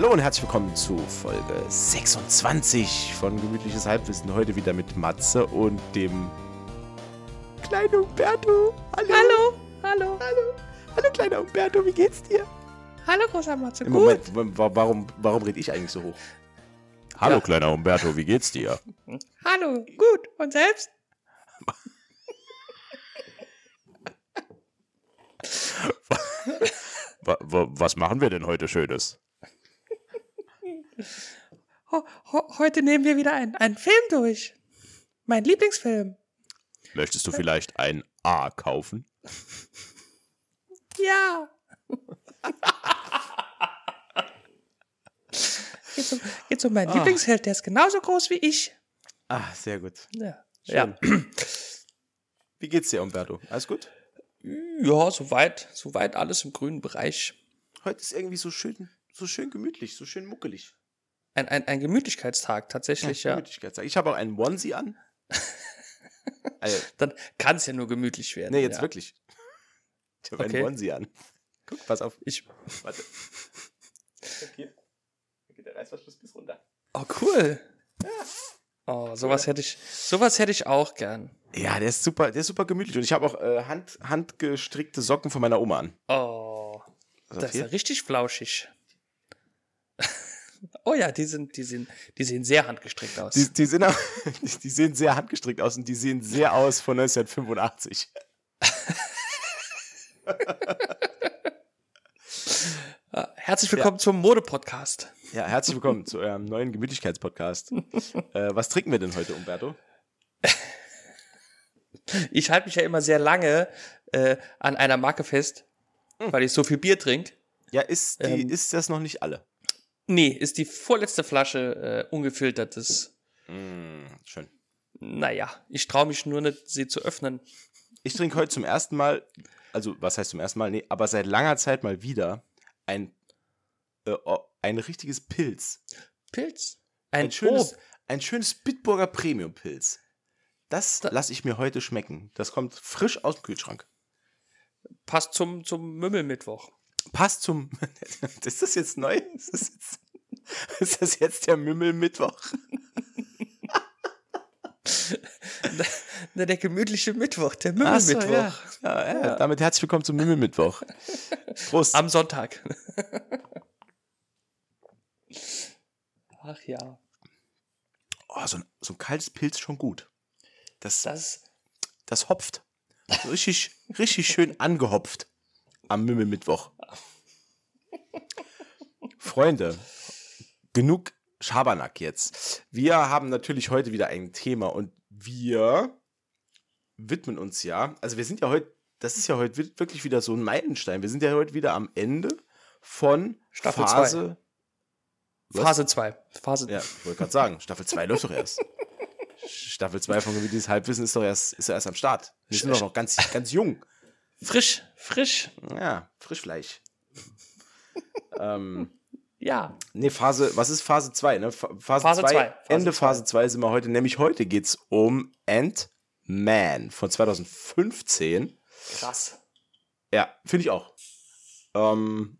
Hallo und herzlich willkommen zu Folge 26 von Gemütliches Halbwissen. Heute wieder mit Matze und dem kleinen Umberto. Hallo. Hallo. Hallo. Hallo. Hallo, kleiner Umberto, wie geht's dir? Hallo, großer Matze. Im Moment, warum, warum rede ich eigentlich so hoch? Hallo, ja. kleiner Umberto, wie geht's dir? Hallo, gut. Und selbst? Was machen wir denn heute Schönes? Heute nehmen wir wieder einen, einen Film durch. Mein Lieblingsfilm. Möchtest du vielleicht ein A kaufen? Ja. Geht um, geht's um meinen ah. Lieblingsheld, der ist genauso groß wie ich. Ah, sehr gut. Ja. Schön. ja. Wie geht's dir, Umberto? Alles gut? Ja, soweit, soweit alles im grünen Bereich. Heute ist irgendwie so schön, so schön gemütlich, so schön muckelig. Ein, ein, ein Gemütlichkeitstag, tatsächlich, ja. Gemütlichkeitstag. Ich habe auch einen Onesie an. also, Dann kann es ja nur gemütlich werden. Nee, jetzt ja. wirklich. Ich habe okay. einen Onesie an. Guck, pass auf. Ich. Warte. Okay. Da geht der Reißverschluss bis runter. Oh, cool. Ja. Oh, sowas hätte ich, sowas hätte ich auch gern. Ja, der ist super, der ist super gemütlich. Und ich habe auch äh, hand, handgestrickte Socken von meiner Oma an. Oh. Das ist ja richtig flauschig. Oh ja, die sind, die sind, die sehen sehr handgestrickt aus. Die, die, sind, die, die sehen sehr handgestrickt aus und die sehen sehr aus von 1985. Herzlich willkommen ja. zum Mode-Podcast. Ja, herzlich willkommen zu eurem neuen Gemütlichkeitspodcast. äh, was trinken wir denn heute, Umberto? Ich halte mich ja immer sehr lange äh, an einer Marke fest, hm. weil ich so viel Bier trinke. Ja, ist, die, ähm, ist das noch nicht alle? Nee, ist die vorletzte Flasche äh, ungefiltertes. Mm, schön. Naja, ich traue mich nur nicht, sie zu öffnen. Ich trinke heute zum ersten Mal, also was heißt zum ersten Mal? Nee, aber seit langer Zeit mal wieder ein, äh, ein richtiges Pilz. Pilz? Ein, ein schönes, ein schönes Bitburger Premium-Pilz. Das da lasse ich mir heute schmecken. Das kommt frisch aus dem Kühlschrank. Passt zum, zum Mümmelmittwoch. Passt zum. ist das jetzt neu? Ist das jetzt, ist das jetzt der Mümmelmittwoch? Na, der gemütliche Mittwoch, der Mümmelmittwoch. So, ja. Ja, ja. ja. Damit herzlich willkommen zum Mümmelmittwoch. Prost. Am Sonntag. Ach ja. Oh, so ein, so ein kaltes Pilz schon gut. Das, das, das hopft. So richtig, richtig schön angehopft am Mümmelmittwoch. Freunde, genug Schabernack jetzt. Wir haben natürlich heute wieder ein Thema und wir widmen uns ja, also wir sind ja heute, das ist ja heute wirklich wieder so ein Meilenstein. Wir sind ja heute wieder am Ende von Staffel Phase. Zwei. Phase 2. Phase. Ja, ich wollte gerade sagen, Staffel 2 läuft doch erst. Staffel 2 von Gemütliches Halbwissen ist doch erst, ist doch erst am Start. Wir sind doch noch ganz, ganz jung. Frisch, frisch. Ja, Frischfleisch. ähm, ja. Nee, Phase, was ist Phase 2? Ne? Phase 2, Ende zwei. Phase 2 sind wir heute. Nämlich heute geht es um Ant-Man von 2015. Krass. Ja, finde ich auch. Ähm,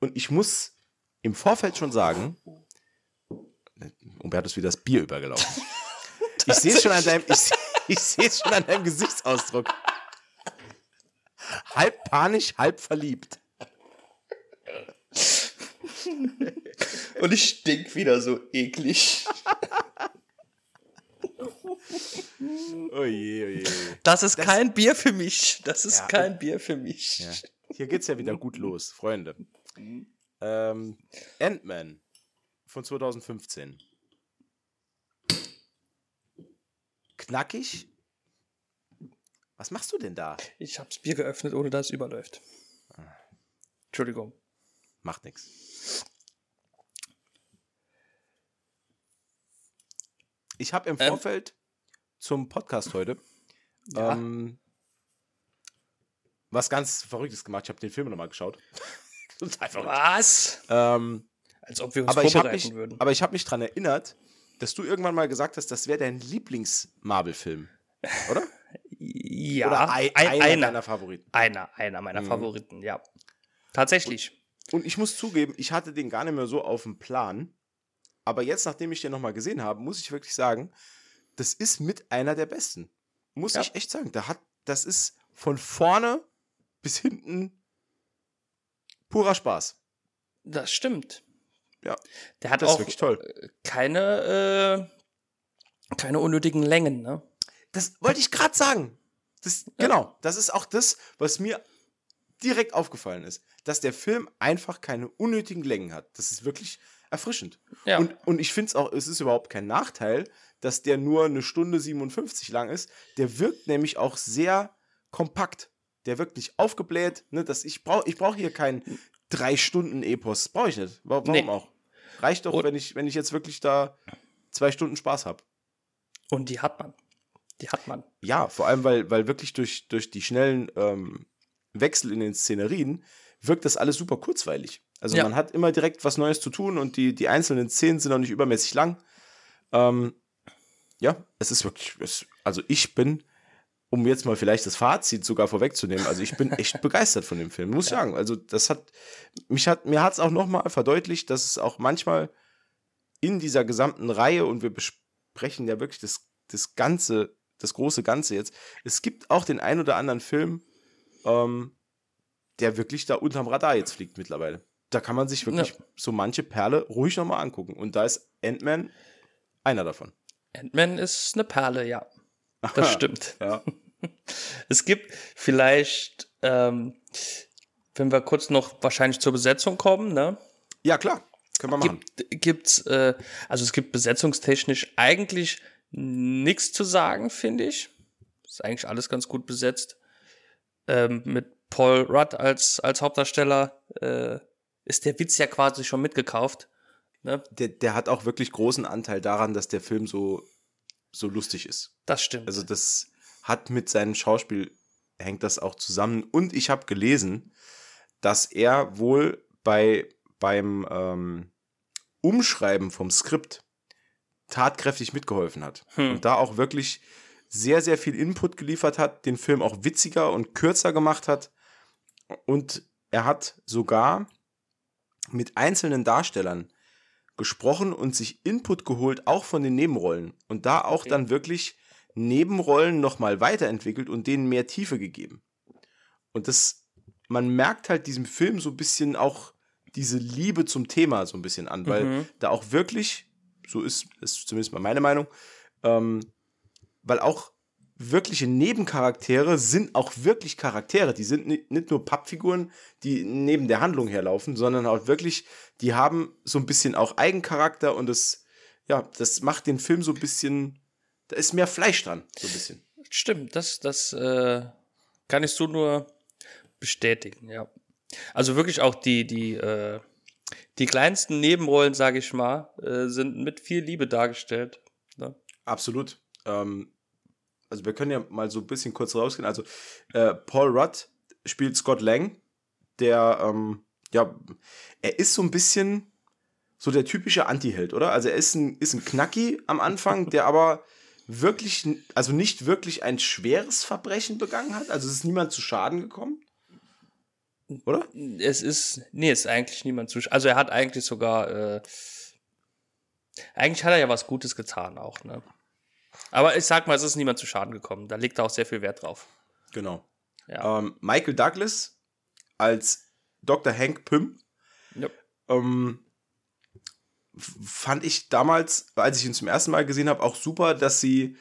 und ich muss im Vorfeld schon sagen, Umberto ist wieder das Bier übergelaufen. Ich sehe es schon an deinem, ich, ich sehe schon an deinem Gesichtsausdruck. Halb panisch, halb verliebt. Und ich stink wieder so eklig. Oh je, oh je. Das ist das, kein Bier für mich. Das ist ja, kein Bier für mich. Ja. Hier geht's ja wieder gut los, Freunde. Ähm, Ant-Man von 2015. Knackig. Was machst du denn da? Ich hab's Bier geöffnet, ohne dass es überläuft. Entschuldigung. Macht nichts. Ich habe im ähm, Vorfeld zum Podcast heute ja. ähm, was ganz Verrücktes gemacht. Ich habe den Film nochmal geschaut. was? Ähm, Als ob wir uns aber vorbereiten ich mich, würden. Aber ich habe mich daran erinnert, dass du irgendwann mal gesagt hast, das wäre dein Lieblings-Marvel-Film. Oder? Ja. Oder ein, ein, einer, einer deiner Favoriten. Einer, einer meiner mhm. Favoriten, ja. Tatsächlich. Und ich muss zugeben, ich hatte den gar nicht mehr so auf dem Plan. Aber jetzt, nachdem ich den nochmal gesehen habe, muss ich wirklich sagen, das ist mit einer der besten. Muss Ja. ich echt sagen. Da hat, das ist von vorne bis hinten purer Spaß. Das stimmt. Ja, Der hat das ist auch wirklich toll. keine, äh, keine unnötigen Längen, ne? Das wollte ich gerade sagen. Das, Genau, das ist auch das, was mir direkt aufgefallen ist, dass der Film einfach keine unnötigen Längen hat. Das ist wirklich erfrischend. Ja. Und, und ich finde es auch, es ist überhaupt kein Nachteil, dass der nur eine Stunde 57 lang ist. Der wirkt nämlich auch sehr kompakt. Der wirkt nicht aufgebläht. Ne, dass ich brauche ich brauch hier keinen drei Stunden Epos. Brauche ich nicht. Wa- Warum Nee. auch? Reicht doch, Und- wenn ich, wenn ich jetzt wirklich da zwei Stunden Spaß habe. Und die hat man. Die hat man. Ja, vor allem, weil, weil wirklich durch, durch die schnellen ähm, Wechsel in den Szenerien wirkt das alles super kurzweilig. Also Ja. man hat immer direkt was Neues zu tun und die, die einzelnen Szenen sind auch nicht übermäßig lang. Ähm, ja, es ist wirklich, es, also ich bin, um jetzt mal vielleicht das Fazit sogar vorwegzunehmen, also ich bin echt begeistert von dem Film, muss ich sagen. Also das hat, mich hat, mir hat es auch nochmal verdeutlicht, dass es auch manchmal in dieser gesamten Reihe, und wir besprechen ja wirklich das, das Ganze, das große Ganze jetzt, es gibt auch den ein oder anderen Film, ähm, der wirklich da unterm Radar jetzt fliegt mittlerweile. Da kann man sich wirklich Ja. so manche Perle ruhig nochmal angucken. Und da ist Ant-Man einer davon. Ant-Man ist eine Perle, ja. Das stimmt. Ja. Es gibt vielleicht, ähm, wenn wir kurz noch wahrscheinlich zur Besetzung kommen, ne? ja, klar. Können wir machen. Gibt, gibt's, äh, also es gibt besetzungstechnisch eigentlich nichts zu sagen, finde ich. Ist eigentlich alles ganz gut besetzt. Ähm, mit Paul Rudd als, als Hauptdarsteller äh, ist der Witz ja quasi schon mitgekauft. Ne? Der, der hat auch wirklich großen Anteil daran, dass der Film so, so lustig ist. Das stimmt. Also das hat mit seinem Schauspiel hängt das auch zusammen. Und ich habe gelesen, dass er wohl bei beim ähm, Umschreiben vom Skript tatkräftig mitgeholfen hat Hm. und da auch wirklich sehr sehr viel Input geliefert hat, den Film auch witziger und kürzer gemacht hat und er hat sogar mit einzelnen Darstellern gesprochen und sich Input geholt, auch von den Nebenrollen. Und da auch Okay. dann wirklich Nebenrollen nochmal weiterentwickelt und denen mehr Tiefe gegeben. Und das, man merkt halt diesem Film so ein bisschen auch diese Liebe zum Thema so ein bisschen an, weil Mhm. da auch wirklich, so ist ist zumindest mal meine Meinung, ähm, weil auch wirkliche Nebencharaktere sind auch wirklich Charaktere. Die sind ni- nicht nur Pappfiguren, die neben der Handlung herlaufen, sondern auch wirklich, die haben so ein bisschen auch Eigencharakter und das, ja, das macht den Film so ein bisschen, da ist mehr Fleisch dran, so ein bisschen. Stimmt, das, das äh, kann ich so nur bestätigen, ja. Also wirklich auch die, die, äh, die kleinsten Nebenrollen, sage ich mal, äh, sind mit viel Liebe dargestellt. Ne? Absolut. Ähm, also wir können ja mal so ein bisschen kurz rausgehen. Also äh, Paul Rudd spielt Scott Lang, der, ähm, ja, er ist so ein bisschen so der typische Anti-Held, oder? Also er ist ein, ist ein Knacki am Anfang, der aber wirklich, also nicht wirklich ein schweres Verbrechen begangen hat. Also es ist niemand zu Schaden gekommen. Oder? Es ist, nee, es ist eigentlich niemand zu. Also er hat eigentlich sogar, äh, eigentlich hat er ja was Gutes getan auch, ne? Aber ich sag mal, es ist niemand zu Schaden gekommen. Da liegt auch sehr viel Wert drauf. Genau. Ja. Ähm, Michael Douglas als Dr. Hank Pym Ja. ähm, fand ich damals, als ich ihn zum ersten Mal gesehen habe, auch super, dass sie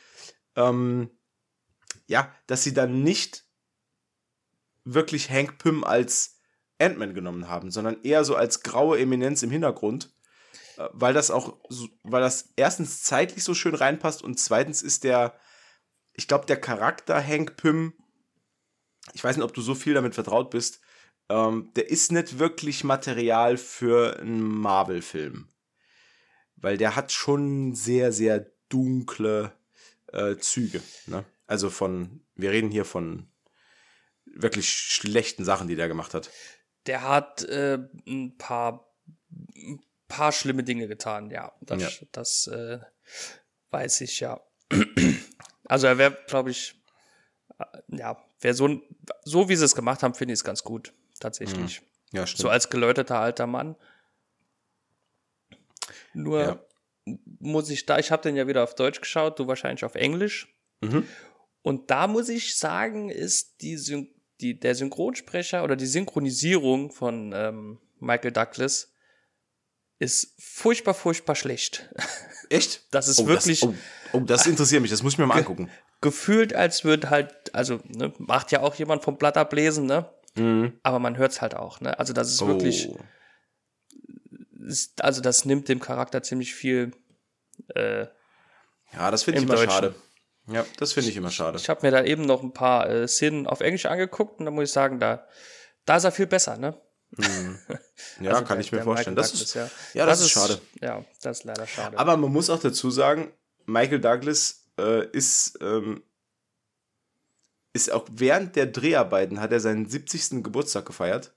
ähm, ja, dass sie dann nicht wirklich Hank Pym als Ant-Man genommen haben, sondern eher so als graue Eminenz im Hintergrund, äh, weil das auch, weil das erstens zeitlich so schön reinpasst und zweitens ist der, ich glaube, der Charakter Hank Pym, ich weiß nicht, ob du so viel damit vertraut bist, ähm, der ist nicht wirklich Material für einen Marvel-Film. Weil der hat schon sehr, sehr dunkle äh, Züge. Ne? Also von, wir reden hier von wirklich schlechten Sachen, die der gemacht hat. Der hat äh, ein paar, ein paar schlimme Dinge getan, ja. Das, Ja. das äh, weiß ich ja. Also er wäre, glaube ich, äh, ja, wäre so, so wie sie es gemacht haben, finde ich es ganz gut, tatsächlich. Ja, stimmt. So als geläuterter alter Mann. Nur Ja. muss ich da, ich habe den ja wieder auf Deutsch geschaut, du wahrscheinlich auf Englisch. Mhm. Und da muss ich sagen, ist die, Syn die der Synchronsprecher oder die Synchronisierung von ähm, Michael Douglas ist furchtbar, furchtbar schlecht. Echt? Das ist oh, wirklich Das, oh, oh, das interessiert mich, das muss ich mir mal angucken. gefühlt, als würde halt, also ne, macht ja auch jemand vom Blatt ablesen, ne? Mhm. Aber man hört es halt auch, ne? Also das ist wirklich, Oh. ist, also das nimmt dem Charakter ziemlich viel. Äh, Ja, das finde ich Im immer schade. Ja, das finde ich immer schade. ich habe mir da eben noch ein paar äh, Szenen auf Englisch angeguckt und da muss ich sagen, da, da ist er viel besser, ne? Ja, Also kann der- ich mir vorstellen. Michael Das ist, Douglas, ja, das ist schade. Ja, das ist leider schade. Aber man muss auch dazu sagen, Michael Douglas äh, ist, ähm, ist auch während der Dreharbeiten hat er seinen 70. Geburtstag gefeiert.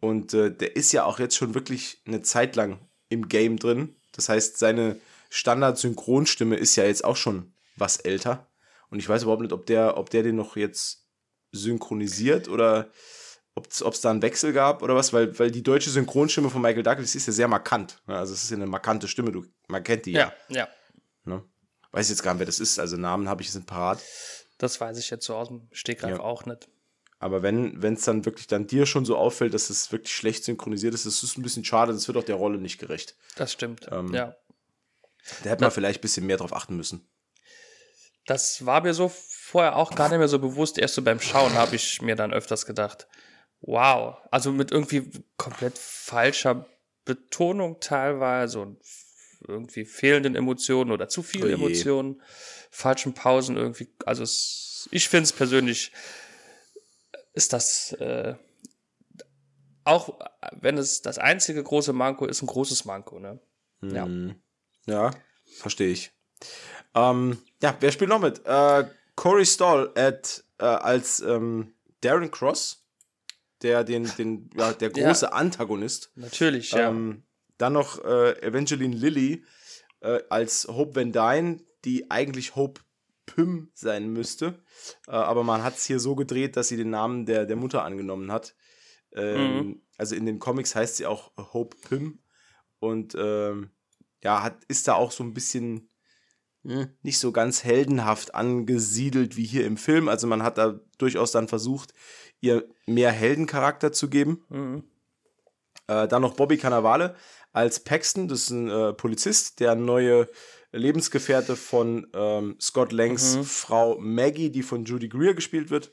Und äh, der ist ja auch jetzt schon wirklich eine Zeit lang im Game drin. Das heißt, seine Standard-Synchronstimme ist ja jetzt auch schon was älter. Und ich weiß überhaupt nicht, ob der, ob der den noch jetzt synchronisiert oder ob es da einen Wechsel gab oder was, weil, weil die deutsche Synchronstimme von Michael Douglas ist ja sehr markant. Also es ist ja eine markante Stimme, du, man kennt die ja. ja, ja, Ne? Weiß jetzt gar nicht, wer das ist, also Namen habe ich jetzt parat. das weiß ich jetzt so aus dem Stegreif Ja. auch nicht. Aber wenn es dann wirklich dann dir schon so auffällt, dass es wirklich schlecht synchronisiert ist, das ist ein bisschen schade, das wird auch der Rolle nicht gerecht. Das stimmt. Ähm, ja. Da hätte man vielleicht ein bisschen mehr drauf achten müssen. Das war mir so vorher auch gar nicht mehr so bewusst. Erst so beim Schauen habe ich mir dann öfters gedacht, wow. Also mit irgendwie komplett falscher Betonung teilweise und irgendwie fehlenden Emotionen oder zu viel Oh. Emotionen, falschen Pausen irgendwie. Also es, ich finde es persönlich ist das äh, auch wenn es das einzige große Manko ist, ein großes Manko, ne? Ja. Mhm. Ja, verstehe ich. Ähm, ja, wer spielt noch mit? Äh, Corey Stoll at, äh, als ähm, Darren Cross, der den, den, ja, der Ja. große Antagonist. Natürlich, ja. Ähm, dann noch äh, Evangeline Lilly äh, als Hope Van Dyne, die eigentlich Hope Pym sein müsste. Äh, aber man hat es hier so gedreht, dass sie den Namen der, der Mutter angenommen hat. Ähm, Mhm. Also in den Comics heißt sie auch Hope Pym. Und ähm, ja, hat, ist da auch so ein bisschen nicht so ganz heldenhaft angesiedelt wie hier im Film. Also man hat da durchaus dann versucht, ihr mehr Heldencharakter zu geben. Mhm. Äh, dann noch Bobby Cannavale als Paxton, das ist ein äh, Polizist, der neue Lebensgefährte von ähm, Scott Langs Mhm. Frau Maggie, die von Judy Greer gespielt wird.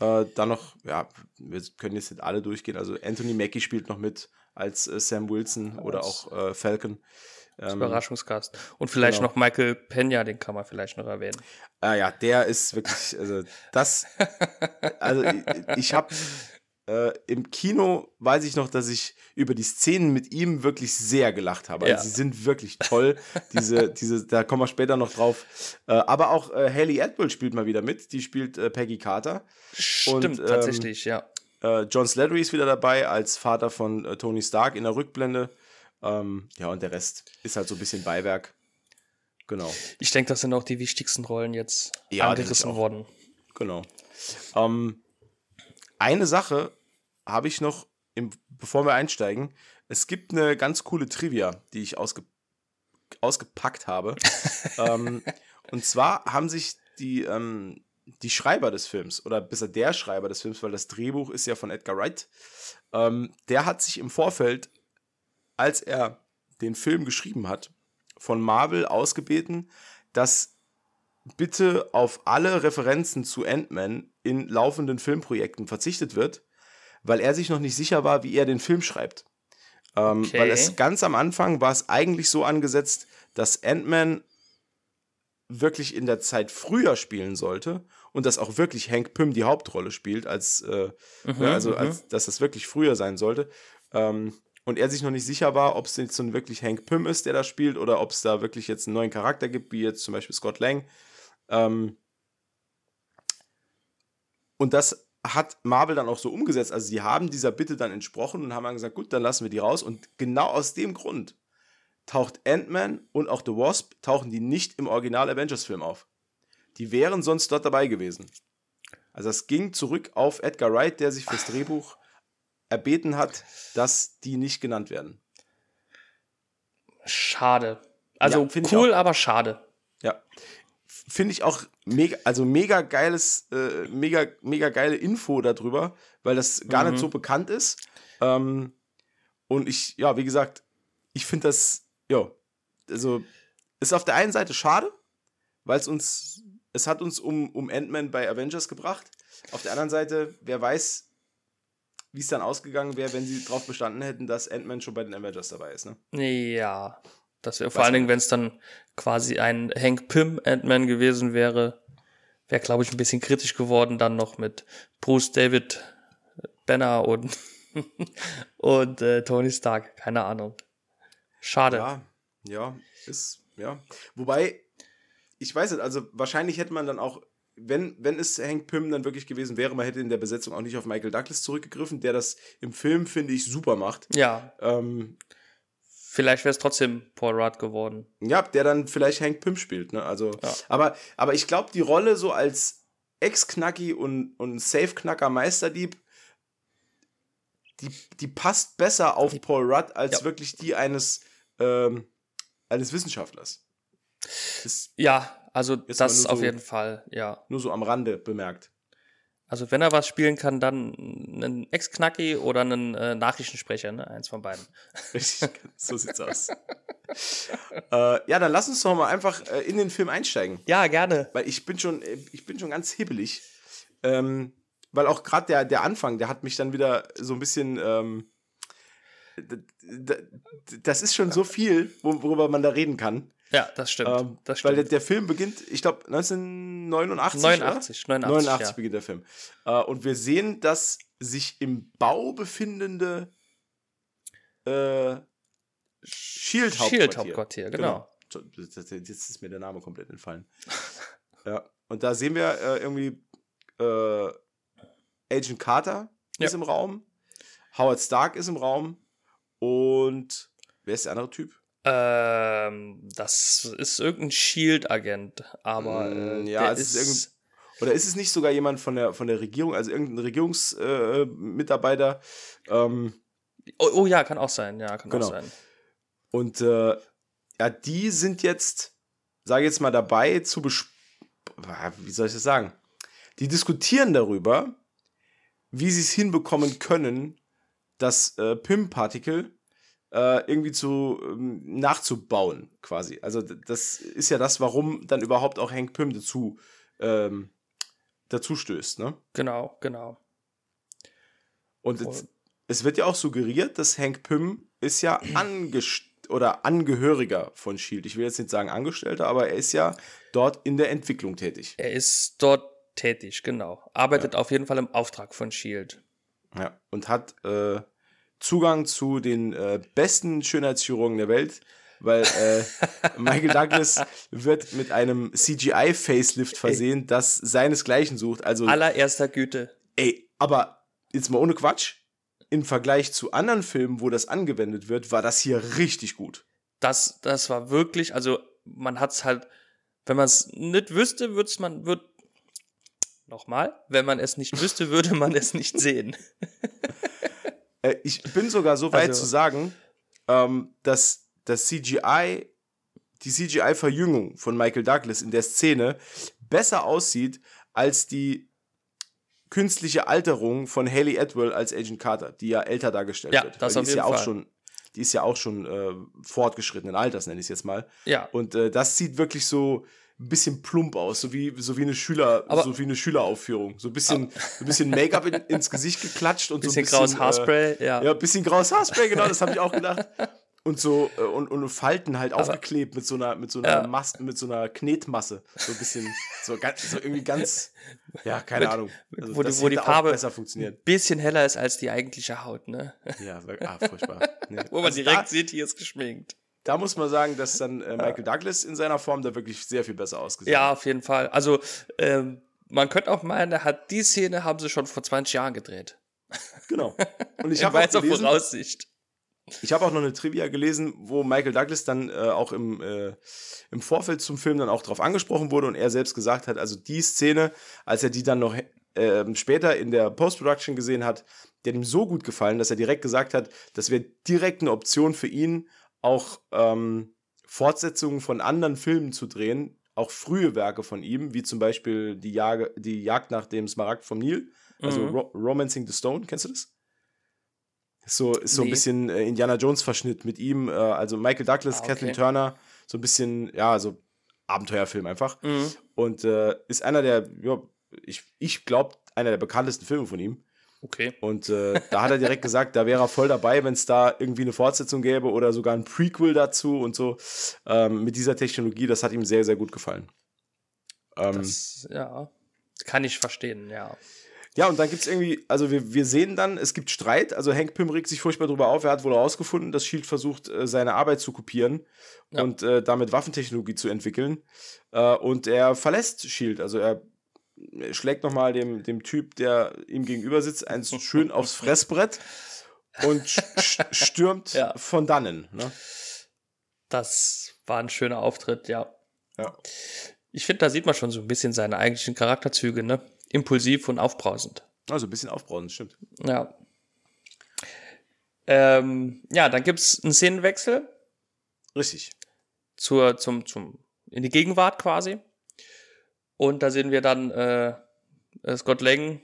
Äh, dann noch, ja, wir können jetzt nicht alle durchgehen. Also Anthony Mackie spielt noch mit als äh, Sam Wilson oder auch äh, Falcon. Ähm, Überraschungscast. Und vielleicht genau. noch Michael Pena, den kann man vielleicht noch erwähnen. Ah ja, der ist wirklich, also das, also ich, ich habe äh, im Kino, weiß ich noch, dass ich über die Szenen mit ihm wirklich sehr gelacht habe. Ja. Also sie sind wirklich toll. diese, diese, da kommen wir später noch drauf. Äh, aber auch äh, Haley Atwell spielt mal wieder mit. Die spielt äh, Peggy Carter. Stimmt, ähm, tatsächlich, ja. Äh, John Slattery ist wieder dabei als Vater von äh, Tony Stark in der Rückblende. Ähm, ja, und der Rest ist halt so ein bisschen Beiwerk. Genau. Ich denke, das sind auch die wichtigsten Rollen jetzt Ja, angerissen worden. Genau. Ähm, eine Sache habe ich noch, im, bevor wir einsteigen. Es gibt eine ganz coole Trivia, die ich ausge, ausgepackt habe. ähm, und zwar haben sich die, ähm, die Schreiber des Films, oder besser der Schreiber des Films, weil das Drehbuch ist ja von Edgar Wright, ähm, der hat sich im Vorfeld, als er den Film geschrieben hat, von Marvel ausgebeten, dass bitte auf alle Referenzen zu Ant-Man in laufenden Filmprojekten verzichtet wird, weil er sich noch nicht sicher war, wie er den Film schreibt. Ähm, Okay. Weil es ganz am Anfang war es eigentlich so angesetzt, dass Ant-Man wirklich in der Zeit früher spielen sollte und dass auch wirklich Hank Pym die Hauptrolle spielt, als, äh, ja, also als dass das wirklich früher sein sollte. Ähm, und er sich noch nicht sicher war, ob es jetzt so wirklich Hank Pym ist, der da spielt, oder ob es da wirklich jetzt einen neuen Charakter gibt, wie jetzt zum Beispiel Scott Lang. Ähm, und das hat Marvel dann auch so umgesetzt. Also sie haben dieser Bitte dann entsprochen und haben dann gesagt, gut, dann lassen wir die raus. Und genau aus dem Grund taucht Ant-Man und auch The Wasp, tauchen die nicht im Original Avengers-Film auf. Die wären sonst dort dabei gewesen. Also es ging zurück auf Edgar Wright, der sich fürs Drehbuch erbeten hat, dass die nicht genannt werden. Schade. Also Ja, cool, aber schade. Ja. Finde ich auch mega, also mega geiles, äh, mega, mega geile Info darüber, weil das gar Mhm. nicht so bekannt ist. Ähm, und ich, ja, wie gesagt, ich finde das, ja, also ist auf der einen Seite schade, weil es uns, es hat uns um, um Ant-Man bei Avengers gebracht. Auf der anderen Seite, wer weiß, wie es dann ausgegangen wäre, wenn sie darauf bestanden hätten, dass Ant-Man schon bei den Avengers dabei ist, ne? Ja. Das wäre vor allen Dingen, wenn es dann quasi ein Hank Pym Ant-Man gewesen wäre, wäre, glaube ich, ein bisschen kritisch geworden, dann noch mit Bruce David Banner und, und äh, Tony Stark. Keine Ahnung. Schade. Ja, ja, ist, ja. Wobei, ich weiß nicht, also wahrscheinlich hätte man dann auch, wenn, wenn es Hank Pym dann wirklich gewesen wäre, man hätte in der Besetzung auch nicht auf Michael Douglas zurückgegriffen, der das im Film, finde ich, super macht. Ja, Ähm, vielleicht wäre es trotzdem Paul Rudd geworden. ja, der dann vielleicht Hank Pym spielt, ne? Also, Ja. aber, aber ich glaube, die Rolle so als Ex-Knacki und, und Safe-Knacker Meisterdieb, die, die passt besser auf Paul Rudd als Ja. wirklich die eines, ähm, eines Wissenschaftlers. Das Ja, also mal das auf so- jeden Fall, ja. nur so am Rande bemerkt. Also wenn er was spielen kann, dann einen Ex-Knacki oder einen äh, Nachrichtensprecher, ne? Eins von beiden. Richtig, so sieht's aus. äh, ja, dann lass uns doch mal einfach äh, in den Film einsteigen. Ja, gerne. Weil ich bin schon, äh, ich bin schon ganz hibbelig. Ähm, weil auch gerade der, der Anfang, der hat mich dann wieder so ein bisschen. Ähm, das ist schon so viel, wo- worüber man da reden kann. Ja, das stimmt. Ähm, das Weil stimmt. der, der Film beginnt, ich glaube, 1989. 89, 89, 89 ja. beginnt der Film. Äh, und wir sehen das sich im Bau befindende äh, Shield-Hauptquartier. Shield-Hauptquartier, genau. Das- Jetzt ist mir der Name komplett entfallen. ja, und da sehen wir äh, irgendwie äh, Agent Carter Ja. ist im Raum, Howard Stark ist im Raum und wer ist der andere Typ? Ähm, das ist irgendein Shield-Agent, aber äh, Mm, ja, der es ist ist, Oder ist es nicht sogar jemand von der, von der Regierung, also irgendein Regierungsmitarbeiter? Äh, ähm, oh, oh ja, kann auch sein, ja, kann Genau. auch sein. Und äh, ja, die sind jetzt, sage ich jetzt mal, dabei zu besp wie soll ich das sagen? Die diskutieren darüber, wie sie es hinbekommen können, das äh, PIM-Partikel äh, irgendwie zu ähm, nachzubauen, quasi. Also das ist ja das, warum dann überhaupt auch Hank Pym dazu ähm, dazu stößt, ne? Genau, genau. Und es, es wird ja auch suggeriert, dass Hank Pym ist ja angest oder Angehöriger von Shield. Ich will jetzt nicht sagen Angestellter, aber er ist ja dort in der Entwicklung tätig. Er ist dort tätig, genau. Arbeitet auf jeden Fall im Auftrag von Shield. Ja. Und hat äh, Zugang zu den äh, besten Schönheitschirurgen der Welt, weil äh, Michael Douglas wird mit einem CGI-Facelift versehen, das seinesgleichen sucht. Also, Allererster Güte. ey, aber jetzt mal ohne Quatsch. Im Vergleich zu anderen Filmen, wo das angewendet wird, war das hier richtig gut. Das, das war wirklich, also man hat es halt, wenn man es nicht wüsste, würde man, wird, nochmal, wenn man es nicht wüsste, würde man es nicht sehen. Äh, ich bin sogar so weit Also- zu sagen, ähm, dass das CGI, die CGI-Verjüngung von Michael Douglas in der Szene besser aussieht als die künstliche Alterung von Haley Atwell als Agent Carter, die ja älter dargestellt Ja, wird. das die ist ja auch Fall. schon, die ist ja auch schon äh, fortgeschrittenen Alters, nenne ich es jetzt mal. Ja, Und äh, das sieht wirklich so ein bisschen plump aus, so wie, so wie eine Schüler, Aber- so wie eine Schüleraufführung. So ein bisschen, so ein bisschen Make-up in, ins Gesicht geklatscht und bisschen, so ein bisschen graues Haarspray, ja. ja, ein bisschen graues Haarspray, genau, das habe ich auch gedacht. Und so, äh, und, und Falten halt aufgeklebt mit so einer, mit so einer Ja. Mas mit so einer Knetmasse. So ein bisschen, so, ganz, so irgendwie ganz, ja, keine Ahnung. Also wo die- wo die Farbe- besser funktioniert. Bisschen heller ist als die eigentliche Haut, ne? Ja, ah, furchtbar. Nee. Wo man Also direkt da, sieht, hier ist geschminkt. Da muss man sagen, dass dann äh, Michael Douglas in seiner Form da wirklich sehr viel besser ausgesehen Ja, hat. auf jeden Fall. Also, ähm, man könnte auch meinen, er hat die Szene haben sie schon vor 20 Jahren gedreht. Genau. Und ich habe auch gelesen, Voraussicht. Ich habe auch noch eine Trivia gelesen, wo Michael Douglas dann äh, auch im, äh, im Vorfeld zum Film dann auch drauf angesprochen wurde und er selbst gesagt hat, also die Szene, als er die dann noch ähm, später in der Post-Production gesehen hat, der hat ihm so gut gefallen, dass er direkt gesagt hat, das wäre direkt eine Option für ihn, auch ähm, Fortsetzungen von anderen Filmen zu drehen, auch frühe Werke von ihm, wie zum Beispiel die, Jage, die Jagd nach dem Smaragd vom Nil, also Mhm. Ro Romancing the Stone, kennst du das? Ist so, ist so ein Nee. bisschen äh, Indiana Jones-Verschnitt mit ihm, äh, also Michael Douglas, Ah, okay. Kathleen Turner, so ein bisschen, ja, so Abenteuerfilm einfach. Mhm. Und äh, ist einer der, ja, ich, ich glaube, einer der bekanntesten Filme von ihm. Okay. Und äh, da hat er direkt gesagt, da wäre er voll dabei, wenn es da irgendwie eine Fortsetzung gäbe oder sogar ein Prequel dazu und so. Ähm, mit dieser Technologie, das hat ihm sehr, sehr gut gefallen. Ähm, Das, ja, kann ich verstehen, ja. ja, und dann gibt es irgendwie, also wir, wir sehen dann, es gibt Streit. Also Hank Pym regt sich furchtbar drüber auf. Er hat wohl herausgefunden, dass Shield versucht, äh, seine Arbeit zu kopieren Ja. und äh, damit Waffentechnologie zu entwickeln. Äh, und er verlässt Shield. Also er schlägt nochmal dem, dem Typ, der ihm gegenüber sitzt, eins schön aufs Fressbrett und st- stürmt Ja. von dannen. Ne? Das war ein schöner Auftritt, ja. Ja. Ich finde, da sieht man schon so ein bisschen seine eigentlichen Charakterzüge, ne? Impulsiv und aufbrausend. Also ein bisschen aufbrausend, stimmt. Ja. Ähm, ja, dann gibt's einen Szenenwechsel Richtig. zur, zum, zum, in die Gegenwart quasi. Und da sehen wir dann äh, äh, Scott Lang,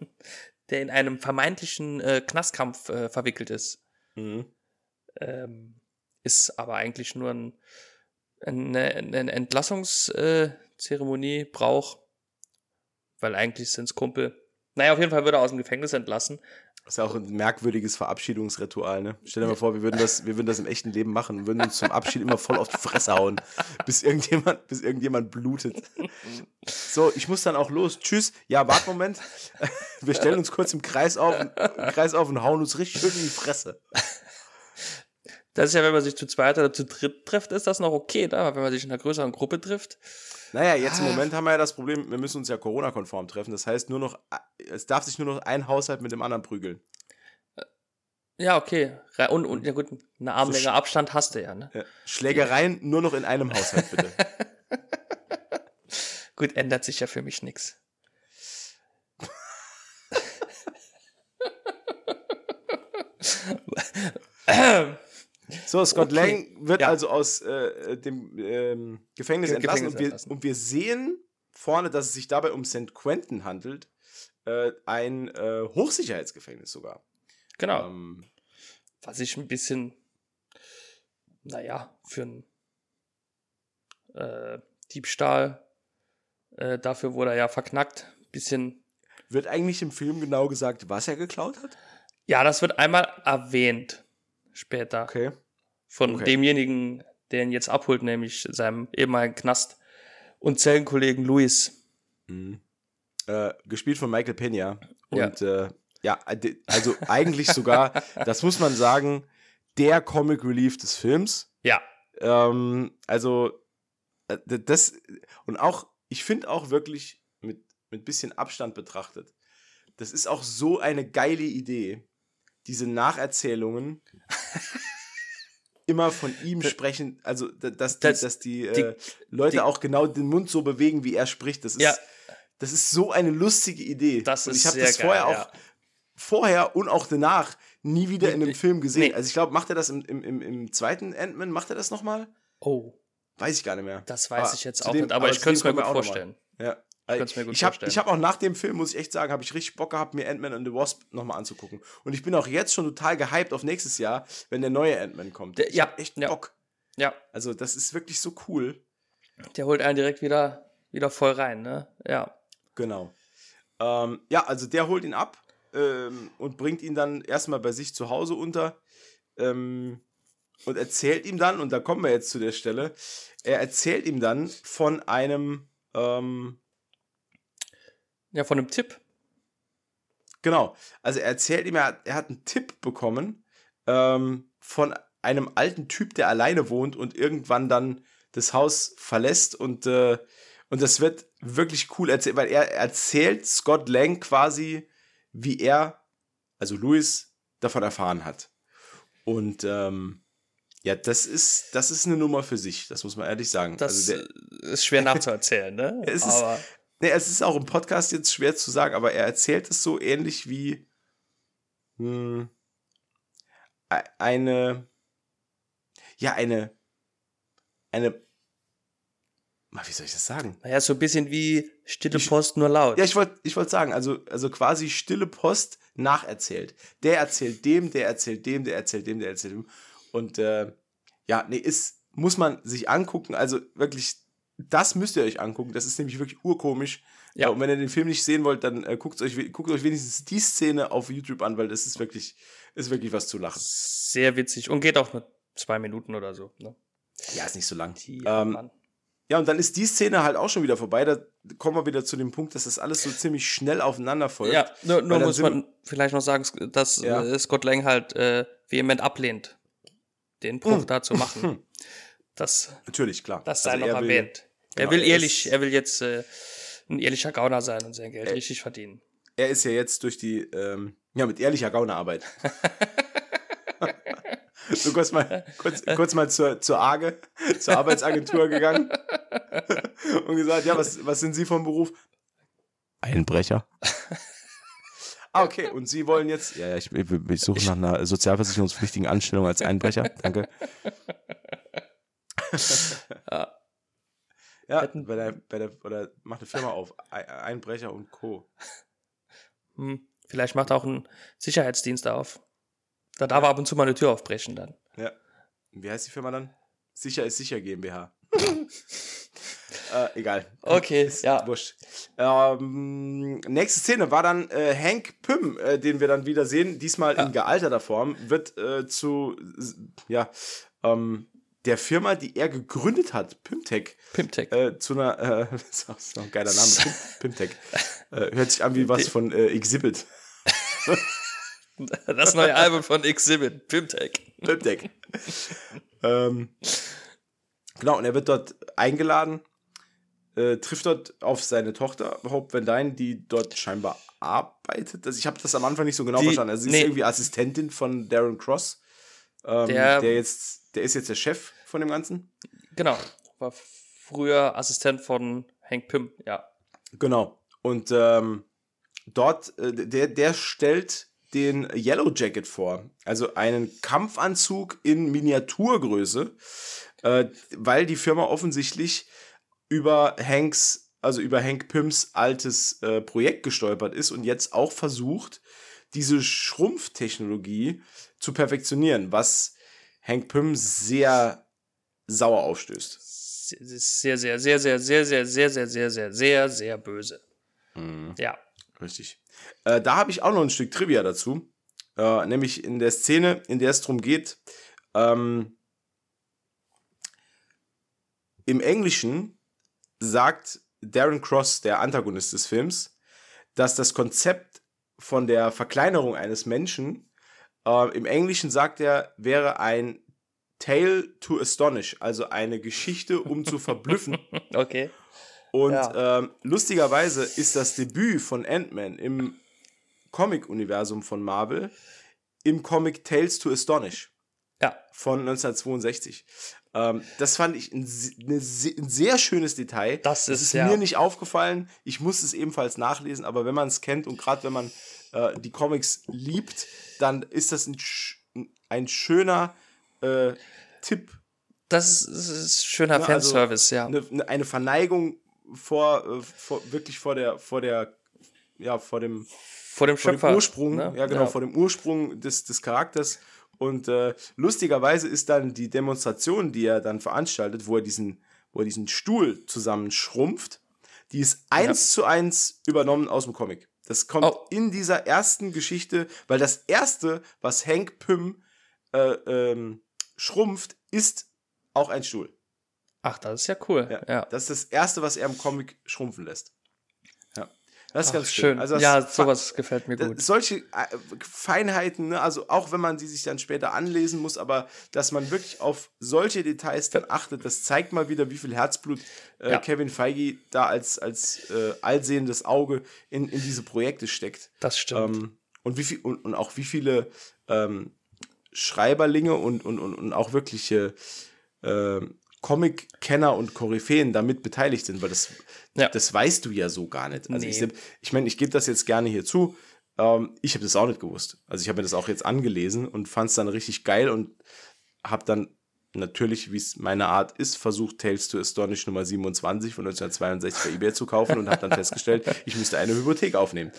der in einem vermeintlichen äh, Knastkampf äh, verwickelt ist. Mhm. Ähm, ist aber eigentlich nur ein, eine, eine Entlassungszeremonie, Brauch, weil eigentlich sind's Kumpel. Naja, auf jeden Fall wird er aus dem Gefängnis entlassen. Das ist ja auch ein merkwürdiges Verabschiedungsritual, ne? Stell dir mal vor, wir würden das, wir würden das im echten Leben machen und würden uns zum Abschied immer voll auf die Fresse hauen, bis irgendjemand, bis irgendjemand blutet. So, ich muss dann auch los. Tschüss. Ja, warte Moment. Wir stellen uns kurz im Kreis auf, im Kreis auf und hauen uns richtig schön in die Fresse. Das ist ja, wenn man sich zu zweit oder zu dritt trifft, ist das noch okay, ne? Aber wenn man sich in einer größeren Gruppe trifft. Naja, jetzt im Moment haben wir ja das Problem, wir müssen uns ja Corona-konform treffen. Das heißt, nur noch, es darf sich nur noch ein Haushalt mit dem anderen prügeln. Ja, okay. Und, und ja gut, eine Armlänge sch- Abstand hast du ja, ne? Ja. Schlägereien nur noch in einem Haushalt, bitte. Gut, ändert sich ja für mich nichts. So, Scott Okay. Lang wird Ja. also aus äh, dem ähm, Gefängnis Ge- entlassen, Gefängnis und, wir, entlassen. und wir sehen vorne, dass es sich dabei um St. Quentin handelt. Äh, ein äh, Hochsicherheitsgefängnis sogar. Genau. Ähm, Was ich ein bisschen, naja, für einen äh, Diebstahl, äh, dafür wurde er ja verknackt. Bisschen, wird eigentlich im Film genau gesagt, was er geklaut hat? ja, das wird einmal erwähnt später Okay. Von okay. demjenigen, der ihn jetzt abholt, nämlich seinem ehemaligen Knast und Zellenkollegen Luis. Mhm. Äh, gespielt von Michael Pena. Ja. Und äh, ja, also eigentlich sogar, das muss man sagen, der Comic Relief des Films. Ja, Ähm, also, äh, das, und auch, ich finde auch wirklich mit, mit bisschen Abstand betrachtet, das ist auch so eine geile Idee, diese Nacherzählungen immer von ihm sprechen, also dass die, Das- dass die, die- äh, Leute die- auch genau den Mund so bewegen, wie er spricht. Das ist, Ja. das ist so eine lustige Idee. Das und ist ich habe das vorher geil, auch ja. vorher und auch danach nie wieder in einem Film gesehen. Nee. Also ich glaube, macht er das im, im, im, im zweiten Ant-Man, macht er das nochmal? oh, Weiß ich gar nicht mehr. das weiß Aber ich jetzt auch dem- nicht, aber, ich zu könnte es mir gut vorstellen. Ja. Könnte mir gut ich habe vorstellen. ich hab auch nach dem Film, muss ich echt sagen, habe ich richtig Bock gehabt, mir Ant-Man and the Wasp nochmal anzugucken. Und ich bin auch jetzt schon total gehypt auf nächstes Jahr, wenn der neue Ant-Man kommt. Der- ich ja, hab echt ja. Bock. Ja, Also, das ist wirklich so cool. der holt einen direkt wieder, wieder voll rein, ne? Ja. Genau. Ähm, ja, also der holt ihn ab ähm, und bringt ihn dann erstmal bei sich zu Hause unter ähm, und erzählt ihm dann, und da kommen wir jetzt zu der Stelle, er erzählt ihm dann von einem, ähm, Ja, von einem Tipp. genau, also er erzählt ihm, er hat, er hat einen Tipp bekommen ähm, von einem alten Typ, der alleine wohnt und irgendwann dann das Haus verlässt und, äh, und das wird wirklich cool erzählt, weil er erzählt Scott Lang quasi, wie er, also Louis, davon erfahren hat. Und ähm, ja, das ist, das ist eine Nummer für sich, das muss man ehrlich sagen. Das also der, ist schwer nachzuerzählen, ne? Es ist- Nee, es ist auch im Podcast jetzt schwer zu sagen, aber er erzählt es so ähnlich wie hm, e- eine, ja, eine, eine, wie soll ich das sagen? Naja, so ein bisschen wie Stille Post, nur laut. Ja, ich wollte ich wollt sagen, also, also quasi stille Post nacherzählt. Der erzählt dem, der erzählt dem, der erzählt dem, der erzählt dem. Und äh, ja, nee, ist, muss man sich angucken. Also wirklich, das müsst ihr euch angucken. Das ist nämlich wirklich urkomisch. Ja. Und wenn ihr den Film nicht sehen wollt, dann äh, guckt, euch, guckt euch wenigstens die Szene auf YouTube an, weil das ist wirklich, ist wirklich was zu lachen. Sehr witzig. Und geht auch nur zwei Minuten oder so. Ne? Ja, ist nicht so lang. Ähm, ja, und dann ist die Szene halt auch schon wieder vorbei. Da kommen wir wieder zu dem Punkt, dass das alles so ziemlich schnell aufeinander folgt. Ja, nur, nur muss man vielleicht noch sagen, dass ja. Äh, Scott Lang halt äh, vehement ablehnt, den Bruch mm. da zu machen. Das, Natürlich, klar. Das sei also noch erwähnt. Genau, er will ehrlich, er will jetzt äh, ein ehrlicher Gauner sein und sein Geld er, richtig verdienen. Er ist ja jetzt durch die, ähm, ja, mit ehrlicher Gaunerarbeit. so kurz mal, kurz, kurz mal zur, zur AGE, zur Arbeitsagentur gegangen und gesagt, ja, was, was sind Sie vom Beruf? Einbrecher. Ah, okay. Und Sie wollen jetzt. Ja, ja, ich, ich suche nach einer sozialversicherungspflichtigen Anstellung als Einbrecher. Danke. ja. Ja, bei der, bei der, oder macht eine Firma auf. Einbrecher und Co. Hm, vielleicht macht auch ein Sicherheitsdienst auf. Da darf er ab und zu mal eine Tür aufbrechen dann. Ja. Wie heißt die Firma dann? Sicher ist sicher GmbH. äh, egal. Okay, ist ja. Wurscht. Ähm, nächste Szene war dann äh, Hank Pym, äh, den wir dann wieder sehen, diesmal ja. in gealterter Form, wird äh, zu, ja, ähm, der Firma, die er gegründet hat, Pimtech. Pimtech. Äh, zu einer, äh, das ist auch ein geiler Name, Pimtech. Äh, hört sich an wie was von äh, Exhibit. Das neue Album von Exhibit, Pimtech. Pimtech. ähm, genau, und er wird dort eingeladen, äh, trifft dort auf seine Tochter, Hope Van Dyne, die dort scheinbar arbeitet. Also ich habe das am Anfang nicht so genau die, verstanden. Also sie nee. ist irgendwie Assistentin von Darren Cross, ähm, der, der, jetzt, der ist jetzt der Chef von dem Ganzen. Genau, war früher Assistent von Hank Pym, ja. Genau. Und ähm, dort, äh, der, der stellt den Yellow Jacket vor. Also einen Kampfanzug in Miniaturgröße, äh, weil die Firma offensichtlich über Hanks, also über Hank Pyms altes äh, Projekt gestolpert ist und jetzt auch versucht, diese Schrumpftechnologie zu perfektionieren, was Hank Pym sehr sauer aufstößt. Sehr, sehr, sehr, sehr, sehr, sehr, sehr, sehr, sehr, sehr, sehr, sehr böse. Mhm. Ja. Richtig. Äh, da habe ich auch noch ein Stück Trivia dazu. Äh, nämlich in der Szene, in der es darum geht, ähm, im Englischen sagt Darren Cross, der Antagonist des Films, dass das Konzept von der Verkleinerung eines Menschen, äh, im Englischen sagt er, wäre ein Tale to Astonish, also eine Geschichte, um zu verblüffen. Okay. Und ja. ähm, lustigerweise ist das Debüt von Ant-Man im Comic-Universum von Marvel im Comic Tales to Astonish. Ja. Von 1962. Ähm, das fand ich ein, ein, sehr schönes Detail. Das ist, das ist ja. mir nicht aufgefallen. Ich muss es ebenfalls nachlesen, aber wenn man es kennt und gerade wenn man äh, die Comics liebt, dann ist das ein, ein schöner äh, Tipp. Das ist, das ist schöner ne, Fanservice, also ja. Eine, eine Verneigung vor, äh, vor, wirklich vor der, vor der, ja, vor dem, vor dem Schöpfer. Vor dem Ursprung, ne? ja genau, ja. vor dem Ursprung des, des Charakters. Und äh, lustigerweise ist dann die Demonstration, die er dann veranstaltet, wo er diesen, wo er diesen Stuhl zusammenschrumpft, die ist eins ja. zu eins übernommen aus dem Comic. Das kommt oh. in dieser ersten Geschichte, weil das erste, was Hank Pym äh, ähm, schrumpft, ist auch ein Stuhl. Ach, das ist ja cool. Ja, ja. Das ist das Erste, was er im Comic schrumpfen lässt. Das ist Ach, ganz schön. Also ja, sowas gefällt mir gut. Solche äh, Feinheiten, ne, also auch wenn man sie sich dann später anlesen muss, aber dass man wirklich auf solche Details dann achtet, das zeigt mal wieder, wie viel Herzblut äh, ja. Kevin Feige da als, als äh, allsehendes Auge in, in diese Projekte steckt. Das stimmt. Ähm, und, wie viel, und, und auch wie viele ähm, Schreiberlinge und, und, und, und auch wirkliche äh, Comic-Kenner und Koryphäen damit beteiligt sind, weil das, Ja. das weißt du ja so gar nicht. Also Nee. ich, ich meine, ich gebe das jetzt gerne hier zu. Ähm, ich habe das auch nicht gewusst. Also ich habe mir das auch jetzt angelesen und fand es dann richtig geil und habe dann natürlich, wie es meine Art ist, versucht, Tales to Astonish Nummer 27 von 1962 bei eBay zu kaufen und habe dann festgestellt, ich müsste eine Hypothek aufnehmen.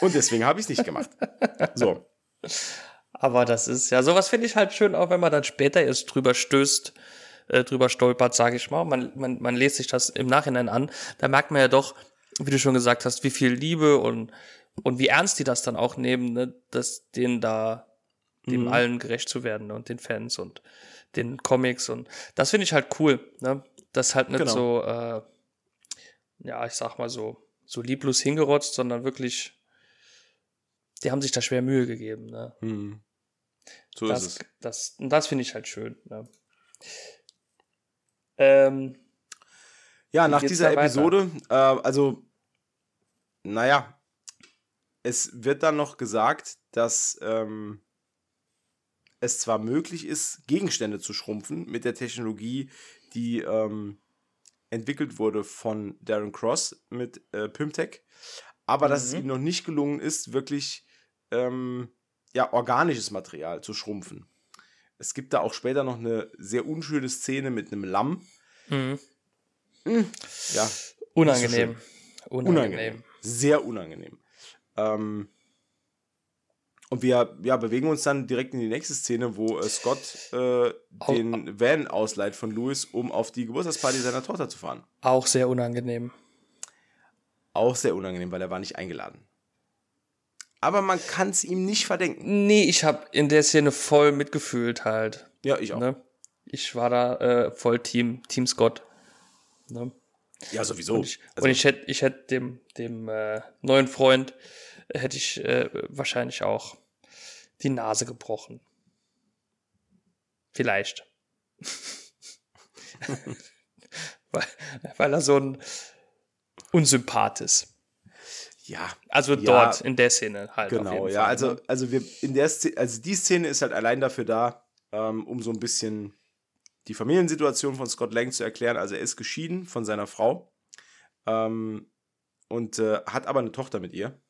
Und deswegen habe ich es nicht gemacht. So, Aber das ist ja, sowas finde ich halt schön, auch wenn man dann später erst drüber stößt, äh, drüber stolpert, sage ich mal. Man, man, man lest sich das im Nachhinein an. Da merkt man ja doch, wie du schon gesagt hast, wie viel Liebe und, und wie ernst die das dann auch nehmen, ne? dass denen da, dem allen gerecht zu werden ne? und den Fans und den Comics und das finde ich halt cool, ne? Das halt nicht Genau. so, äh, ja, ich sag mal so, so lieblos hingerotzt, sondern wirklich, die haben sich da schwer Mühe gegeben, ne? hm. so das, ist es. Das, und das finde ich halt schön. Ne? Ähm, Ja, nach dieser? Episode, äh, also, naja, es wird dann noch gesagt, dass ähm, es zwar möglich ist, Gegenstände zu schrumpfen mit der Technologie, die ähm, entwickelt wurde von Darren Cross mit äh, Pymtech, aber dass es Mhm. ihm noch nicht gelungen ist, wirklich ähm, ja, organisches Material zu schrumpfen. Es gibt da auch später noch eine sehr unschöne Szene mit einem Lamm. mhm. Ja, unangenehm. unangenehm. unangenehm. Sehr unangenehm. Ähm, und wir ja, bewegen uns dann direkt in die nächste Szene, wo äh, Scott äh, den Van ausleiht von Louis, um auf die Geburtstagsparty seiner Tochter zu fahren. Auch sehr unangenehm. Auch sehr unangenehm, weil er war nicht eingeladen. Aber man kann es ihm nicht verdenken. Nee, ich habe in der Szene voll mitgefühlt halt. Ja, ich auch. Ne? Ich war da äh, voll Team, Team Scott. Ne? Ja, sowieso. Und ich, Also, und ich hätte ich hätt dem, dem äh, neuen Freund, äh, hätte ich äh, wahrscheinlich auch die Nase gebrochen. Vielleicht. weil, weil er so ein Unsympath ist. Ja, Also Ja, dort in der Szene halt. auf Genau, jeden ja, Fall, also, ne? also wir in der Szene, also die Szene ist halt allein dafür da, ähm, um so ein bisschen die Familiensituation von Scott Lang zu erklären. Also er ist geschieden von seiner Frau ähm, und äh, hat aber eine Tochter mit ihr.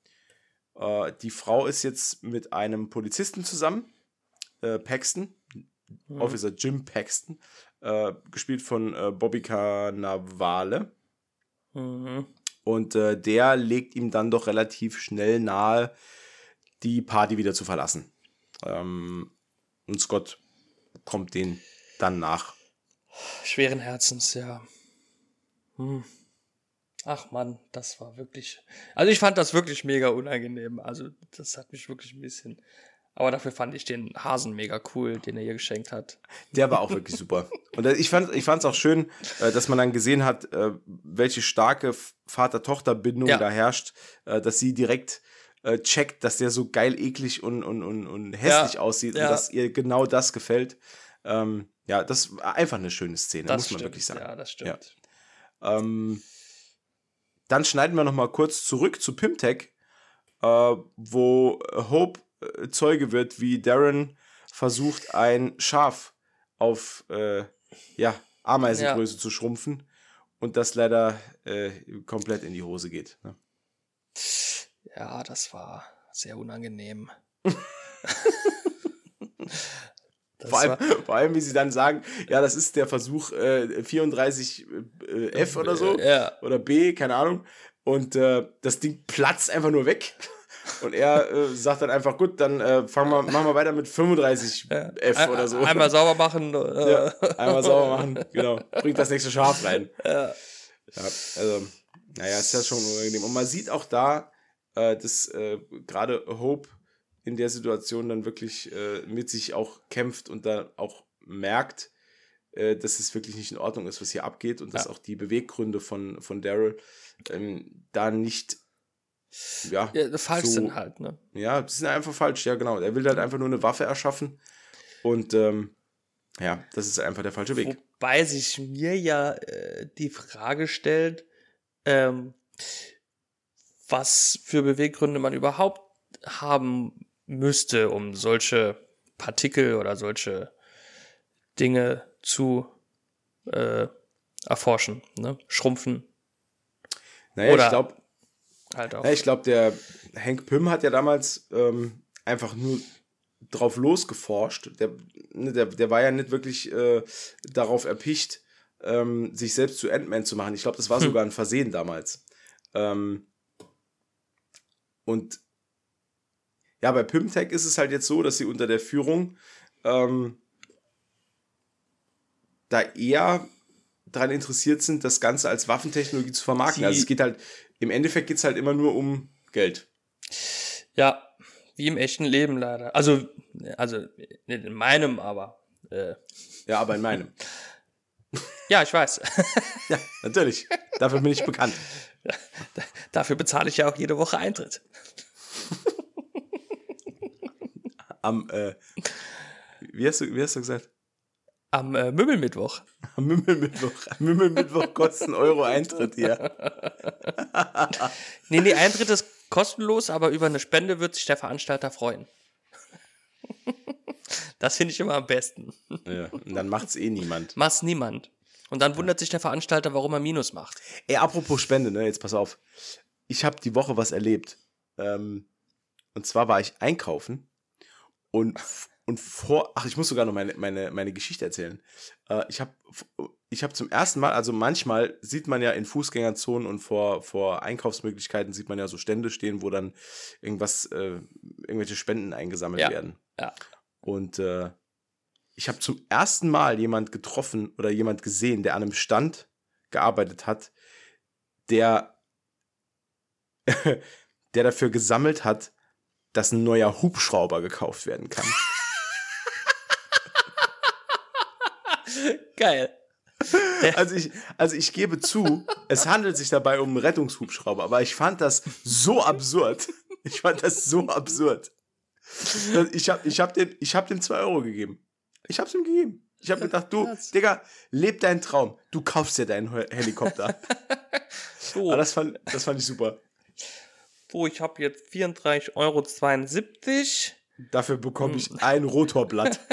Äh, die Frau ist jetzt mit einem Polizisten zusammen, äh, Paxton, Mhm. Officer Jim Paxton, äh, gespielt von äh, Bobby Cannavale. Mhm. Und äh, der legt ihm dann doch relativ schnell nahe, die Party wieder zu verlassen. Ähm, und Scott kommt den dann nach. Schweren Herzens, ja. Hm. Ach Mann, das war wirklich. Also ich fand das wirklich mega unangenehm. Also das hat mich wirklich ein bisschen. Aber dafür fand ich den Hasen mega cool, den er ihr geschenkt hat. Der war auch wirklich super. Und ich fand ich es auch schön, äh, dass man dann gesehen hat, äh, welche starke Vater-Tochter-Bindung Ja. da herrscht, äh, dass sie direkt checkt, dass der so geil, eklig und, und, und, und hässlich Ja, aussieht ja. und dass ihr genau das gefällt. Ähm, ja, das war einfach eine schöne Szene, Das muss man stimmt. wirklich sagen. Ja, das stimmt. Ähm, dann schneiden wir noch mal kurz zurück zu Pimtech, äh, wo Hope äh, Zeuge wird, wie Darren versucht, ein Schaf auf äh, ja, Ameisengröße zu schrumpfen und das leider äh, komplett in die Hose geht. Ne? Ja, das war sehr unangenehm. Vor, allem, vor allem, wie sie dann sagen, ja, das ist der Versuch äh, 34 äh, F oder so. Ja, oder B, keine Ahnung. Und äh, das Ding platzt einfach nur weg. Und er äh, sagt dann einfach, gut, dann äh, fangen wir, machen wir weiter mit 35 F oder so. Einmal sauber machen. Äh, ja, einmal sauber machen, genau. Bringt das nächste Schaf rein. Ja. Ja, also, naja, ist ja schon unangenehm. Und man sieht auch da, äh, dass äh, gerade Hope in der Situation dann wirklich äh, mit sich auch kämpft und da auch merkt, dass es wirklich nicht in Ordnung ist, was hier abgeht und dass auch die Beweggründe von, von Daryl ähm, da nicht, ja, Ja, falsch So- sind halt, ne? ja, die sind einfach falsch, ja, genau. Er will halt einfach nur eine Waffe erschaffen und ähm, ja, das ist einfach der falsche Weg. Wobei sich mir ja äh, die Frage stellt, ähm, was für Beweggründe man überhaupt haben müsste, um solche Partikel oder solche Dinge zu äh, erforschen, ne? Schrumpfen. Naja, Oder ich glaube, Halt auch. ja, ich glaub, der Hank Pym hat ja damals ähm, einfach nur drauf losgeforscht. Der, ne, der, der war ja nicht wirklich äh, darauf erpicht, ähm, sich selbst zu Ant-Man zu machen. Ich glaube, das war Hm. sogar ein Versehen damals. Ähm, und ja, bei Pymtech ist es halt jetzt so, dass sie unter der Führung ähm, da eher daran interessiert sind, das Ganze als Waffentechnologie zu vermarkten. Sie- also es geht halt, im Endeffekt geht es halt immer nur um Geld. Ja, wie im echten Leben leider. Also, also nicht in meinem, aber äh, Ja, aber in meinem. ja, ich weiß. ja, natürlich. Dafür bin ich bekannt. Dafür bezahle ich ja auch jede Woche Eintritt. Am, äh, wie hast du, wie hast du gesagt? Am äh, Möbelmittwoch. Am Mümmelmittwoch. Am Mümmelmittwoch kostet ein Euro Eintritt hier. Nee, nee, Eintritt ist kostenlos, aber über eine Spende wird sich der Veranstalter freuen. Das finde ich immer am besten. Ja, und dann macht's eh niemand. Macht's niemand. Und dann wundert sich der Veranstalter, warum er Minus macht. Ey, apropos Spende, ne, jetzt pass auf. Ich habe die Woche was erlebt. Ähm, und zwar war ich einkaufen und, und vor, ach, ich muss sogar noch meine, meine, meine Geschichte erzählen. Äh, ich habe ich hab zum ersten Mal, also manchmal sieht man ja in Fußgängerzonen und vor, vor Einkaufsmöglichkeiten sieht man ja so Stände stehen, wo dann irgendwas, äh, irgendwelche Spenden eingesammelt Ja. werden. Ja. Und äh, ich habe zum ersten Mal jemand getroffen oder jemand gesehen, der an einem Stand gearbeitet hat, der, der dafür gesammelt hat, dass ein neuer Hubschrauber gekauft werden kann. Geil. Also ich, also ich gebe zu, es handelt sich dabei um einen Rettungshubschrauber, aber ich fand das so absurd. Ich fand das so absurd. Ich habe ich hab dem, ich hab dem 2 Euro gegeben. Ich hab's ihm gegeben. Ich habe gedacht, du. Digga, leb deinen Traum. Du kaufst dir deinen He- Helikopter. So, Aber das fand, das fand ich super. so ich habe jetzt 34,72 Euro. Dafür bekomme ich ein Rotorblatt.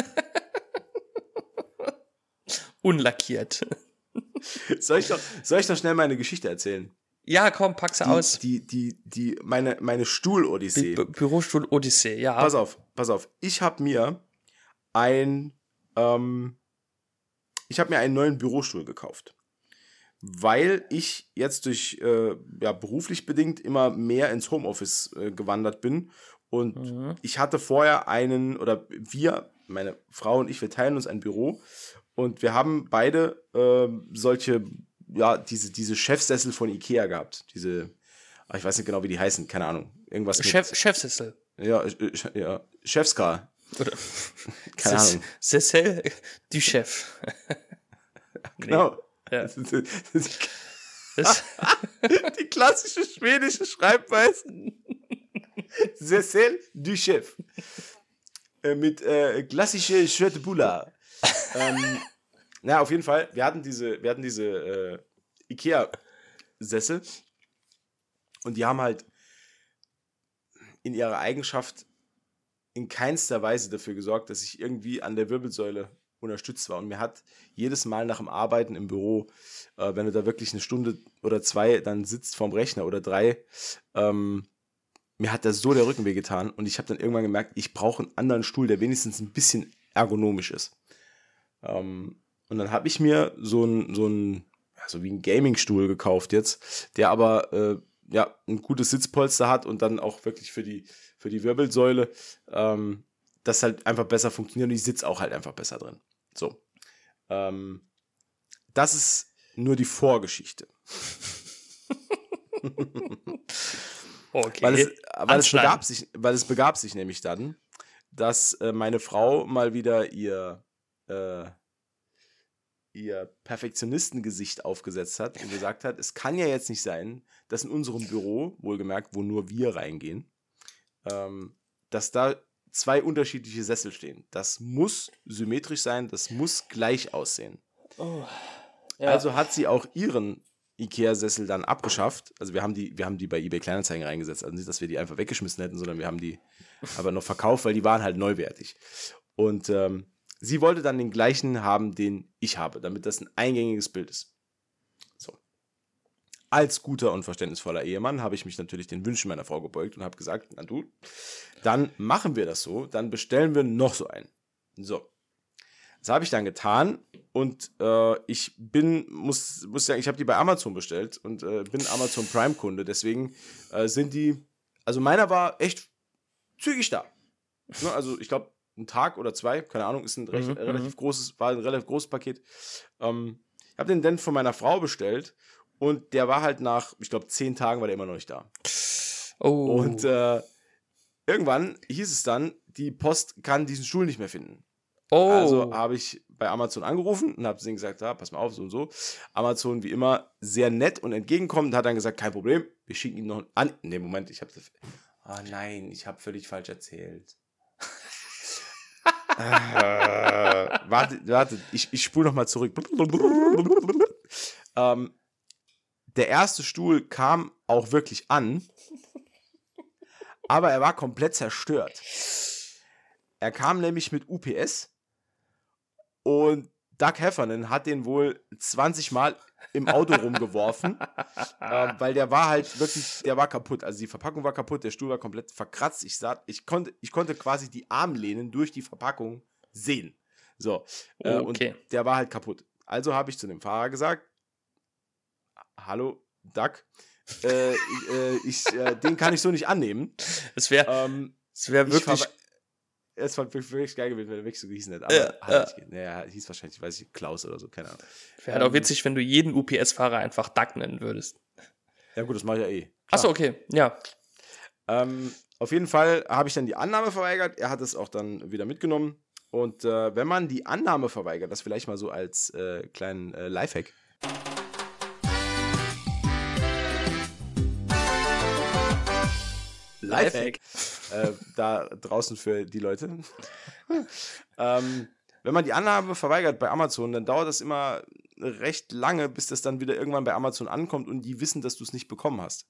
Unlackiert. Soll ich doch, soll ich doch schnell meine Geschichte erzählen? Ja, komm, pack sie aus. die, die, die, meine, meine Stuhl-Odyssee. Bü Bürostuhl Odyssee, ja. Pass auf, pass auf. Ich habe mir ein, ähm, ich habe mir einen neuen Bürostuhl gekauft, weil ich jetzt durch, äh, ja, beruflich bedingt immer mehr ins Homeoffice äh, gewandert bin und Mhm. ich hatte vorher einen, oder wir, meine Frau und ich, wir teilen uns ein Büro und wir haben beide ähm, solche, ja, diese, diese Chefsessel von Ikea gehabt. Diese, ah, ich weiß nicht genau, wie die heißen, keine Ahnung. Irgendwas Chef, Chefsessel. ja, äh, ja, Chefskar. Oder Keine Ahnung. Sessel du Chef. Genau. Ja. Die klassische schwedische Schreibweise. Cecil du Chef. Äh, mit äh, klassische Schöttebula. Ähm, na, auf jeden Fall, wir hatten diese, wir hatten diese äh, Ikea-Sessel und die haben halt in ihrer Eigenschaft in keinster Weise dafür gesorgt, dass ich irgendwie an der Wirbelsäule unterstützt war. Und mir hat jedes Mal nach dem Arbeiten im Büro, äh, wenn du da wirklich eine Stunde oder zwei dann sitzt vorm Rechner oder drei, ähm, mir hat da so der Rücken wehgetan und ich habe dann irgendwann gemerkt, ich brauche einen anderen Stuhl, der wenigstens ein bisschen ergonomisch ist. Ähm, und dann habe ich mir so ein, so ein, ja, so wie ein Gaming-Stuhl gekauft jetzt, der aber äh, ja ein gutes Sitzpolster hat und dann auch wirklich für die, für die Wirbelsäule ähm, das halt einfach besser funktioniert und ich sitze auch halt einfach besser drin. So. Ähm, das ist nur die Vorgeschichte. okay. Weil es, weil, es begab sich, weil es begab sich nämlich dann, dass äh, meine Frau mal wieder ihr, äh, ihr Perfektionistengesicht aufgesetzt hat und gesagt hat, es kann ja jetzt nicht sein, dass in unserem Büro, wohlgemerkt, wo nur wir reingehen, ähm, dass da zwei unterschiedliche Sessel stehen. Das muss symmetrisch sein, das muss gleich aussehen. oh. ja. Also hat sie auch ihren Ikea-Sessel dann abgeschafft. Also wir haben die, wir haben die bei eBay Kleinanzeigen reingesetzt. Also nicht, dass wir die einfach weggeschmissen hätten, sondern wir haben die aber noch verkauft, weil die waren halt neuwertig. Und ähm, sie wollte dann den gleichen haben, den ich habe, damit das ein eingängiges Bild ist. So. Als guter und verständnisvoller Ehemann habe ich mich natürlich den Wünschen meiner Frau gebeugt und habe gesagt, na du, dann machen wir das so, dann bestellen wir noch so einen. So. Das habe ich dann getan und äh, ich bin, muss, muss sagen, ich habe die bei Amazon bestellt und äh, bin Amazon Prime-Kunde. Deswegen äh, sind die, also meiner war echt zügig da. Ne, also ich glaube, ein Tag oder zwei, keine Ahnung, ist ein recht, Mhm, relativ großes, war ein relativ großes Paket. Ähm, ich habe den dann von meiner Frau bestellt und der war halt nach, ich glaube, zehn Tagen war der immer noch nicht da. Oh. Und äh, irgendwann hieß es dann, die Post kann diesen Stuhl nicht mehr finden. oh. Also habe ich bei Amazon angerufen und habe denen gesagt, ja, pass mal auf, so und so. Amazon wie immer sehr nett und entgegenkommend hat dann gesagt, kein Problem, wir schicken ihn noch an. Ne, Moment, ich habe Ah nein, ich habe völlig falsch erzählt. Äh, warte, warte, ich, ich spule noch mal zurück. ähm, der erste Stuhl kam auch wirklich an, aber er war komplett zerstört. Er kam nämlich mit UPS und Doug Heffernan hat den wohl 20 Mal im Auto rumgeworfen, ähm, weil der war halt wirklich, der war kaputt. Also die Verpackung war kaputt, der Stuhl war komplett verkratzt. Ich, sah, ich, konnte, ich konnte quasi die Armlehnen durch die Verpackung sehen. So, äh, Okay. und der war halt kaputt. Also habe ich zu dem Fahrer gesagt, hallo Doug, äh, äh, ich, äh, den kann ich so nicht annehmen. Es wäre Ähm, es wär ich wirklich. Es war wirklich wirklich geil gewesen, wenn er wirklich so gehießen hätte. Aber Ja, hat ja. nicht naja, hieß wahrscheinlich, weiß ich, Klaus oder so, keine Ahnung. Wäre halt auch ähm, witzig, wenn du jeden UPS-Fahrer einfach Duck nennen würdest. Ja gut, das mache ich ja eh. Achso, okay. Ja. Ähm, auf jeden Fall habe ich dann die Annahme verweigert. Er hat es auch dann wieder mitgenommen. Und äh, wenn man die Annahme verweigert, das vielleicht mal so als äh, kleinen äh, Lifehack. Lifehack. Äh, da draußen für die Leute. ähm, wenn man die Annahme verweigert bei Amazon, dann dauert das immer recht lange, bis das dann wieder irgendwann bei Amazon ankommt und die wissen, dass du es nicht bekommen hast.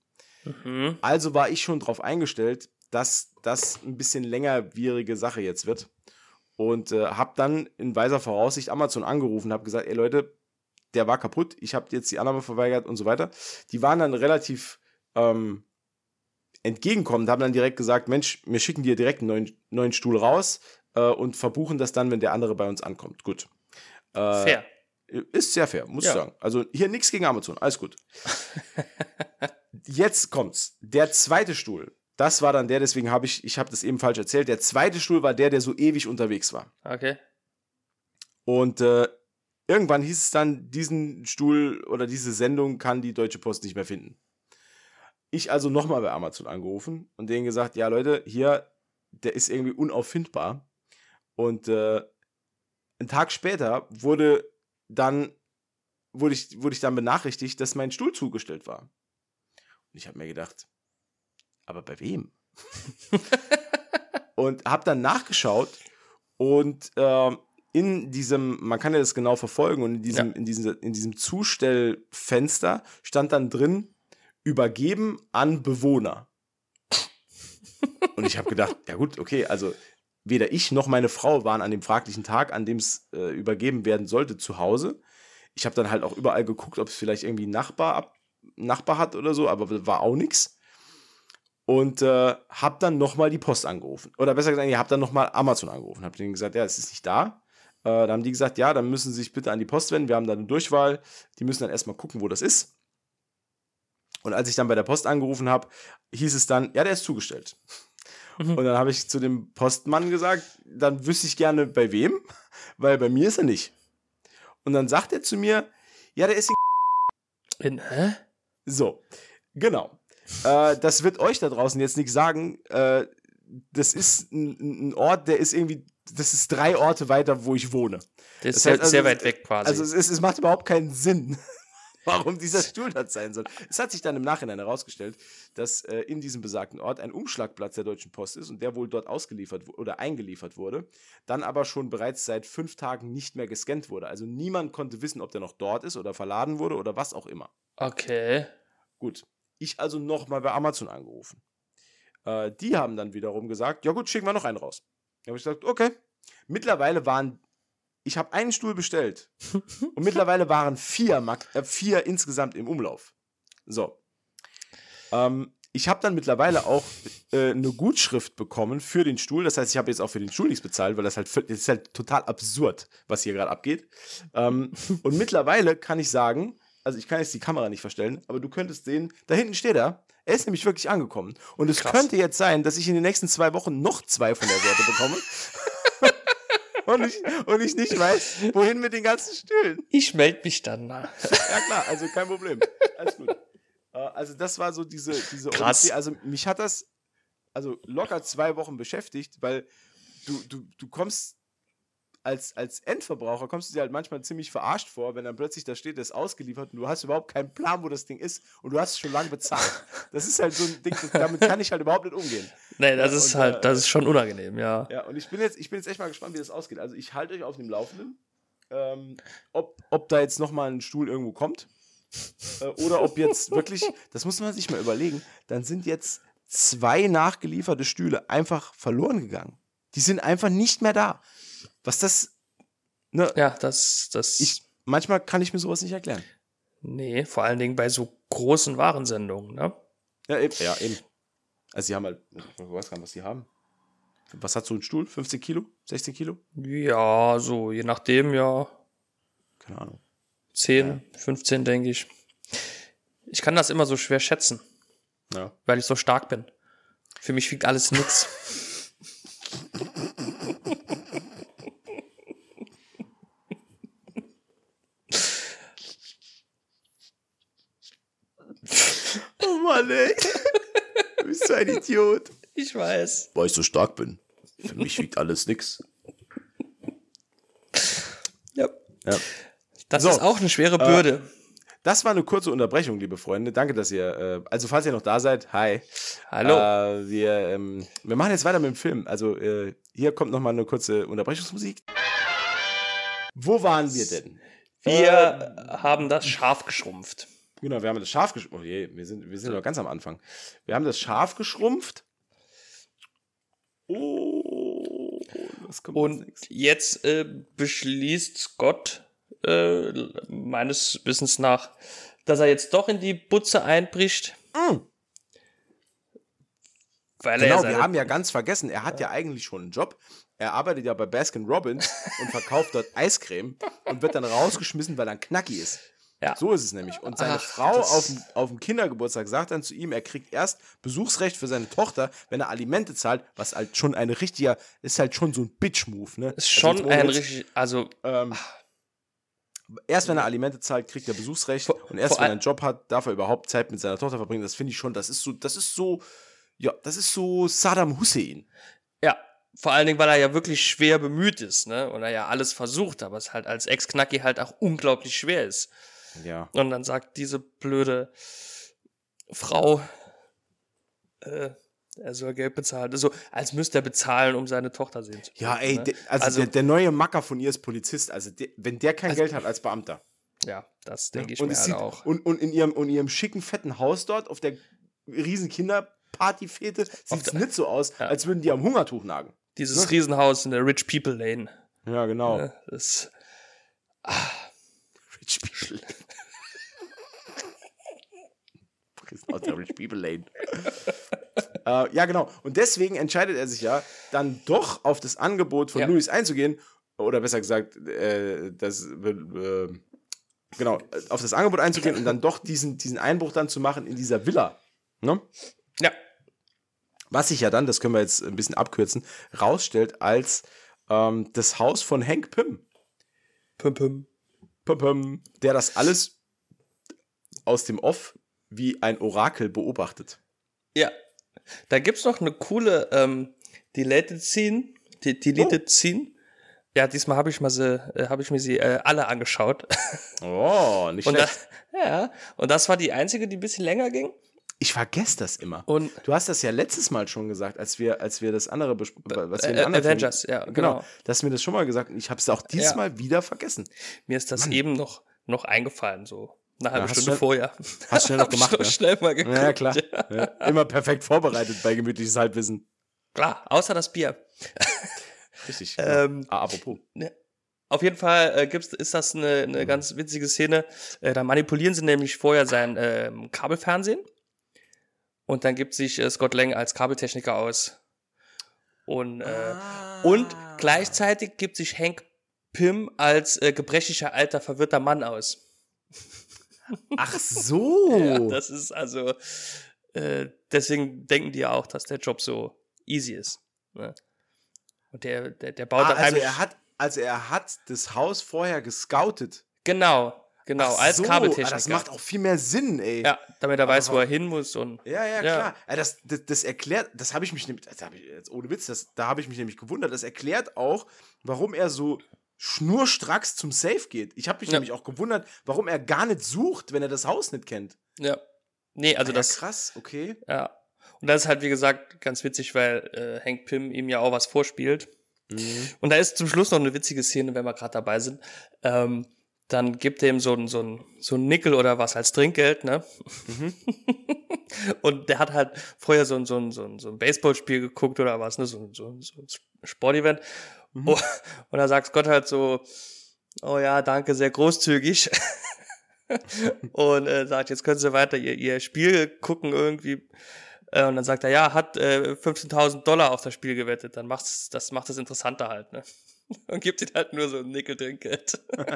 Mhm. Also war ich schon darauf eingestellt, dass das ein bisschen längerwierige Sache jetzt wird. Und äh, habe dann in weiser Voraussicht Amazon angerufen, habe gesagt, ey Leute, der war kaputt, ich habe jetzt die Annahme verweigert und so weiter. Die waren dann relativ ähm, entgegenkommend, haben dann direkt gesagt, Mensch, wir schicken dir direkt einen neuen, neuen Stuhl raus äh, und verbuchen das dann, wenn der andere bei uns ankommt. Gut. Äh, Fair. Ist sehr fair, muss Ja. ich sagen. Also hier nichts gegen Amazon, alles gut. Jetzt kommt's. Der zweite Stuhl. Das war dann der, deswegen habe ich, ich habe das eben falsch erzählt. Der zweite Stuhl war der, der so ewig unterwegs war. Okay. Und äh, irgendwann hieß es dann, diesen Stuhl oder diese Sendung kann die Deutsche Post nicht mehr finden. Ich also nochmal bei Amazon angerufen und denen gesagt, ja Leute, hier, der ist irgendwie unauffindbar. Und äh, einen Tag später wurde dann, wurde ich, wurde ich dann benachrichtigt, dass mein Stuhl zugestellt war. Und ich habe mir gedacht, aber bei wem? und habe dann nachgeschaut und ähm, in diesem, man kann ja das genau verfolgen und in diesem, Ja. in diesem, in diesem Zustellfenster stand dann drin, übergeben an Bewohner. und ich habe gedacht, ja gut, okay, also weder ich noch meine Frau waren an dem fraglichen Tag, an dem es äh, übergeben werden sollte, zu Hause. Ich habe dann halt auch überall geguckt, ob es vielleicht irgendwie einen Nachbar, Nachbar hat oder so, aber war auch nichts. Und äh, habe dann nochmal die Post angerufen. Oder besser gesagt, ich habe dann nochmal Amazon angerufen. Habe denen gesagt, ja, es ist nicht da. Äh, dann haben die gesagt, ja, dann müssen sie sich bitte an die Post wenden. Wir haben da eine Durchwahl. Die müssen dann erstmal gucken, wo das ist. Und als ich dann bei der Post angerufen habe, hieß es dann, ja, der ist zugestellt. Mhm. Und dann habe ich zu dem Postmann gesagt, dann wüsste ich gerne bei wem, weil bei mir ist er nicht. Und dann sagt er zu mir, ja, der ist in In, hä? so, genau. Äh, das wird euch da draußen jetzt nicht sagen. Äh, das ist ein, ein Ort, der ist irgendwie, das ist drei Orte weiter, wo ich wohne. Ist Das sehr, heißt also, sehr weit weg quasi. Also es, ist, es macht überhaupt keinen Sinn, warum dieser Stuhl dort sein soll. Es hat sich dann im Nachhinein herausgestellt, dass äh, in diesem besagten Ort ein Umschlagplatz der Deutschen Post ist und der wohl dort ausgeliefert oder eingeliefert wurde, dann aber schon bereits seit fünf Tagen nicht mehr gescannt wurde. Also niemand konnte wissen, ob der noch dort ist oder verladen wurde oder was auch immer. okay. Gut, ich also nochmal bei Amazon angerufen. Äh, die haben dann wiederum gesagt, ja gut, schicken wir noch einen raus. Da habe ich gesagt, okay. Mittlerweile waren ich habe einen Stuhl bestellt und mittlerweile waren vier, äh, vier insgesamt im Umlauf. So. Ähm, ich habe dann mittlerweile auch äh, eine Gutschrift bekommen für den Stuhl. Das heißt, ich habe jetzt auch für den Stuhl nichts bezahlt, weil das halt, das ist halt total absurd, was hier gerade abgeht. Ähm, und mittlerweile kann ich sagen, also ich kann jetzt die Kamera nicht verstellen, aber du könntest sehen, da hinten steht er. Er ist nämlich wirklich angekommen. Und es Krass. könnte jetzt sein, dass ich in den nächsten zwei Wochen noch zwei von der Sorte bekomme. und, ich, und ich nicht weiß, wohin mit den ganzen Stühlen. Ich melde mich dann mal. ja klar, also kein Problem. Alles gut. Äh, also das war so diese, diese Krass. Odyssee. Also mich hat das also locker zwei Wochen beschäftigt, weil du, du, du kommst als, als Endverbraucher kommst du dir halt manchmal ziemlich verarscht vor, wenn dann plötzlich da steht, das ist ausgeliefert und du hast überhaupt keinen Plan, wo das Ding ist und du hast es schon lange bezahlt. Das ist halt so ein Ding, das, damit kann ich halt überhaupt nicht umgehen. Nee, das ist und, halt, äh, das ist schon unangenehm, ja. Ja, und ich bin jetzt, ich bin jetzt echt mal gespannt, wie das ausgeht. Also ich halte euch auf dem Laufenden, ähm, ob, ob da jetzt nochmal ein Stuhl irgendwo kommt. Äh, oder ob jetzt wirklich, das muss man sich mal überlegen, dann sind jetzt zwei nachgelieferte Stühle einfach verloren gegangen. Die sind einfach nicht mehr da. Was das. Ne, ja, das. das ich, manchmal kann ich mir sowas nicht erklären. Nee, vor allen Dingen bei so großen Warensendungen, ne? Ja, eben. Ja, eben. Also, sie haben halt. Ich weiß gar nicht, was sie haben. Was hat so ein Stuhl? 15 Kilo? 16 Kilo? Ja, so, je nachdem, ja. Keine Ahnung. 10, ja. 15, denke ich. Ich kann das immer so schwer schätzen. Ja. Weil ich so stark bin. Für mich wiegt alles nix. oh Mann, ey. Du bist so ein Idiot. Ich weiß. Weil ich so stark bin. Für mich wiegt alles nix. Ja. ja. Das so. ist auch eine schwere Bürde. Äh, das war eine kurze Unterbrechung, liebe Freunde. Danke, dass ihr, äh, also falls ihr noch da seid, hi. Hallo. Äh, wir, ähm, wir machen jetzt weiter mit dem Film. Also äh, hier kommt noch mal eine kurze Unterbrechungsmusik. Wo waren wir denn? Wir ähm, haben das Schaf geschrumpft. Genau, wir haben das Schaf geschrumpft. Oh je, wir sind, wir sind noch ganz am Anfang. Wir haben das Schaf geschrumpft. Oh, Und jetzt äh, beschließt Scott äh, meines Wissens nach, dass er jetzt doch in die Butze einbricht. Mm. Weil genau, wir haben ja ganz vergessen, er hat ja. ja eigentlich schon einen Job. Er arbeitet ja bei Baskin Robbins und verkauft dort Eiscreme und wird dann rausgeschmissen, weil er ein Knacki ist. Ja. So ist es nämlich. Und seine Ach, Frau auf dem, auf dem Kindergeburtstag sagt dann zu ihm, er kriegt erst Besuchsrecht für seine Tochter, wenn er Alimente zahlt, was halt schon ein richtiger, ist halt schon so ein Bitch-Move, ne? Ist also schon ein richtig, also. Ähm, erst wenn er Alimente zahlt, kriegt er Besuchsrecht vor, und erst wenn er einen Job hat, darf er überhaupt Zeit mit seiner Tochter verbringen. Das finde ich schon, das ist so, das ist so, ja, das ist so Saddam Hussein. Ja, vor allen Dingen, weil er ja wirklich schwer bemüht ist, ne? Und er ja alles versucht, aber es halt als Ex-Knacki halt auch unglaublich schwer ist. Ja. Und dann sagt diese blöde Frau, äh, er soll Geld bezahlen. Also, als müsste er bezahlen, um seine Tochter sehen zu können. Ja, ey, ne? also, also der, der, neue Macker von ihr ist Polizist. Also, der, wenn der kein also, Geld hat als Beamter. Ja, das denke ich und mir halt sieht, auch. Und, und in, ihrem, in ihrem schicken, fetten Haus dort, auf der riesen Kinderpartyfete, sieht es nicht so aus, ja. als würden die am Hungertuch nagen. Dieses ne? Riesenhaus in der Rich People Lane. Ja, genau. Ja, das. Ah. Rich People Lane. Aus der Rich People Lane. äh, ja, genau. Und deswegen entscheidet er sich ja, dann doch auf das Angebot von ja. Louis einzugehen. Oder besser gesagt, äh, das, äh, genau, auf das Angebot einzugehen und dann doch diesen, diesen Einbruch dann zu machen in dieser Villa. Ne? Ja. Was sich ja dann, das können wir jetzt ein bisschen abkürzen, rausstellt als ähm, das Haus von Hank Pym. Pym Pym. Pym Pym. Der das alles aus dem Off wie ein Orakel beobachtet. Ja. Da gibt es noch eine coole ähm, Deleted Scene, die Deleted oh. Scene. Ja, diesmal habe ich, mal sie, äh, hab ich mir sie äh, alle angeschaut. Oh, nicht und schlecht. Da, ja, und das war die einzige, die ein bisschen länger ging. Ich vergesse das immer. Und du hast das ja letztes Mal schon gesagt, als wir, als wir das andere was wir äh, Avengers, Film, ja, genau. genau. Du hast mir das schon mal gesagt und ich habe es auch diesmal ja. wieder vergessen. Mir ist das Mann. eben noch, noch eingefallen, so eine halbe ja, Stunde schnell, vorher. Hast schnell noch gemacht, ne? schnell mal geguckt. Ja, klar. Ja. Immer perfekt vorbereitet bei gemütliches Halbwissen. Klar, außer das Bier. Richtig. ähm, ah, apropos. Ne, Auf jeden Fall äh, gibt's, ist das eine, eine ganz witzige Szene. Äh, da manipulieren sie nämlich vorher sein ähm, Kabelfernsehen. Und dann gibt sich äh, Scott Lang als Kabeltechniker aus. Und, äh, Ah. und gleichzeitig gibt sich Hank Pym als äh, gebrechlicher, alter, verwirrter Mann aus. Ach so. Ja, das ist also, äh, deswegen denken die ja auch, dass der Job so easy ist. Ne? Und der, der, der baut ah, dann also er hat, also er hat das Haus vorher gescoutet. Genau, genau, Ach als so, Kabeltechniker. ah, Das macht auch viel mehr Sinn, ey. ja, damit er Aber weiß, wo er hin muss und Ja, ja, Ja. klar. Ja, das, das, das erklärt, das habe ich mich nämlich, das hab ich, jetzt ohne Witz, das, da habe ich mich nämlich gewundert. Das erklärt auch, warum er so schnurstracks zum Safe geht. Ich habe mich Ja. nämlich auch gewundert, warum er gar nicht sucht, wenn er das Haus nicht kennt. ja. Nee, also Ah, das, ja, krass, okay. ja. Und das ist halt, wie gesagt, ganz witzig, weil äh, Hank Pym ihm ja auch was vorspielt. Mhm. Und da ist zum Schluss noch eine witzige Szene, wenn wir gerade dabei sind. Ähm, dann gibt er ihm so ein, so ein, so ein Nickel oder was als Trinkgeld, ne? Mhm. Und der hat halt vorher so ein, so ein, so ein, so ein Baseballspiel geguckt oder was, ne? So, ein- so ein Sportevent. Mhm. Oh, und da sagt Scott halt so, oh ja, danke, sehr großzügig. und äh, sagt, jetzt können Sie weiter ihr, ihr Spiel gucken irgendwie. Äh, und dann sagt er, ja, hat äh, 15.000 Dollar auf das Spiel gewettet. Dann macht's, das macht es interessanter halt, ne? Und gibt ihm halt nur so ein Nickel-Trinkgeld. das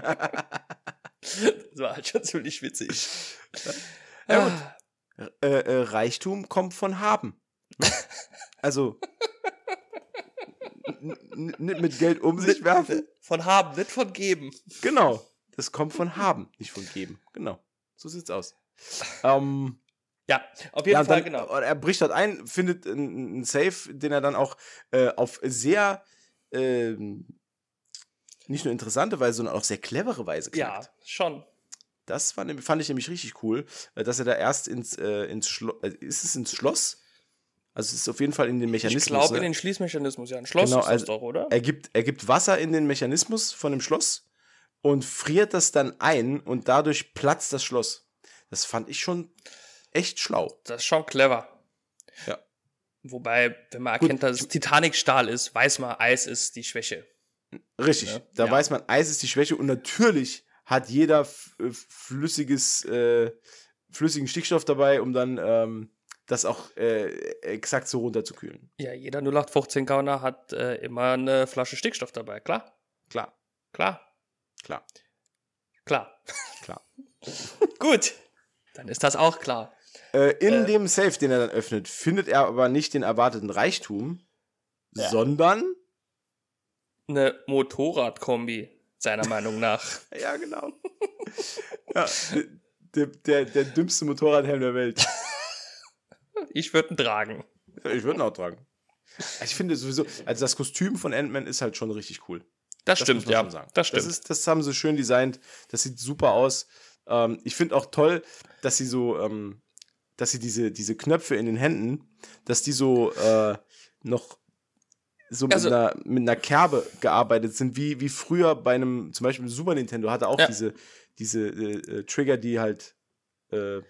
war halt schon ziemlich witzig. Ja, gut. Äh, äh, Reichtum kommt von haben. Ne? Also nicht mit Geld um sich werfen. Von haben, nicht von geben. Genau. Das kommt von haben, nicht von geben. Genau. So sieht's aus. Ähm, Ja, auf jeden ja, Fall, dann, genau. Er bricht dort ein, findet einen Safe, den er dann auch äh, auf sehr ähm, nicht nur interessante Weise, sondern auch sehr clevere Weise knackt. Ja, schon. Das nämlich- fand ich nämlich richtig cool, äh, dass er da erst ins, äh, ins Schloss, äh, ist es ins Schloss? Also es ist auf jeden Fall in den Mechanismus. Ich glaube ne? in den Schließmechanismus, ja. Ein Schloss Genau, ist also doch, oder? er, gibt, er gibt Wasser in den Mechanismus von dem Schloss und friert das dann ein und dadurch platzt das Schloss. Das fand ich schon echt schlau. Das ist schon clever. Ja. Wobei, wenn man Gut, erkennt, dass es Titanic-Stahl ist, weiß man, Eis ist die Schwäche. Richtig. Ja. Da Ja. weiß man, Eis ist die Schwäche und natürlich hat jeder äh, flüssiges, äh, flüssigen Stickstoff dabei, um dann ähm, das auch äh, exakt so runterzukühlen. Ja, jeder 0815 Gauner hat äh, immer eine Flasche Stickstoff dabei. Klar, Klar, klar, klar, klar. klar. Gut, dann ist das auch klar. Äh, in Äh. dem Safe, den er dann öffnet, findet er aber nicht den erwarteten Reichtum, Ja. sondern Eine Motorradkombi, seiner Meinung nach. Ja, genau. ja, der, der, der dümmste Motorradhelm der Welt. Ich würde ihn tragen. Ich würde ihn auch tragen. Also Ich finde sowieso, also das Kostüm von Ant-Man ist halt schon richtig cool. Das, Das stimmt, ja. schon sagen. Das stimmt. Das, ist, das haben sie schön designt. Das sieht super aus. Ähm, ich finde auch toll, dass sie so, ähm, dass sie diese, diese Knöpfe in den Händen, dass die so äh, noch so mit, Also- einer, mit einer Kerbe gearbeitet sind, wie, wie früher bei einem, zum Beispiel Super Nintendo hatte auch Ja. diese, diese äh, äh, Trigger, die halt, äh,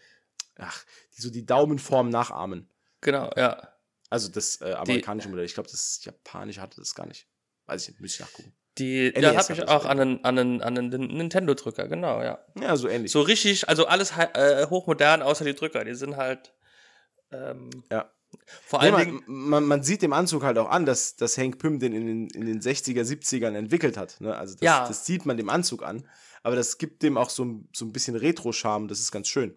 ach, die so die Daumenform nachahmen. genau, ja. Also das äh, amerikanische Modell. Ich glaube, das japanische hatte das gar nicht. Weiß ich nicht, müsste ich nachgucken. Die, NES da hat habe ich auch an einen, an einen, an einen Nintendo-Drücker, genau, ja. Ja, so ähnlich. So richtig, also alles äh, hochmodern, außer die Drücker. Die sind halt. Ähm, Ja. Vor Nee, man, Dingen. man, man sieht dem Anzug halt auch an, dass, dass Hank Pym den in den, in den 60er, 70ern entwickelt hat. Ne? Also das, Ja. das sieht man dem Anzug an. Aber das gibt dem auch so, ein- so ein bisschen Retro-Charme. Das ist ganz schön.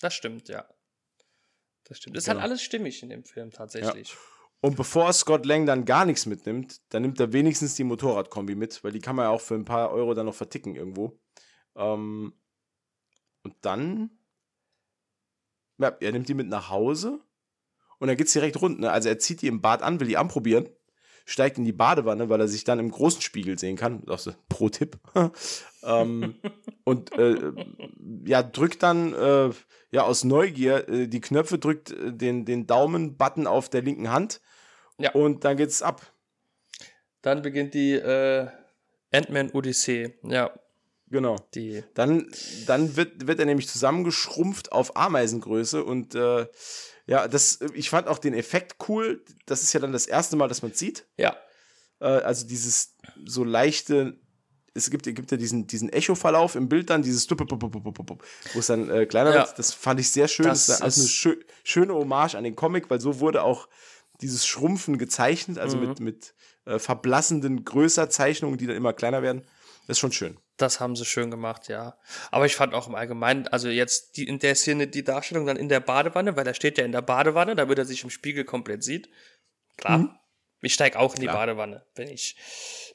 Das stimmt, ja. Das stimmt. Ist Genau. halt alles stimmig in dem Film tatsächlich. Und bevor Scott Lang dann gar nichts mitnimmt, dann nimmt er wenigstens die Motorradkombi mit, weil die kann man ja auch für ein paar Euro dann noch verticken irgendwo. Ähm, und dann, ja, er nimmt die mit nach Hause und dann geht's direkt rund. Ne? Also er zieht die im Bad an, will die anprobieren, steigt in die Badewanne, weil er sich dann im großen Spiegel sehen kann. Das ist pro Tipp. ähm, und äh, ja, drückt dann äh, ja aus Neugier äh, die Knöpfe, drückt äh, den, den Daumen-Button auf der linken Hand Ja. und dann geht's ab. Dann beginnt die äh, Ant-Man Odyssee. Ja, Genau. die. Dann, dann wird, wird er nämlich zusammengeschrumpft auf Ameisengröße und äh, ja, das, ich fand auch den Effekt cool. Das ist ja dann das erste Mal, dass man sieht. Ja, Äh, also dieses so leichte, es gibt, gibt ja diesen, diesen Echo-Verlauf im Bild dann, dieses wo es dann äh, kleiner Ja. wird. Das fand ich sehr schön. Das, Das ist also eine schö schöne Hommage an den Comic, weil so wurde auch dieses Schrumpfen gezeichnet, also Mhm. mit, mit äh, verblassenden Größerzeichnungen, die dann immer kleiner werden. Das ist schon schön. Das haben sie schön gemacht, ja. Aber ich fand auch im Allgemeinen, also jetzt die, in der Szene die Darstellung dann in der Badewanne, weil er steht ja in der Badewanne, damit er sich im Spiegel komplett sieht. Klar. Mhm. Ich steige auch in die Klar. Badewanne, wenn ich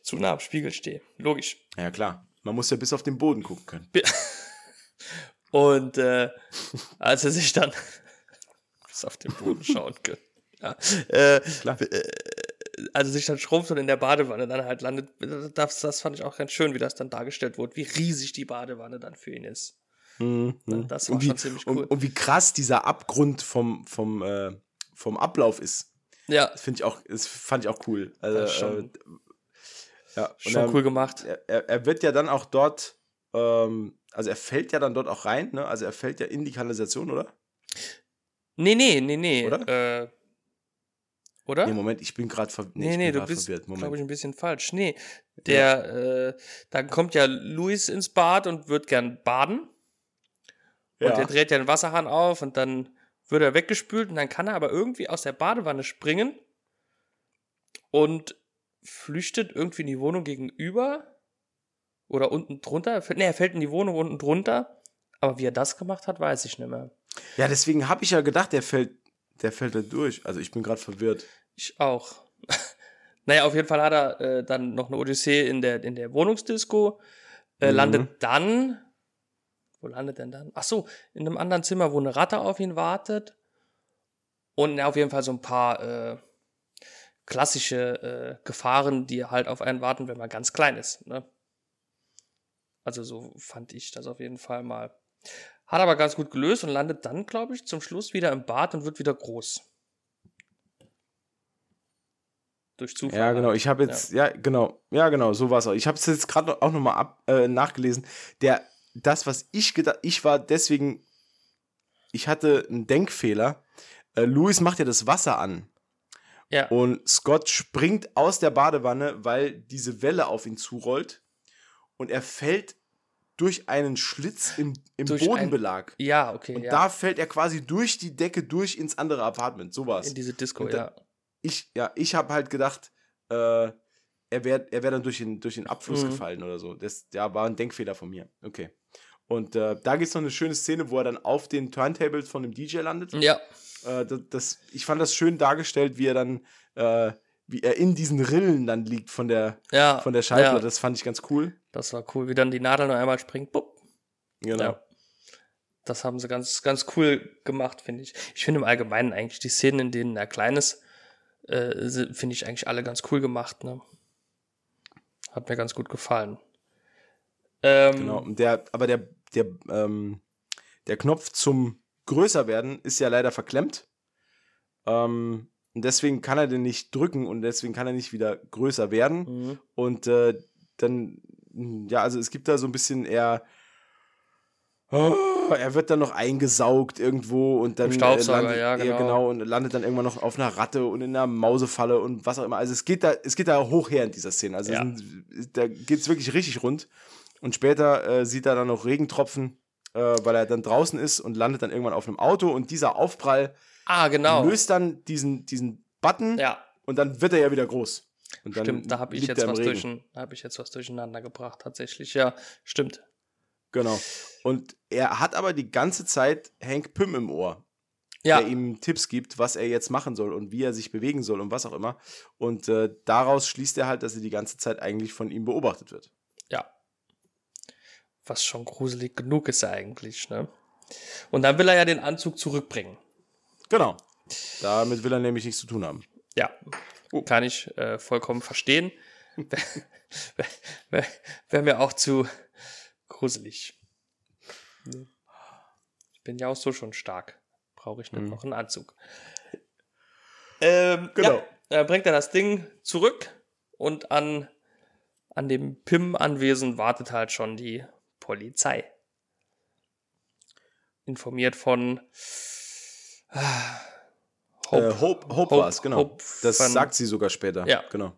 zu nah am Spiegel stehe. Logisch. Ja, klar. Man muss ja bis auf den Boden gucken können. Und äh, als er sich dann bis auf den Boden schauen kann. Ja, äh, Klar. äh, als er sich dann schrumpft und in der Badewanne dann halt landet, das, das fand ich auch ganz schön, wie das dann dargestellt wurde, wie riesig die Badewanne dann für ihn ist. Mhm. das war und wie, schon ziemlich cool. Und, und wie krass dieser Abgrund vom, vom, äh, vom Ablauf ist. Ja, Das finde ich auch, das fand ich auch cool. Also, Das ist schon- äh, ja, schon er, cool gemacht. Er, er, er wird ja dann auch dort, ähm, also er fällt ja dann dort auch rein, ne? Also er fällt ja in die Kanalisation, oder? Nee, nee, nee, nee. Oder? Äh, oder? Nee, Moment, ich bin gerade ver nee, nee, nee, du bist, glaube ich, ein bisschen falsch. Nee, der, äh, dann kommt ja Luis ins Bad und wird gern baden. Und ja. er dreht ja den Wasserhahn auf und dann wird er weggespült und dann kann er aber irgendwie aus der Badewanne springen und flüchtet irgendwie in die Wohnung gegenüber oder unten drunter. Er Nee, er fällt in die Wohnung unten drunter. Aber wie er das gemacht hat, weiß ich nicht mehr. ja, deswegen habe ich ja gedacht, der fällt, der fällt da durch. Also ich bin gerade verwirrt. Ich auch. naja, auf jeden Fall hat er äh, dann noch eine Odyssee in der, in der Wohnungsdisco, äh, Mhm. landet dann, wo landet denn dann? Ach so, in einem anderen Zimmer, wo eine Ratte auf ihn wartet. Und ja, auf jeden Fall so ein paar äh, klassische äh, Gefahren, die halt auf einen warten, wenn man ganz klein ist. Ne? Also so fand ich das auf jeden Fall mal. Hat aber ganz gut gelöst und landet dann, glaube ich, zum Schluss wieder im Bad und wird wieder groß. Durch Zufall. Ja, genau. halt. Ich habe jetzt, ja. genau, ja, genau, so war es auch. Ich habe es jetzt gerade auch nochmal ab äh, nachgelesen. Der, das, was ich gedacht, ich war deswegen, ich hatte einen Denkfehler. Äh, Louis macht ja das Wasser an Ja. und Scott springt aus der Badewanne, weil diese Welle auf ihn zurollt und er fällt durch einen Schlitz im, im Durch ein- Bodenbelag. ja, okay. und ja. da fällt er quasi durch die Decke durch ins andere Apartment. So war's in diese Disco, da- ja. ich, ja, ich habe halt gedacht, äh, er wäre er wär dann durch den, durch den Abfluss Mhm. gefallen oder so. Das ja, war ein Denkfehler von mir. Okay. Und äh, da gibt es noch eine schöne Szene, wo er dann auf den Turntables von dem DJ landet. Ja, Äh, das, das, ich fand das schön dargestellt, wie er dann, äh, wie er in diesen Rillen dann liegt von der, ja. von der Schallplatte. Ja, Das fand ich ganz cool. Das war cool, wie dann die Nadel noch einmal springt. Bupp. Genau. Ja. Das haben sie ganz, ganz cool gemacht, finde ich. Ich finde im Allgemeinen eigentlich die Szenen, in denen er klein ist, äh, finde ich eigentlich alle ganz cool gemacht. Ne? Hat mir ganz gut gefallen. Ähm, Genau. Der, aber der, der, ähm, der Knopf zum größer werden ist ja leider verklemmt. Ähm, und deswegen kann er den nicht drücken und deswegen kann er nicht wieder größer werden. Mhm. Und äh, dann, ja, also es gibt da so ein bisschen eher. Oh, er wird dann noch eingesaugt irgendwo und dann Staubsauger, landet, ja, genau. genau und landet dann irgendwann noch auf einer Ratte und in einer Mausefalle und was auch immer. Also es geht da, es geht da hoch her in dieser Szene. Also Ja. sind, da geht es wirklich richtig rund. Und später äh, sieht er dann noch Regentropfen, äh, weil er dann draußen ist und landet dann irgendwann auf einem Auto und dieser Aufprall Ah, genau. löst dann diesen, diesen Button Ja, und dann wird er ja wieder groß. Und dann stimmt. Da habe ich, jetzt was hab ich jetzt was durcheinander gebracht, tatsächlich. Ja, stimmt. Genau. Und er hat aber die ganze Zeit Hank Pym im Ohr, Ja, der ihm Tipps gibt, was er jetzt machen soll und wie er sich bewegen soll und was auch immer. Und äh, daraus schließt er halt, dass er die ganze Zeit eigentlich von ihm beobachtet wird. ja. Was schon gruselig genug ist eigentlich, ne? Und dann will er ja den Anzug zurückbringen. Genau. Damit will er nämlich nichts zu tun haben. Ja, kann ich äh, vollkommen verstehen. Wäre wär, wär mir auch zu gruselig. Ich bin ja auch so schon stark. Brauche ich nicht Mhm. noch einen Anzug. Ähm, Genau. Ja, äh, bringt er das Ding zurück und an, an dem PIM-Anwesen wartet halt schon die Polizei. Informiert von ah, Hope, äh, Hope, Hope, Hope- war es, genau. Hope das sagt sie sogar später. Ja. Genau.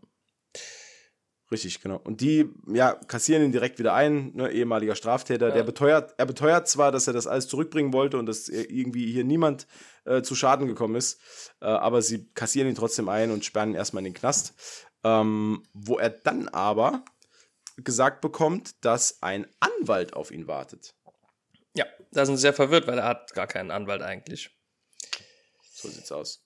Richtig, genau. Und die, ja, kassieren ihn direkt wieder ein, ne, ehemaliger Straftäter. Der beteuert, er beteuert zwar, dass er das alles zurückbringen wollte und dass irgendwie hier niemand äh, zu Schaden gekommen ist, äh, aber sie kassieren ihn trotzdem ein und sperren ihn erstmal in den Knast. Ähm, wo er dann aber gesagt bekommt, dass ein Anwalt auf ihn wartet. Ja, da sind sie sehr verwirrt, weil er hat gar keinen Anwalt eigentlich. So sieht's aus.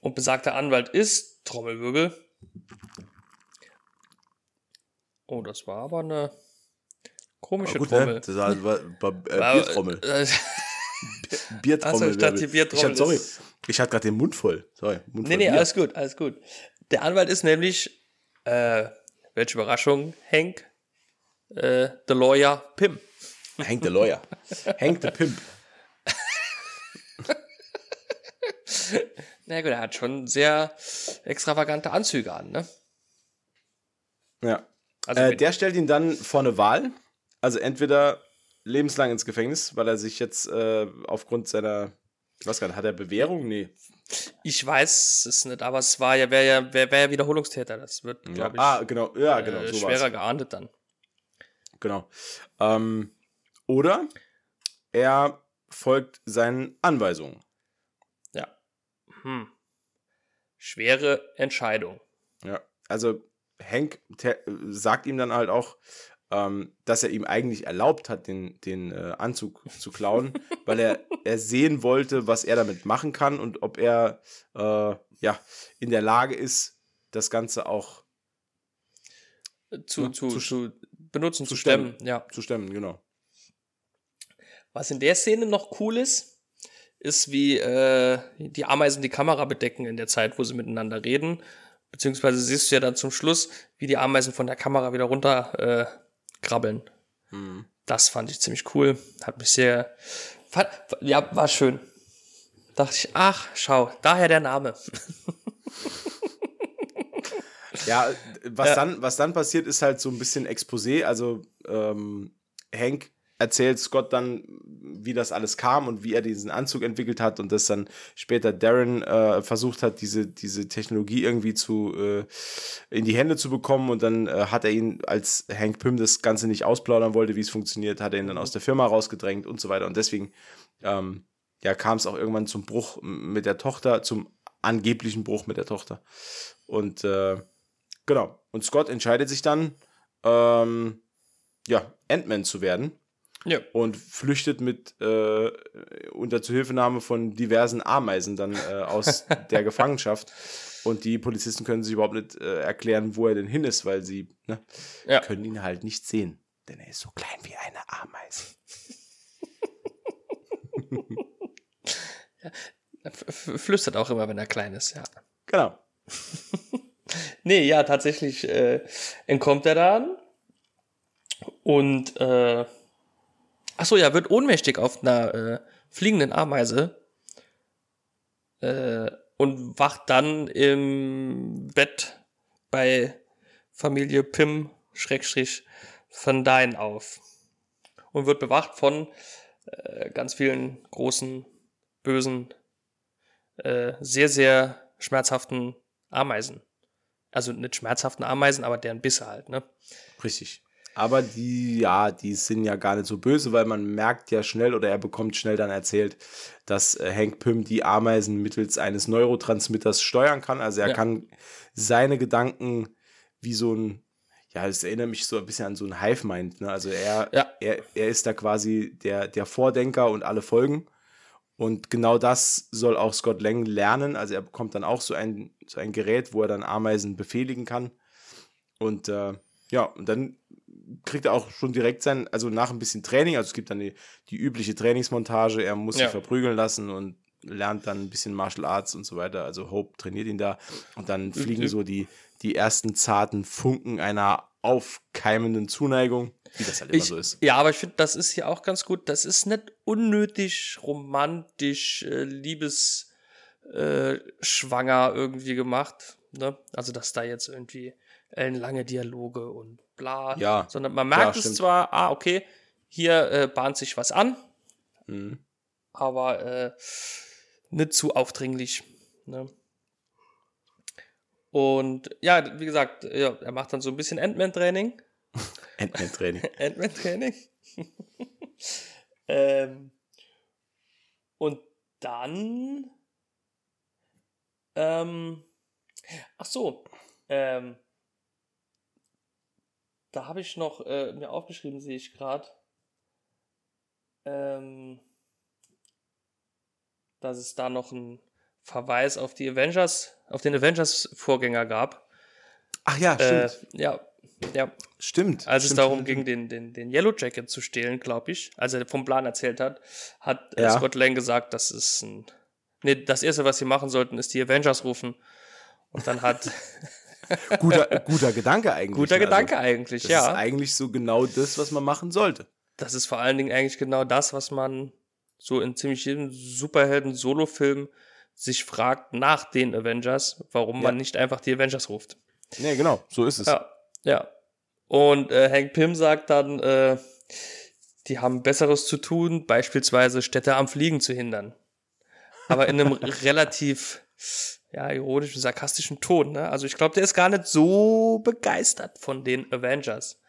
Und besagter Anwalt ist, Trommelwirbel. Oh, das war aber eine komische War gut, Trommel. ne? Das war, war, war äh, Biertrommel. äh, Biertrommel. Achso, ich Biertrommel Ich hab, sorry, ich hatte gerade den Mund voll. Sorry, Mund Nee, voll nee, Bier. alles gut, alles gut. Der Anwalt ist nämlich, äh, welche Überraschung, Hank, äh, the Lawyer Pim. Hank the Lawyer. Hank the Pimp. Na gut, er hat schon sehr extravagante Anzüge an, ne? Ja. Also Äh, der stellt ihn dann vor eine Wahl. Also entweder lebenslang ins Gefängnis, weil er sich jetzt äh, aufgrund seiner, ich weiß gar nicht, hat er Bewährung? Nee. ich weiß es nicht, aber es war ja, wäre ja, wär, wär ja Wiederholungstäter. Das wird, Ja. glaube ich, Ah, genau, ja, genau. äh, schwerer war's. geahndet dann. Genau. Ähm, oder er folgt seinen Anweisungen. Hm. Schwere Entscheidung. Ja. Also Hank sagt ihm dann halt auch, ähm, dass er ihm eigentlich erlaubt hat, den, den äh, Anzug zu klauen, weil er, er sehen wollte, was er damit machen kann und ob er äh, ja, in der Lage ist, das Ganze auch Zu, Ja, zu, zu zu, benutzen, zu zu stemmen. stemmen. Ja. zu stemmen, genau. Was in der Szene noch cool ist, ist, wie äh, die Ameisen die Kamera bedecken in der Zeit, wo sie miteinander reden. Beziehungsweise siehst du ja dann zum Schluss, wie die Ameisen von der Kamera wieder runter äh, krabbeln. Mhm. Das fand ich ziemlich cool. Hat mich sehr. Fand, ja, war schön. Dachte ich, ach, schau, daher der Name. Ja, was, Ja. Dann, was dann passiert, ist halt so ein bisschen Exposé. Also ähm, Hank erzählt Scott dann, wie das alles kam und wie er diesen Anzug entwickelt hat und dass dann später Darren äh, versucht hat, diese, diese Technologie irgendwie zu äh, in die Hände zu bekommen und dann äh, hat er ihn, als Hank Pym das Ganze nicht ausplaudern wollte, wie es funktioniert, hat er ihn dann aus der Firma rausgedrängt und so weiter. Und deswegen ähm, ja, kam es auch irgendwann zum Bruch mit der Tochter, zum angeblichen Bruch mit der Tochter. Und äh, Genau. Und Scott entscheidet sich dann, ähm, ja, Ant-Man zu werden Ja. und flüchtet mit äh, unter Zuhilfenahme von diversen Ameisen dann äh, aus der Gefangenschaft. Und die Polizisten können sich überhaupt nicht äh, erklären, wo er denn hin ist, weil sie ne, Ja. können ihn halt nicht sehen. Denn er ist so klein wie eine Ameise. F- Flüstert auch immer, wenn er klein ist, ja. Genau. Nee, ja, tatsächlich äh, entkommt er dann und äh, ach so, ja, wird ohnmächtig auf einer äh, fliegenden Ameise äh, und wacht dann im Bett bei Familie Pim Schrägstrich Van Dyne auf und wird bewacht von äh, ganz vielen großen, bösen, äh, sehr, sehr schmerzhaften Ameisen. Also nicht schmerzhaften Ameisen, aber deren Bisse halt, ne? Richtig. Aber die, ja, die sind ja gar nicht so böse, weil man merkt ja schnell oder er bekommt schnell dann erzählt, dass äh, Hank Pym die Ameisen mittels eines Neurotransmitters steuern kann. Also er Ja. kann seine Gedanken wie so ein, ja, es erinnert mich so ein bisschen an so ein Hive-Mind. Ne? Also er, Ja. er, er ist da quasi der, der Vordenker und alle folgen. Und genau das soll auch Scott Lang lernen. Also er bekommt dann auch so ein, so ein Gerät, wo er dann Ameisen befehligen kann. Und äh, ja, und dann kriegt er auch schon direkt sein, also nach ein bisschen Training, also es gibt dann die, die übliche Trainingsmontage, er muss Ja. sich verprügeln lassen und lernt dann ein bisschen Martial Arts und so weiter. Also Hope trainiert ihn da und dann fliegen so die, die ersten zarten Funken einer aufkeimenden Zuneigung, wie das halt immer Ich, so ist. Ja, aber ich finde, das ist hier auch ganz gut. Das ist nicht unnötig romantisch, äh, liebesschwanger äh, irgendwie gemacht. Ne? Also, dass da jetzt irgendwie ellenlange Dialoge und bla. Ja, Sondern man merkt klar, es zwar, ah, okay, hier äh, bahnt sich was an, Mhm. aber äh, nicht zu aufdringlich. Ne? Und ja, wie gesagt, ja, er macht dann so ein bisschen Ant-Man-Training. Ant-Man-Training. Ant-Man-Training. ähm, und dann. Ähm, ach so. Ähm, da habe ich noch äh, mir aufgeschrieben, sehe ich gerade. Ähm, dass es da noch einen Verweis auf die Avengers, auf den Avengers-Vorgänger gab. Ach ja, Äh, stimmt. ja, ja. stimmt. Als es stimmt, darum stimmt, ging, den, den, den Yellow Jacket zu stehlen, glaube ich, als er vom Plan erzählt hat, hat äh, Ja. Scott Lang gesagt, das ist ein. Nee, das erste, was sie machen sollten, ist die Avengers rufen. Und dann hat. Guter, guter Gedanke eigentlich. guter Also, Gedanke eigentlich, Das ja. ist eigentlich so genau das, was man machen sollte. das ist vor allen Dingen eigentlich genau das, was man so in ziemlich jedem Superhelden-Solo-Film sich fragt nach den Avengers, warum Ja. man nicht einfach die Avengers ruft. Nee, genau, so ist es. Ja, ja. Und äh, Hank Pym sagt dann, äh, die haben Besseres zu tun, beispielsweise Städte am Fliegen zu hindern. Aber in einem relativ ja, ironischen, sarkastischen Ton. Ne? Also ich glaube, der ist gar nicht so begeistert von den Avengers.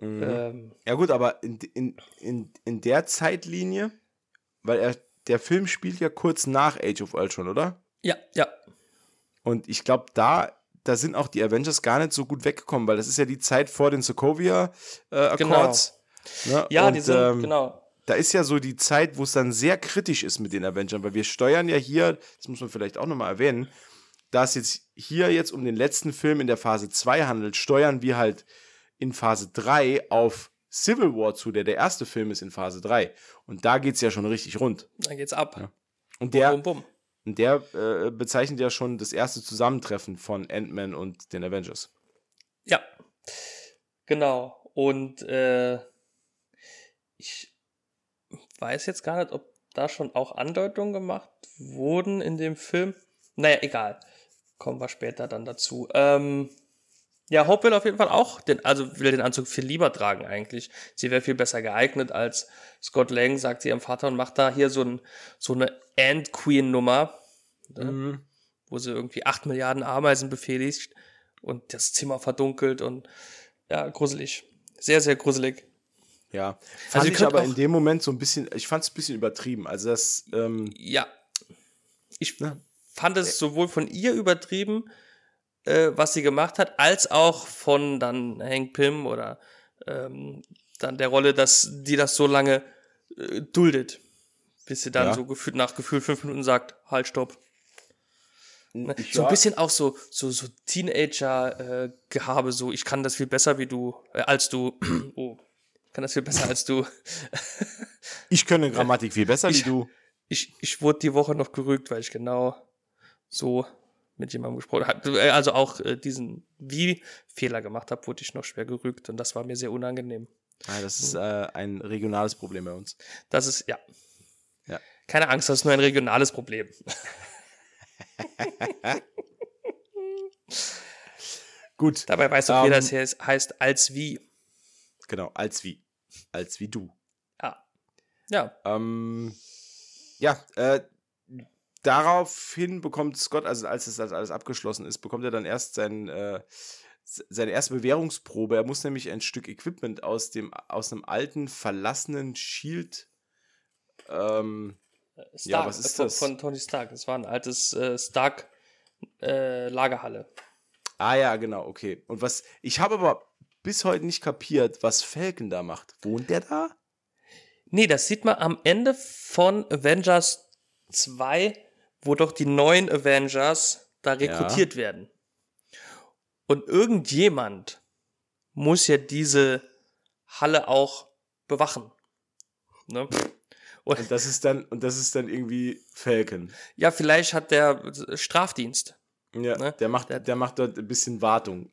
Mhm. Ähm, Ja gut, aber in, in, in, in der Zeitlinie, weil er, der Film spielt ja kurz nach Age of Ultron, oder? ja, ja, Und ich glaube, da, da sind auch die Avengers gar nicht so gut weggekommen, weil das ist ja die Zeit vor den Sokovia äh, Accords. Ne? ja, Und, die sind, ähm, genau. Da ist ja so die Zeit, wo es dann sehr kritisch ist mit den Avengers, weil wir steuern ja hier, das muss man vielleicht auch nochmal erwähnen, da es jetzt hier jetzt um den letzten Film in der Phase 2 handelt, steuern wir halt in Phase 3 auf Civil War zu, der der erste Film ist in Phase 3. Und da geht es ja schon richtig rund. Dann geht's ab. Ja. Und der, Bum, bum. und der äh, bezeichnet ja schon das erste Zusammentreffen von Ant-Man und den Avengers. Ja, genau. Und äh, ich weiß jetzt gar nicht, ob da schon auch Andeutungen gemacht wurden in dem Film. Naja, egal. Kommen wir später dann dazu. Ähm, ja, Hope will auf jeden Fall auch den, also will den Anzug viel lieber tragen eigentlich. Sie wäre viel besser geeignet als Scott Lang, sagt sie ihrem Vater und macht da hier so, ein, so eine Ant-Queen-Nummer, ne? wo sie irgendwie acht Milliarden Ameisen befehligt und das Zimmer verdunkelt und ja, gruselig. Sehr, sehr gruselig. Ja. Fand Also ich aber in dem Moment so ein bisschen, ich fand es ein bisschen übertrieben. Also das, ähm, Ja. Ich Ja. fand es sowohl von ihr übertrieben, äh, was sie gemacht hat, als auch von dann Hank Pym oder ähm, dann der Rolle, dass die das so lange äh, duldet, bis sie dann Ja. so gefühlt nach Gefühl fünf Minuten sagt, halt, stopp. Ne? So ein bisschen auch so, so, so Teenager-Gehabe, so ich kann das viel besser wie du, äh, als du. oh, kann das viel besser als du. Ich könne Grammatik viel besser Ich- wie du. ich, ich wurde die Woche noch gerügt, weil ich genau so mit jemandem gesprochen habe. Also auch äh, diesen Wie-Fehler gemacht habe, wurde ich noch schwer gerügt und das war mir sehr unangenehm. Ja, das ist äh, ein regionales Problem bei uns. Das ist, ja. Ja. Keine Angst, das ist nur ein regionales Problem. Gut, Dabei weiß auch Ähm, jeder, es heißt als wie. genau, als wie. Als wie du. Ja. Ja. Ähm, ja, äh, daraufhin bekommt Scott, also als es als alles abgeschlossen ist, bekommt er dann erst sein, äh, seine erste Bewährungsprobe. Er muss nämlich ein Stück Equipment aus dem aus einem alten verlassenen Shield. Ähm, Stark, was ist von, das? Von Tony Stark. Das war ein altes äh, Stark-Lagerhalle. ah ja, genau, okay. Und was ich habe aber bis heute nicht kapiert, was Falcon da macht. Wohnt der da? Nee, das sieht man am Ende von Avengers 2, wo doch die neuen Avengers da rekrutiert werden. Und irgendjemand muss ja diese Halle auch bewachen. Ne? Und, Und das ist dann und das ist dann irgendwie Falcon. ja, vielleicht hat der Strafdienst. Ja, Ne? der macht der macht dort ein bisschen Wartung.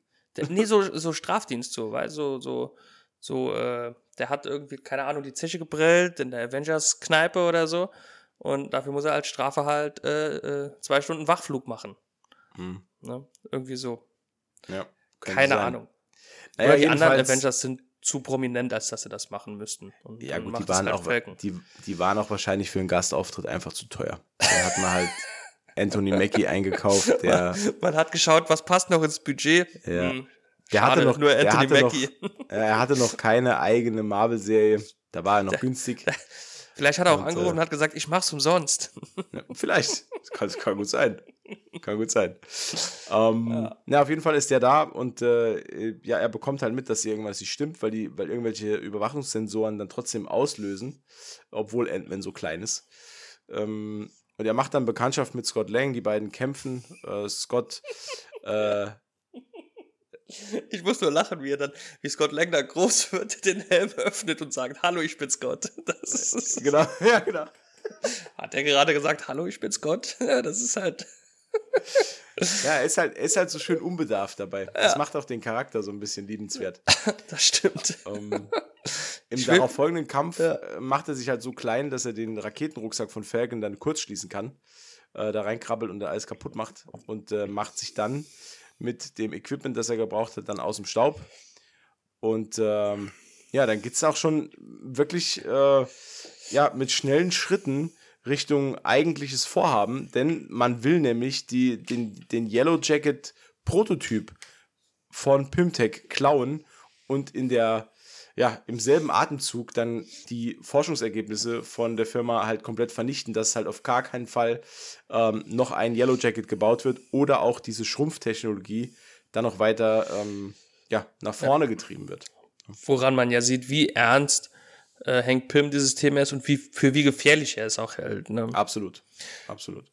Nee, so, so Strafdienst so, weil so, so, so, äh, der hat irgendwie, keine Ahnung, die Zeche gebrellt in der Avengers-Kneipe oder so. Und dafür muss er als Strafe halt äh, äh, zwei Stunden Wachflug machen. Hm. Ne? Irgendwie so. Ja, Keine sein. Ahnung. Naja, Oder die anderen Avengers sind zu prominent, als dass sie das machen müssten. Und Ja, gut, die waren, halt auch, die, die waren auch wahrscheinlich für einen Gastauftritt einfach zu teuer. Da hat man halt, Anthony Mackie eingekauft, der. Man hat geschaut, was passt noch ins Budget. Ja. Hm, Der schade, hatte noch, nur der Anthony hatte Mackie. Noch, er hatte noch keine eigene Marvel-Serie. Da war er noch günstig. Vielleicht hat er auch Und, angerufen äh, und hat gesagt, ich mach's umsonst. Ja, vielleicht. Das kann, das kann gut sein. Kann gut sein. Ähm, Na, auf jeden Fall ist der da und äh, ja, er bekommt halt mit, dass irgendwas nicht stimmt, weil, die, weil irgendwelche Überwachungssensoren dann trotzdem auslösen, obwohl Ant-Man so klein ist. Ähm, und er macht dann Bekanntschaft mit Scott Lang, die beiden kämpfen. Äh, Scott äh, Ich muss nur lachen, wie er dann, wie Scott Lang da groß wird, den Helm öffnet und sagt, hallo, ich bin Scott. Das ist, genau, ja, genau. hat er gerade gesagt, hallo, ich bin Scott? Ja, das ist halt, Ja, er ist halt, er ist halt so schön unbedarft dabei. Das macht auch den Charakter so ein bisschen liebenswert. das stimmt. Ähm, Im Ich will- darauf folgenden Kampf äh, macht er sich halt so klein, dass er den Raketenrucksack von Falcon dann kurz schließen kann, äh, da reinkrabbelt und da alles kaputt macht und äh, macht sich dann mit dem Equipment, das er gebraucht hat, dann aus dem Staub. Und ähm, ja, dann geht es auch schon wirklich äh, ja, mit schnellen Schritten Richtung eigentliches Vorhaben, denn man will nämlich die, den, den Yellow Jacket Prototyp von Pymtech klauen und in der ja, im selben Atemzug dann die Forschungsergebnisse von der Firma halt komplett vernichten, dass halt auf gar keinen Fall ähm, noch ein Yellow Jacket gebaut wird oder auch diese Schrumpftechnologie dann noch weiter ähm, ja, nach vorne getrieben wird. Woran man ja sieht, wie ernst äh, Hank Pym dieses Thema ist und wie, für wie gefährlich er es auch hält. Ne? Absolut. Absolut.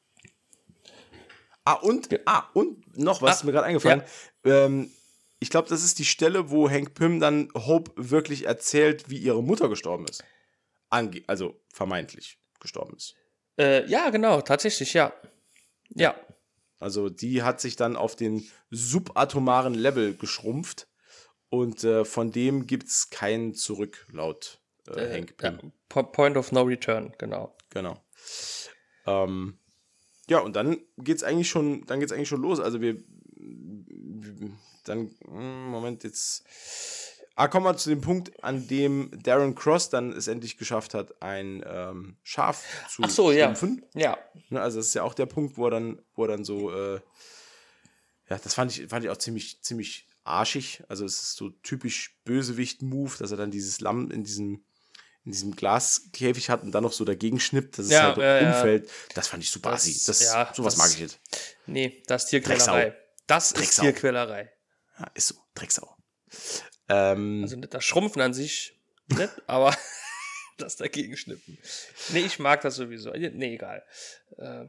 Ah, und, ah, und noch was Ah, ist mir gerade eingefallen. Ähm, ich glaube, das ist die Stelle, wo Hank Pym dann Hope wirklich erzählt, wie ihre Mutter gestorben ist. Ange also vermeintlich gestorben ist. Äh, ja, genau, tatsächlich, ja. Ja. Also die hat sich dann auf den subatomaren Level geschrumpft und äh, von dem gibt es kein Zurück, laut äh, Hank ja. Pym. Po- Point of no return, genau. Genau. Ähm, ja, und dann geht's eigentlich schon, dann geht's eigentlich schon los. Also wir, dann, Moment, jetzt. Ah, kommen wir zu dem Punkt, an dem Darren Cross dann es endlich geschafft hat, ein ähm, Schaf zu Ach so, ja. schrumpfen. Ja. Ne, also das ist ja auch der Punkt, wo er dann, wo er dann so, äh, ja, das fand ich, fand ich auch ziemlich, ziemlich arschig. Also es ist so typisch Bösewicht-Move, dass er dann dieses Lamm in diesem, in diesem Glaskäfig hat und dann noch so dagegen schnippt, dass es Ja, halt ja, ja. umfällt. Das fand ich super assi. Das, ja, sowas das- mag ich nicht. Nee, das Tierquälerei. Das ist Drecksau. Tierquälerei. Ja, ist so, Drecksau. Ähm, Also nicht das Schrumpfen an sich, nicht, aber das dagegen schnippen. Nee, ich mag das sowieso. Nee, egal. Äh,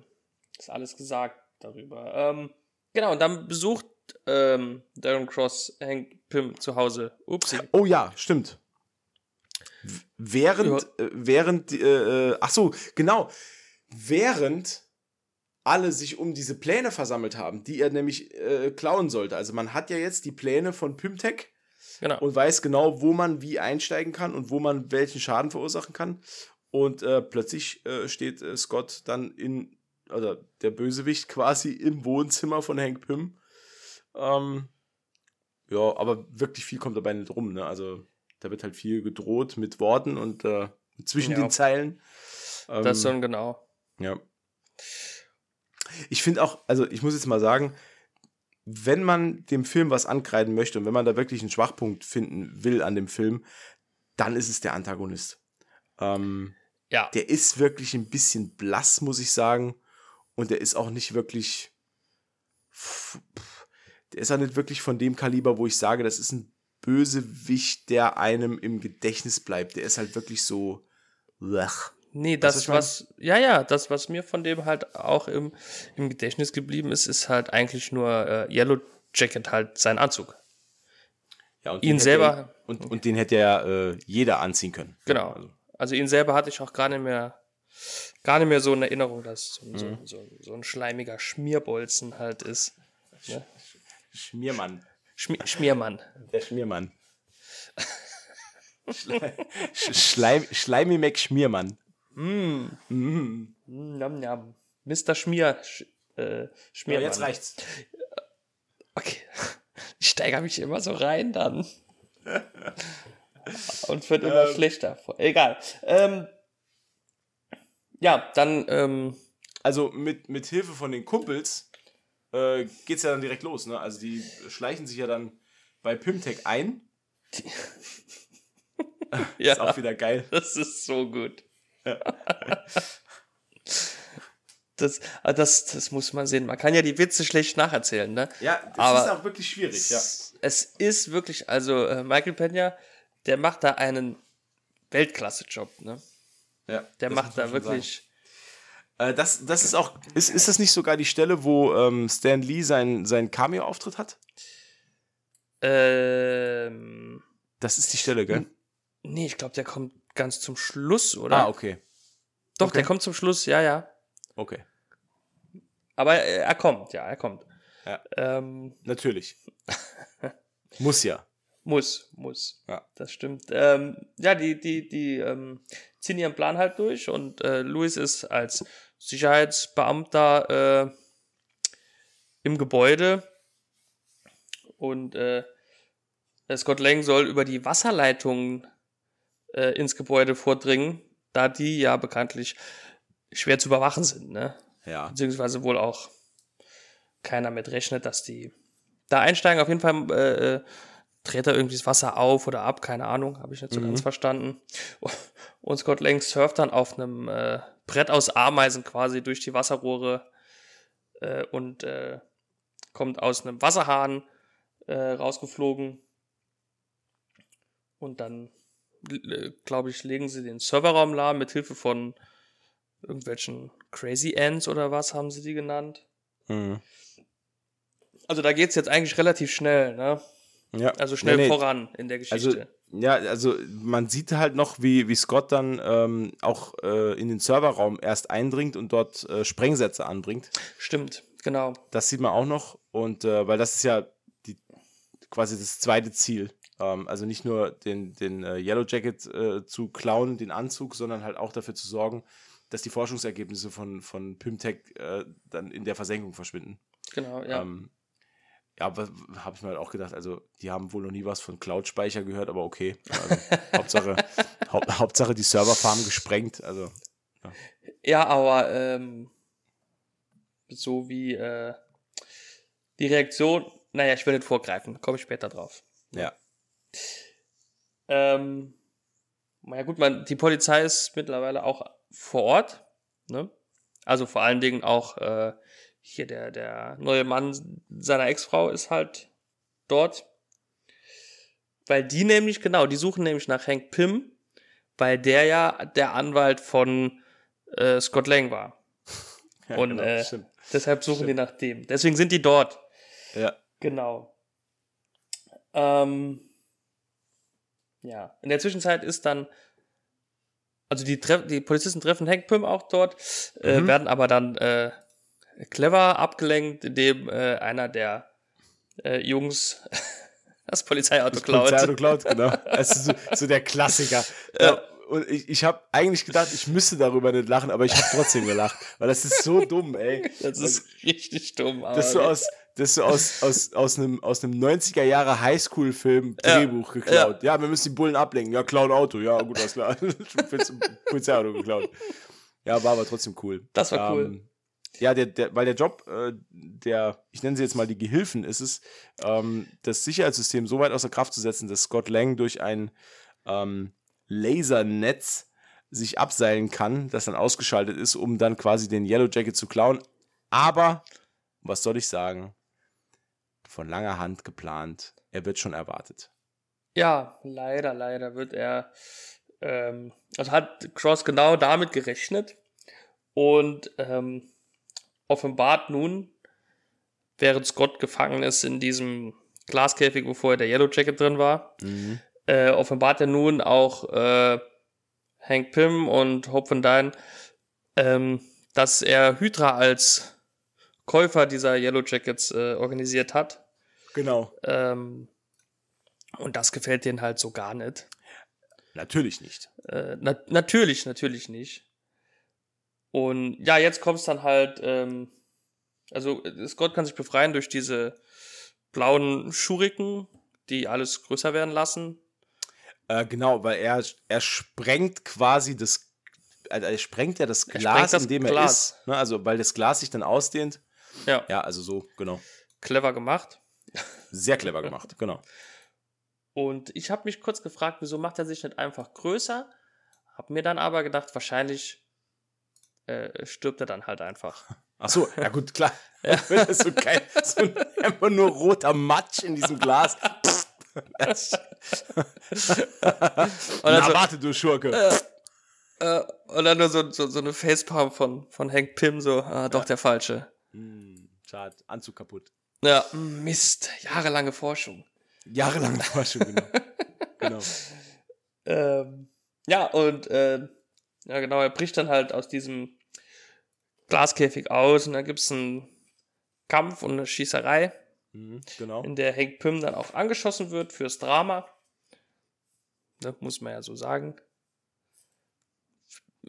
ist alles gesagt darüber. Ähm, genau, und dann besucht ähm, Darren Cross Hank Pym zu Hause. Upsi. Oh ja, stimmt. Während, äh, während, äh, äh, ach so, genau, während alle sich um diese Pläne versammelt haben, die er nämlich äh, klauen sollte. Also man hat ja jetzt die Pläne von Pymtech Genau. und weiß genau, wo man wie einsteigen kann und wo man welchen Schaden verursachen kann. Und äh, plötzlich äh, steht äh, Scott dann in, oder der Bösewicht quasi im Wohnzimmer von Hank Pym. Ähm, ja, aber wirklich viel kommt dabei nicht rum. Ne? Also da wird halt viel gedroht mit Worten und äh, zwischen Ja. den Zeilen. Ähm, das dann genau. ja. Ich finde auch, also ich muss jetzt mal sagen, wenn man dem Film was ankreiden möchte und wenn man da wirklich einen Schwachpunkt finden will an dem Film, dann ist es der Antagonist. Ähm, Ja. der ist wirklich ein bisschen blass, muss ich sagen. Und der ist auch nicht wirklich. Der ist auch nicht wirklich von dem Kaliber, wo ich sage, das ist ein Bösewicht, der einem im Gedächtnis bleibt. Der ist halt wirklich so. Blech. Nee, was das, mein? was, ja, ja, das, was mir von dem halt auch im, im Gedächtnis geblieben ist, ist halt eigentlich nur äh, Yellow Jacket, halt sein Anzug. Ja, und Ihn selber- Er, und, und den hätte ja äh, jeder anziehen können. Genau. Also, Also ihn selber hatte ich auch gar nicht mehr, gar nicht mehr so in Erinnerung, dass so, Mhm. so, so, so ein schleimiger Schmierbolzen halt ist. Ne? Schmiermann. Schmi Schmiermann. Der Schmiermann. Schle Sch- Schleim Schleimi Mac Schmiermann. Mm. Mm, Nam, nam. Mr. Schmier. Sch äh, Ja, Schmiermann. jetzt reicht's. Okay. Ich steigere mich immer so rein dann. Und wird immer schlechter. Egal. Ähm, ja, dann ähm, also mit, mit Hilfe von den Kumpels äh, geht's ja dann direkt los, ne? Also die schleichen sich ja dann bei Pimtech ein. ja, Ist auch wieder geil. das ist so gut. Das, ah, das, das muss man sehen. Man kann ja die Witze schlecht nacherzählen, ne? Ja, das Aber ist auch wirklich schwierig, ja. Es, es ist wirklich, also äh, Michael Pena, der macht da einen Weltklasse-Job, ne? ja Der macht da wirklich. Äh, das, das ist auch, ist, ist das nicht sogar die Stelle, wo ähm, Stan Lee seinen sein Cameo-Auftritt hat? Ähm, Das ist die Stelle, gell? nee, ich glaube, der kommt ganz zum Schluss, oder? Ah, okay. Doch, okay. der kommt zum Schluss, ja, ja. Okay. Aber äh, er kommt, ja, er kommt. Ja. Ähm, Natürlich. Muss ja. muss, muss. Ja. Das stimmt. Ähm, ja, die, die, die ähm, ziehen ihren Plan halt durch und äh, Louis ist als Sicherheitsbeamter äh, im Gebäude und äh, Scott Lang soll über die Wasserleitungen äh, ins Gebäude vordringen, da die ja bekanntlich schwer zu überwachen sind, ne? Ja. beziehungsweise wohl auch keiner mit rechnet, dass die da einsteigen. Auf jeden Fall äh, äh, dreht er irgendwie das Wasser auf oder ab, keine Ahnung, habe ich nicht so Mhm. ganz verstanden. Und Scott Lang surft dann auf einem äh, Brett aus Ameisen quasi durch die Wasserrohre äh, und äh, kommt aus einem Wasserhahn äh, rausgeflogen. Und dann, glaube ich, legen sie den Serverraum lahm mit Hilfe von irgendwelchen Crazy Ants oder was haben sie die genannt. Mhm. Also da geht's jetzt eigentlich relativ schnell, ne? Ja. Also schnell Nee, nee. voran in der Also, Geschichte. ja, also man sieht halt noch, wie, wie Scott dann ähm, auch äh, in den Serverraum erst eindringt und dort äh, Sprengsätze anbringt. Stimmt, genau. Das sieht man auch noch. Und äh, weil das ist ja die, quasi das zweite Ziel. Ähm, also nicht nur den, den äh, Yellow Jacket äh, zu klauen, den Anzug, sondern halt auch dafür zu sorgen, dass die Forschungsergebnisse von, von Pymtech äh, dann in der Versenkung verschwinden. Genau, ja. Ähm, ja, aber habe ich mir halt auch gedacht, also die haben wohl noch nie was von Cloud-Speicher gehört, aber okay. Also, Hauptsache, Haupt, Hauptsache die Serverfarm gesprengt. Also, Ja, aber ähm, so wie äh, die Reaktion, naja, ich will nicht vorgreifen, komme ich später drauf. ja. Ähm, naja gut, man, die Polizei ist mittlerweile auch vor Ort, ne? Also vor allen Dingen auch äh, hier der, der neue Mann seiner Ex-Frau ist halt dort. Weil die nämlich, genau, die suchen nämlich nach Hank Pym, weil der ja der Anwalt von äh, Scott Lang war. ja Und genau, äh, stimmt. deshalb suchen die nach dem. Deswegen sind die dort. Ja. Genau. Ähm, ja, in der Zwischenzeit ist dann, also die, treff, die Polizisten treffen Hank Pym auch dort, äh, Mhm. werden aber dann äh, clever abgelenkt, indem äh, einer der äh, Jungs das Polizeiauto Das klaut. Polizeiauto klaut, genau. Ist so, so der Klassiker. Ja. Und ich, ich habe eigentlich gedacht, ich müsste darüber nicht lachen, aber ich habe trotzdem gelacht. Weil das ist so dumm, ey. Das ist richtig dumm. Aber Das ist so aus, das ist so aus, aus, aus einem, aus einem 90er Jahre Highschool-Film Drehbuch geklaut. Ja. wir müssen die Bullen ablenken. Ja, klauen Auto. Ja, gut, alles klar. Polizeiauto geklaut. Ja, war aber trotzdem cool. Das war cool. Ähm, ja, der, der, weil der Job, äh, der, ich nenne sie jetzt mal die Gehilfen, ist es, ähm, das Sicherheitssystem so weit außer Kraft zu setzen, dass Scott Lang durch ein ähm, Lasernetz sich abseilen kann, das dann ausgeschaltet ist, um dann quasi den Yellow Jacket zu klauen. Aber, was soll ich sagen? Von langer Hand geplant. Er wird schon erwartet. Ja, leider, leider wird er, ähm, also hat Cross genau damit gerechnet und ähm, offenbart nun, während Scott gefangen ist in diesem Glaskäfig, wo vorher der Yellow Jacket drin war, äh, offenbart er nun auch äh, Hank Pym und Hope Van Dyne, ähm, dass er Hydra als Käufer dieser Yellow Jackets äh, organisiert hat. Genau. Ähm, und das gefällt denen halt so gar nicht. Natürlich nicht. Äh, na natürlich, natürlich nicht. Und ja, jetzt kommt es dann halt, ähm, also äh, Scott kann sich befreien durch diese blauen Schuriken, die alles größer werden lassen. Äh, genau, weil er, er sprengt quasi das also er sprengt ja das Er Glas, das in dem er Glas. ist. Ne? Also, weil das Glas sich dann ausdehnt. Ja, Ja, also so, genau. clever gemacht. Sehr clever gemacht, genau. Und ich habe mich kurz gefragt, wieso macht er sich nicht einfach größer? Hab mir dann aber gedacht, wahrscheinlich äh, stirbt er dann halt einfach. Ach so, ja gut, klar. Das so geil, so ein, einfach nur roter Matsch in diesem Glas. Na, dann, so, warte, du Schurke. äh, und dann nur so, so, so eine Facepalm von, von Hank Pym, so, ah, doch der falsche. Hm, schade, Anzug kaputt. Ja, Mist, jahrelange Forschung. Jahrelang Forschung, genau. genau. Ähm, ja, und äh, ja, genau, er bricht dann halt aus diesem Glaskäfig aus und dann gibt es einen Kampf und eine Schießerei, Mhm, genau. in der Hank Pym dann auch angeschossen wird fürs Drama. Ne, muss man ja so sagen.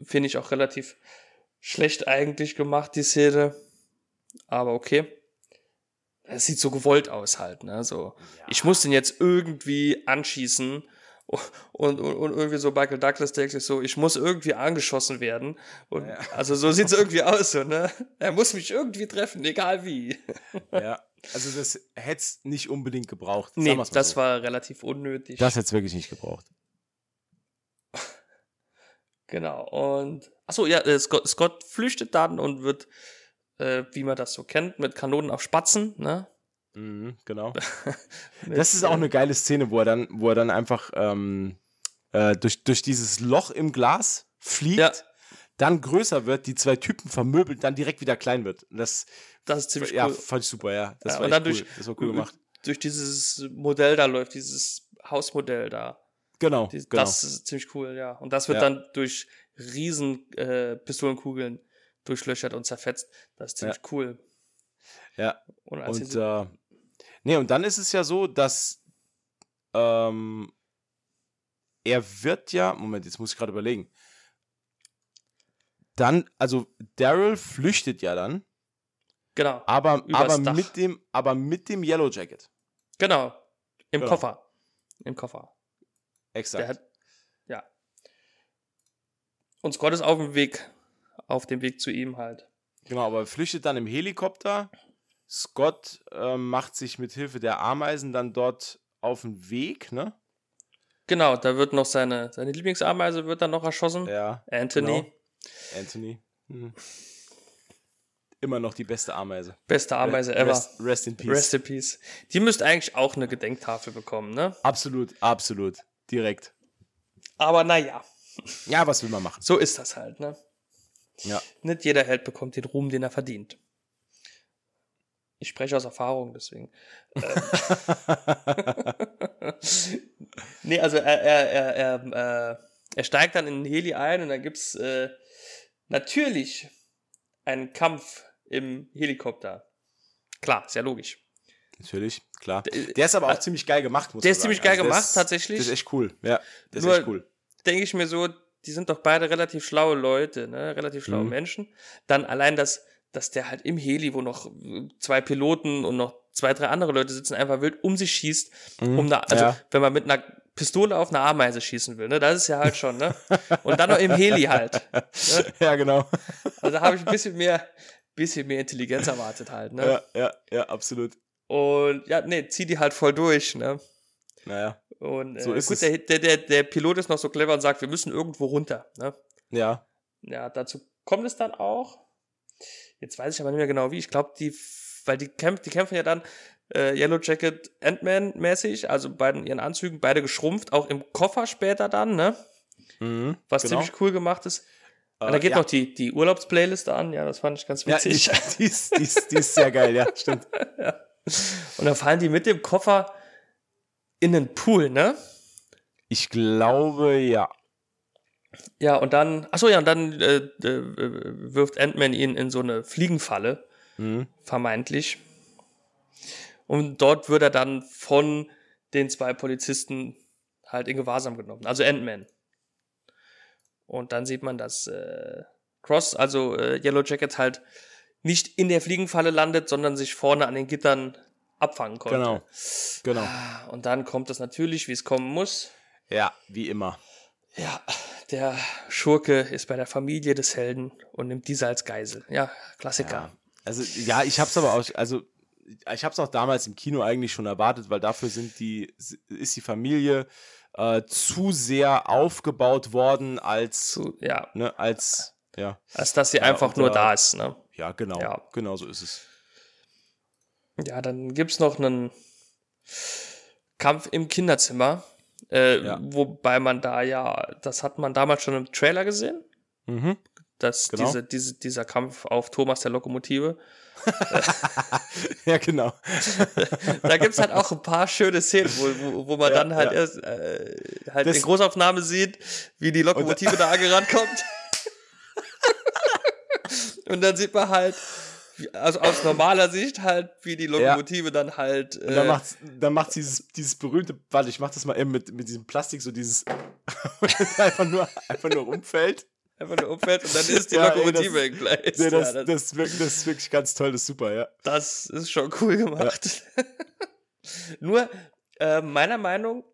Finde ich auch relativ schlecht eigentlich gemacht, die Szene. Aber okay. Es sieht so gewollt aus halt, ne? So, ich muss den jetzt irgendwie anschießen. Und, und, und irgendwie so Michael Douglas denkt sich so, ich muss irgendwie angeschossen werden. Und Ja. also so sieht es irgendwie aus, so, ne? Er muss mich irgendwie treffen, egal wie. Ja, also das hätte es nicht unbedingt gebraucht. Nee, das so. war relativ unnötig. Das hätte es wirklich nicht gebraucht. Genau. Und achso, ja, äh, Scott, Scott flüchtet dann und wird, äh, wie man das so kennt, mit Kanonen auf Spatzen, ne? Mhm, genau. Das ist auch äh, eine geile Szene, wo er dann, wo er dann einfach ähm, äh, durch, durch dieses Loch im Glas fliegt, Ja. dann größer wird, die zwei Typen vermöbelt, dann direkt wieder klein wird. Das, Das ist ziemlich ja, cool. fand ich super, ja. Das Ja, war und echt dann cool. durch- das war cool gemacht. Durch dieses Modell da läuft, dieses Hausmodell da. Genau, Die, genau. Das ist ziemlich cool, ja. Und das wird Ja. dann durch riesen äh, Pistolenkugeln durchlöchert und zerfetzt. Das ist ziemlich cool. Ja. Und Und, äh, nee, und dann ist es ja so, dass ähm, er wird ja, Moment, jetzt muss ich gerade überlegen. Dann, also Daryl flüchtet ja dann, genau, aber, aber Dach. mit dem, aber mit dem Yellow Jacket. genau. Im Genau. Koffer. Im Koffer. Exakt. Hat, ja. Und Scott ist auf dem Weg, auf dem Weg zu ihm halt. Genau, aber er flüchtet dann im Helikopter. Scott ähm, macht sich mit Hilfe der Ameisen dann dort auf den Weg, ne? Genau, da wird noch seine, seine Lieblingsameise wird dann noch erschossen. Ja, Anthony, genau. Anthony. Mhm. Immer noch die beste Ameise. beste Ameise ever. Rest, rest in peace. Rest in Peace. Die müsste eigentlich auch eine Gedenktafel bekommen, ne? Absolut, absolut. Direkt. Aber naja, Ja, was will man machen? so ist das halt, ne? Ja. Nicht jeder Held bekommt den Ruhm, den er verdient. Ich spreche aus Erfahrung, deswegen. Ähm. nee, also er, er, er, er, äh, er steigt dann in den Heli ein und dann gibt's äh, natürlich einen Kampf im Helikopter. Klar, sehr logisch. Natürlich, klar. Der- Der ist aber auch ziemlich geil gemacht, muss der ist ziemlich geil der gemacht, ist, tatsächlich. Das ist echt cool. Ja, das ist Nur- echt cool. denke ich mir so, die sind doch beide relativ schlaue Leute, ne? relativ schlaue Mhm. Menschen. Dann allein, dass, dass der halt im Heli, wo noch äh, zwei Piloten und noch zwei, drei andere Leute sitzen, einfach wild um sich schießt, Mhm. um da, also Ja. wenn man mit einer Pistole auf eine Ameise schießen will, ne? Das ist ja halt schon, ne? Und dann noch im Heli halt. ja, genau. Also da habe ich ein bisschen mehr, bisschen mehr Intelligenz erwartet halt, ne? Ja, ja, ja, absolut. Und ja, nee, zieh die halt voll durch, ne? Naja, Und äh, So ist gut, es. der, der, der, der Pilot ist noch so clever und sagt, wir müssen irgendwo runter, ne? ja. Ja, dazu kommt es dann auch. Jetzt weiß ich aber nicht mehr genau wie. Ich glaube, die, weil die, kämpf, die kämpfen ja dann äh, Yellow Jacket Ant-Man mäßig, also beiden ihren Anzügen, beide geschrumpft, auch im Koffer später dann, ne? Mhm, Was genau. ziemlich cool gemacht ist. Äh, Und da geht ja. noch die, die Urlaubsplaylist an, ja, das fand ich ganz Ja, witzig. die, ist, die, ist, die ist sehr geil, ja, stimmt. Und dann fallen die mit dem Koffer in den Pool, ne? Ich glaube, ja. Ja, und dann, achso, ja, und dann äh, äh, wirft Ant-Man ihn in so eine Fliegenfalle. Mhm. vermeintlich. Und dort wird er dann von den zwei Polizisten halt in Gewahrsam genommen, also Ant-Man. Und dann sieht man, dass äh, Cross, also äh, Yellow Jacket, halt nicht in der Fliegenfalle landet, sondern sich vorne an den Gittern abfangen konnte. Genau. Genau. Und dann kommt es natürlich, wie es kommen muss. Ja, wie immer. Ja, der Schurke ist bei der Familie des Helden und nimmt diese als Geisel. Ja, Klassiker. Ja. Also ja, ich hab's aber auch, also ich hab's auch damals im Kino eigentlich schon erwartet, weil dafür sind die, ist die Familie äh, zu sehr aufgebaut worden als, Zu, ja, ne, als, ja. als dass sie Ja, einfach nur äh, da ist. Ne? Ja, genau. Ja. Genau so ist es. Ja, dann gibt's noch einen Kampf im Kinderzimmer. Äh, Ja. Wobei man da ja, das hat man damals schon im Trailer gesehen, Mhm. dass Genau. diese, diese, dieser Kampf auf Thomas der Lokomotive. Ja, genau. Da gibt's halt auch ein paar schöne Szenen, wo, wo, wo man Ja, dann halt ja. erst äh, halt Das- in Großaufnahme sieht, wie die Lokomotive da angerannt kommt. Und dann sieht man halt, also aus normaler Sicht halt, wie die Lokomotive dann halt. Und dann Äh, macht dann macht's dieses, dieses berühmte, warte, ich mach das mal eben mit, mit diesem Plastik, so dieses einfach nur, einfach nur umfällt. einfach nur umfällt und dann ist die Ja, ey, Lokomotive das- im Gleis. Nee, das, ja, das, das, ist wirklich, das ist wirklich ganz toll, das ist super, ja. das ist schon cool gemacht. Nur, äh, meiner Meinung,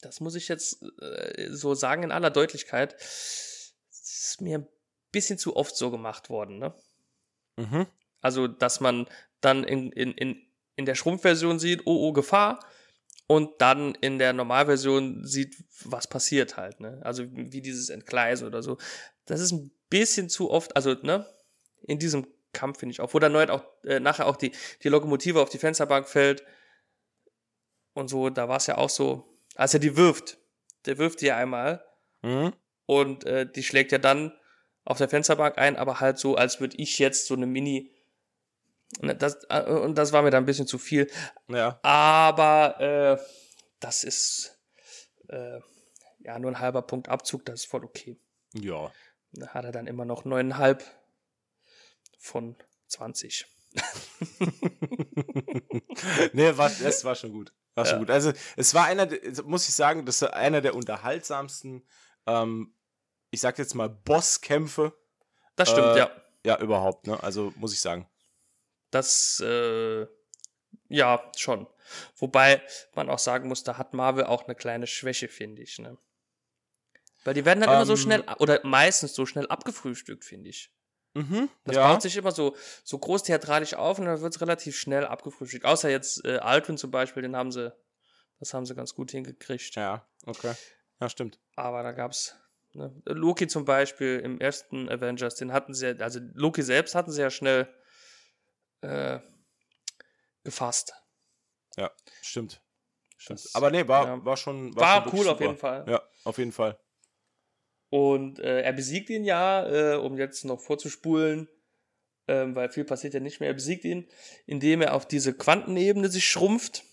das muss ich jetzt äh, so sagen in aller Deutlichkeit, ist mir ein bisschen zu oft so gemacht worden, ne? Mhm. Also, dass man dann in, in, in, in der Schrumpfversion sieht, oh, oh, Gefahr. Und dann in der Normalversion sieht, was passiert halt, ne? Also, wie dieses Entgleisen oder so. Das ist ein bisschen zu oft, also, ne? In diesem Kampf finde ich auch. Wo dann neu auch, äh, nachher auch die, die Lokomotive auf die Fensterbank fällt. Und so, da war es ja auch so, als er die wirft. Der wirft die ja einmal. Mhm. Und äh, die schlägt ja dann auf der Fensterbank ein, aber halt so, als würde ich jetzt so eine Mini. Ne, Das, äh, und das war mir dann ein bisschen zu viel. Ja. Aber äh, das ist äh, ja nur ein halber Punkt Abzug, das ist voll okay. Ja. Da hat er dann immer noch neuneinhalb von 20. nee, war, das war schon gut. War schon Ja. gut. Also, es war einer, muss ich sagen, das war einer der unterhaltsamsten, ähm, ich sag jetzt mal, Bosskämpfe, Das stimmt, Äh, ja. ja, überhaupt, ne? Also, muss ich sagen. Das, äh, ja, schon. Wobei man auch sagen muss, da hat Marvel auch eine kleine Schwäche, finde ich, ne? Weil die werden dann immer so Ähm, schnell, oder meistens so schnell abgefrühstückt, finde ich. Mhm. Das ja. baut sich immer so, so groß theatralisch auf und dann wird es relativ schnell abgefrühstückt. Außer jetzt äh, Alvin zum Beispiel, den haben sie, das haben sie ganz gut hingekriegt. Ja, okay. Ja, stimmt. Aber da gab's ne, Loki zum Beispiel im ersten Avengers, den hatten sie, also Loki selbst hatten sie ja schnell äh, gefasst. Ja, stimmt. stimmt. Das- Aber nee, war, ja. war schon. War schon wirklich cool auf super. jeden Fall. Ja, auf jeden Fall. Und äh, er besiegt ihn ja, äh, um jetzt noch vorzuspulen, ähm, weil viel passiert ja nicht mehr. Er besiegt ihn, indem er auf diese Quantenebene sich schrumpft,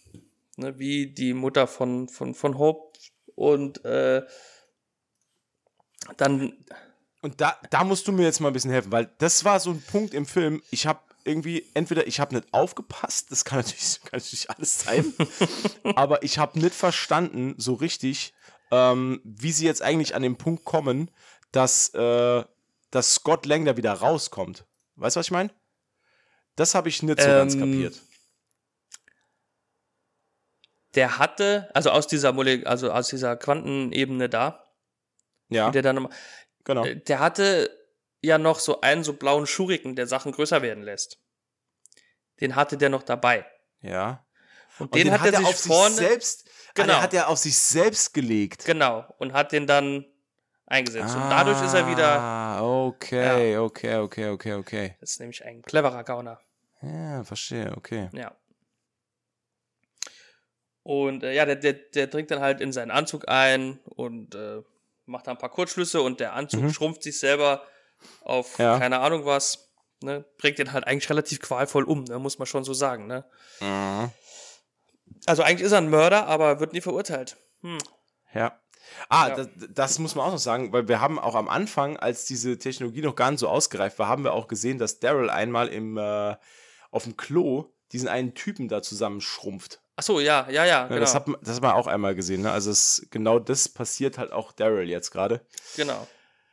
ne, wie die Mutter von, von, von Hope. Und äh, dann, Und da, da musst du mir jetzt mal ein bisschen helfen, weil das war so ein Punkt im Film. Ich habe irgendwie, entweder ich habe nicht aufgepasst, das kann natürlich, kann natürlich alles sein, aber ich habe nicht verstanden so richtig, ähm, wie sie jetzt eigentlich an den Punkt kommen, dass, äh, dass Scott Lang da wieder rauskommt. Weißt du, was ich meine? Das habe ich nicht so ganz Ähm, kapiert. der hatte, also aus dieser Mole also aus dieser Quantenebene da, Ja, der dann genau. äh, der hatte ja noch so einen so blauen Schuriken, der Sachen größer werden lässt. Den hatte der noch dabei. Ja. Und, Und den, hat er sich auf vorne, sich selbst, Genau. genau. hat er auf sich selbst gelegt. genau, und hat den dann eingesetzt. Und dadurch ist er wieder, Ah, okay, okay, okay, okay, okay. das ist nämlich ein cleverer Gauner. Ja, verstehe, okay. Ja. Und äh, ja, der, der, der dringt dann halt in seinen Anzug ein und äh, macht da ein paar Kurzschlüsse und der Anzug Mhm. schrumpft sich selber auf Ja. keine Ahnung was. Ne? Bringt den halt eigentlich relativ qualvoll um, ne? muss man schon so sagen. Ne? Mhm. Also eigentlich ist er ein Mörder, aber wird nie verurteilt. Hm. Ja. Ah, Ja. Das, das muss man auch noch sagen, weil wir haben auch am Anfang, als diese Technologie noch gar nicht so ausgereift war, haben wir auch gesehen, dass Daryl einmal im, äh, auf dem Klo diesen einen Typen da zusammenschrumpft. Ach so, ja, ja, ja, Ja, genau. das, hat, man- das hat man auch einmal gesehen. Ne? Also es, genau das passiert halt auch Daryl jetzt gerade. genau.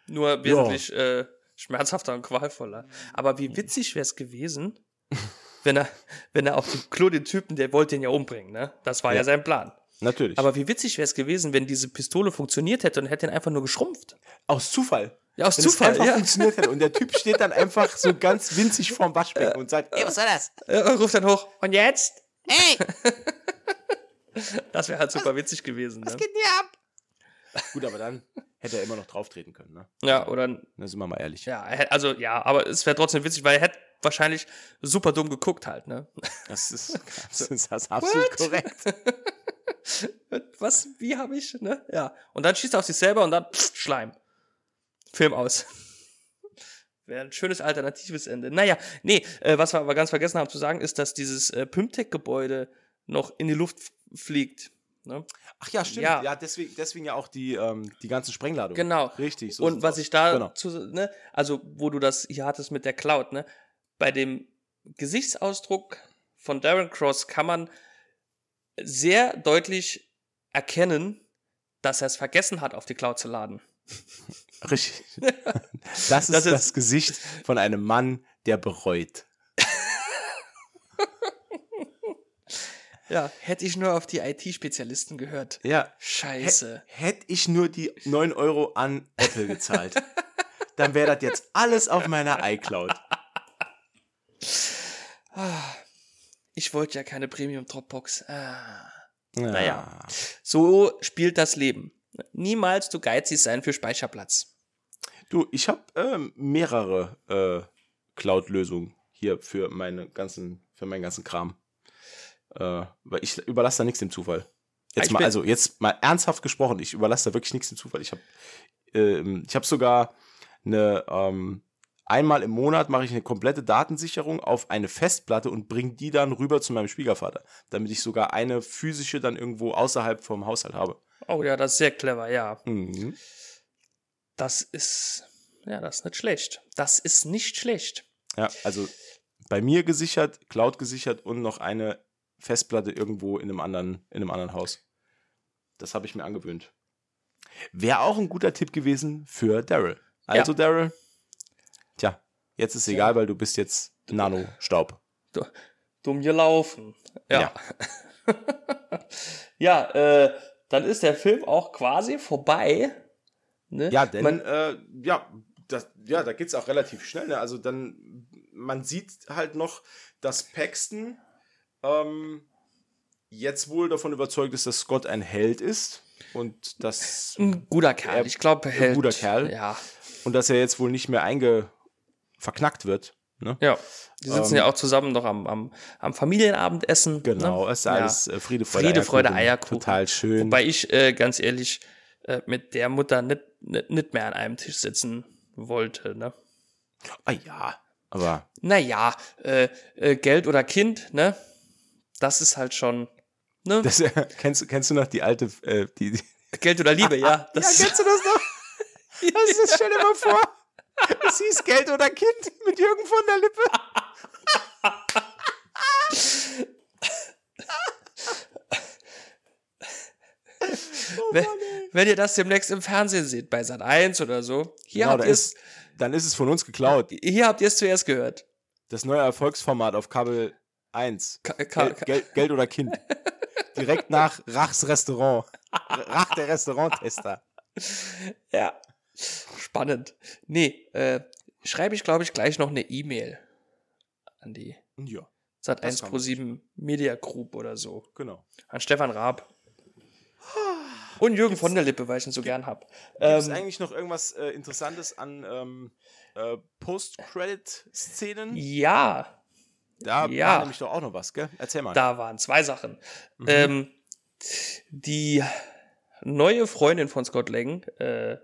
Nur wesentlich äh, schmerzhafter und qualvoller. Aber wie witzig wäre es gewesen, wenn er, wenn er auf dem Klo den Typen, der wollte ihn ja umbringen, ne? Das war ja, Ja. sein Plan. Natürlich. Aber wie witzig wäre es gewesen, wenn diese Pistole funktioniert hätte und hätte ihn einfach nur geschrumpft. aus Zufall. Ja, aus Wenn Zufall, es einfach ja. funktioniert hätte und der Typ steht dann einfach so ganz winzig vorm Waschbecken und sagt, ey, was soll das? Er ruft dann hoch. Und jetzt? Ey, Das wäre halt super witzig gewesen. Ne? was geht denn ab? Gut, aber dann hätte er immer noch drauftreten können, ne? Ja, oder Da sind wir mal ehrlich. ja, also ja, aber es wäre trotzdem witzig, weil er hätte wahrscheinlich super dumm geguckt halt, ne? Das ist, das ist, das ist absolut What? korrekt. Was, wie habe ich, ne? Ja. Und dann schießt er auf sich selber und dann pff, Schleim. Film aus. Wäre ein schönes alternatives Ende. Naja, nee, äh, was wir aber ganz vergessen haben zu sagen, ist, dass dieses äh, Pymtech-Gebäude noch in die Luft fliegt. Ne? Ach ja, stimmt. Ja. Ja, deswegen, deswegen ja auch die, ähm, die ganzen Sprengladungen. Genau. Richtig. so und was aus. ich da Genau. zu, ne, also wo du das hier hattest mit der Cloud, ne, bei dem Gesichtsausdruck von Darren Cross kann man sehr deutlich erkennen, dass er es vergessen hat, auf die Cloud zu laden. Richtig. Das ist Das das, ist- Gesicht von einem Mann, der bereut. Ja, hätte ich nur auf die IT-Spezialisten gehört. Ja. Scheiße. Hätte ich nur die 9 Euro an Apple gezahlt, dann wäre das jetzt alles auf meiner iCloud. Ich wollte ja keine Premium Dropbox. Ah. Ja. Naja. So spielt das Leben. Niemals du geizig sein für Speicherplatz. Du, ich habe ähm, mehrere äh, Cloud-Lösungen hier für meine ganzen, für meinen ganzen Kram. Äh, weil ich überlasse da nichts dem Zufall. Jetzt Ich mal, also jetzt mal ernsthaft gesprochen, ich überlasse da wirklich nichts dem Zufall. Ich habe ähm, ich habe sogar eine ähm, einmal im Monat mache ich eine komplette Datensicherung auf eine Festplatte und bringe die dann rüber zu meinem Schwiegervater, damit ich sogar eine physische dann irgendwo außerhalb vom Haushalt habe. Oh ja, das ist sehr clever, ja. Mhm. Das ist, ja, das ist nicht schlecht. Das ist nicht schlecht. Ja, also bei mir gesichert, Cloud gesichert und noch eine Festplatte irgendwo in einem anderen, in einem anderen Haus. Das habe ich mir angewöhnt. Wäre auch ein guter Tipp gewesen für Daryl. Also Daryl, tja, jetzt ist egal, weil du bist jetzt Nano-Staub. Du, dumm gelaufen. Ja. Ja. Ja, äh, dann ist der Film auch quasi vorbei. Ne? Ja, denn, Man, äh, ja, das, ja, da geht's auch relativ schnell. Ne? Also dann, man sieht halt noch, dass Paxton ähm, jetzt wohl davon überzeugt ist, dass Scott ein Held ist und dass ein guter Kerl. Er- Ich glaube, ein hält. guter Kerl. Ja. und dass er jetzt wohl nicht mehr einge verknackt wird. Ne? Ja. Die sitzen Ähm, ja auch zusammen noch am, am, am Familienabendessen. Genau, Ne? es ist Ja. alles äh, Friede, Freude, Friede, Freude, Eierkuchen. Total schön. Wobei ich, äh, ganz ehrlich, äh, mit der Mutter nicht, nicht, nicht mehr an einem Tisch sitzen wollte. Ne? ah ja, aber Naja, äh, äh, Geld oder Kind, ne? Das ist halt schon. Ne? das, kennst, du- kennst du noch die alte, äh, die, die Geld oder Liebe, ja. Das, ja, kennst du das noch? Das ist, stell dir mal vor, es hieß Geld oder Kind mit Jürgen von der Lippe. wenn, wenn ihr das demnächst im Fernsehen seht, bei Sat 1 oder so, hier Genau, habt ihr es dann ist es von uns geklaut. hier habt ihr es zuerst gehört. Das neue Erfolgsformat auf Kabel 1. Ka Ka Geld, Geld, Geld oder Kind. Direkt nach Rachs Restaurant. Rach der Restauranttester. Ja. Spannend. Nee, äh, schreibe ich, glaube ich, gleich noch eine E-Mail an die Ja, Sat Das 1 kann Pro 7 Media Group oder so. genau. An Stefan Raab. Und Jürgen von der Lippe, weil ich ihn so gern hab. Gibt es Ähm, eigentlich noch irgendwas äh, Interessantes an ähm, äh, Post-Credit-Szenen? ja, Da ja. war nämlich doch auch noch was, gell? Erzähl mal. da waren zwei Sachen. Mhm. Ähm, die neue Freundin von Scott Lang, äh,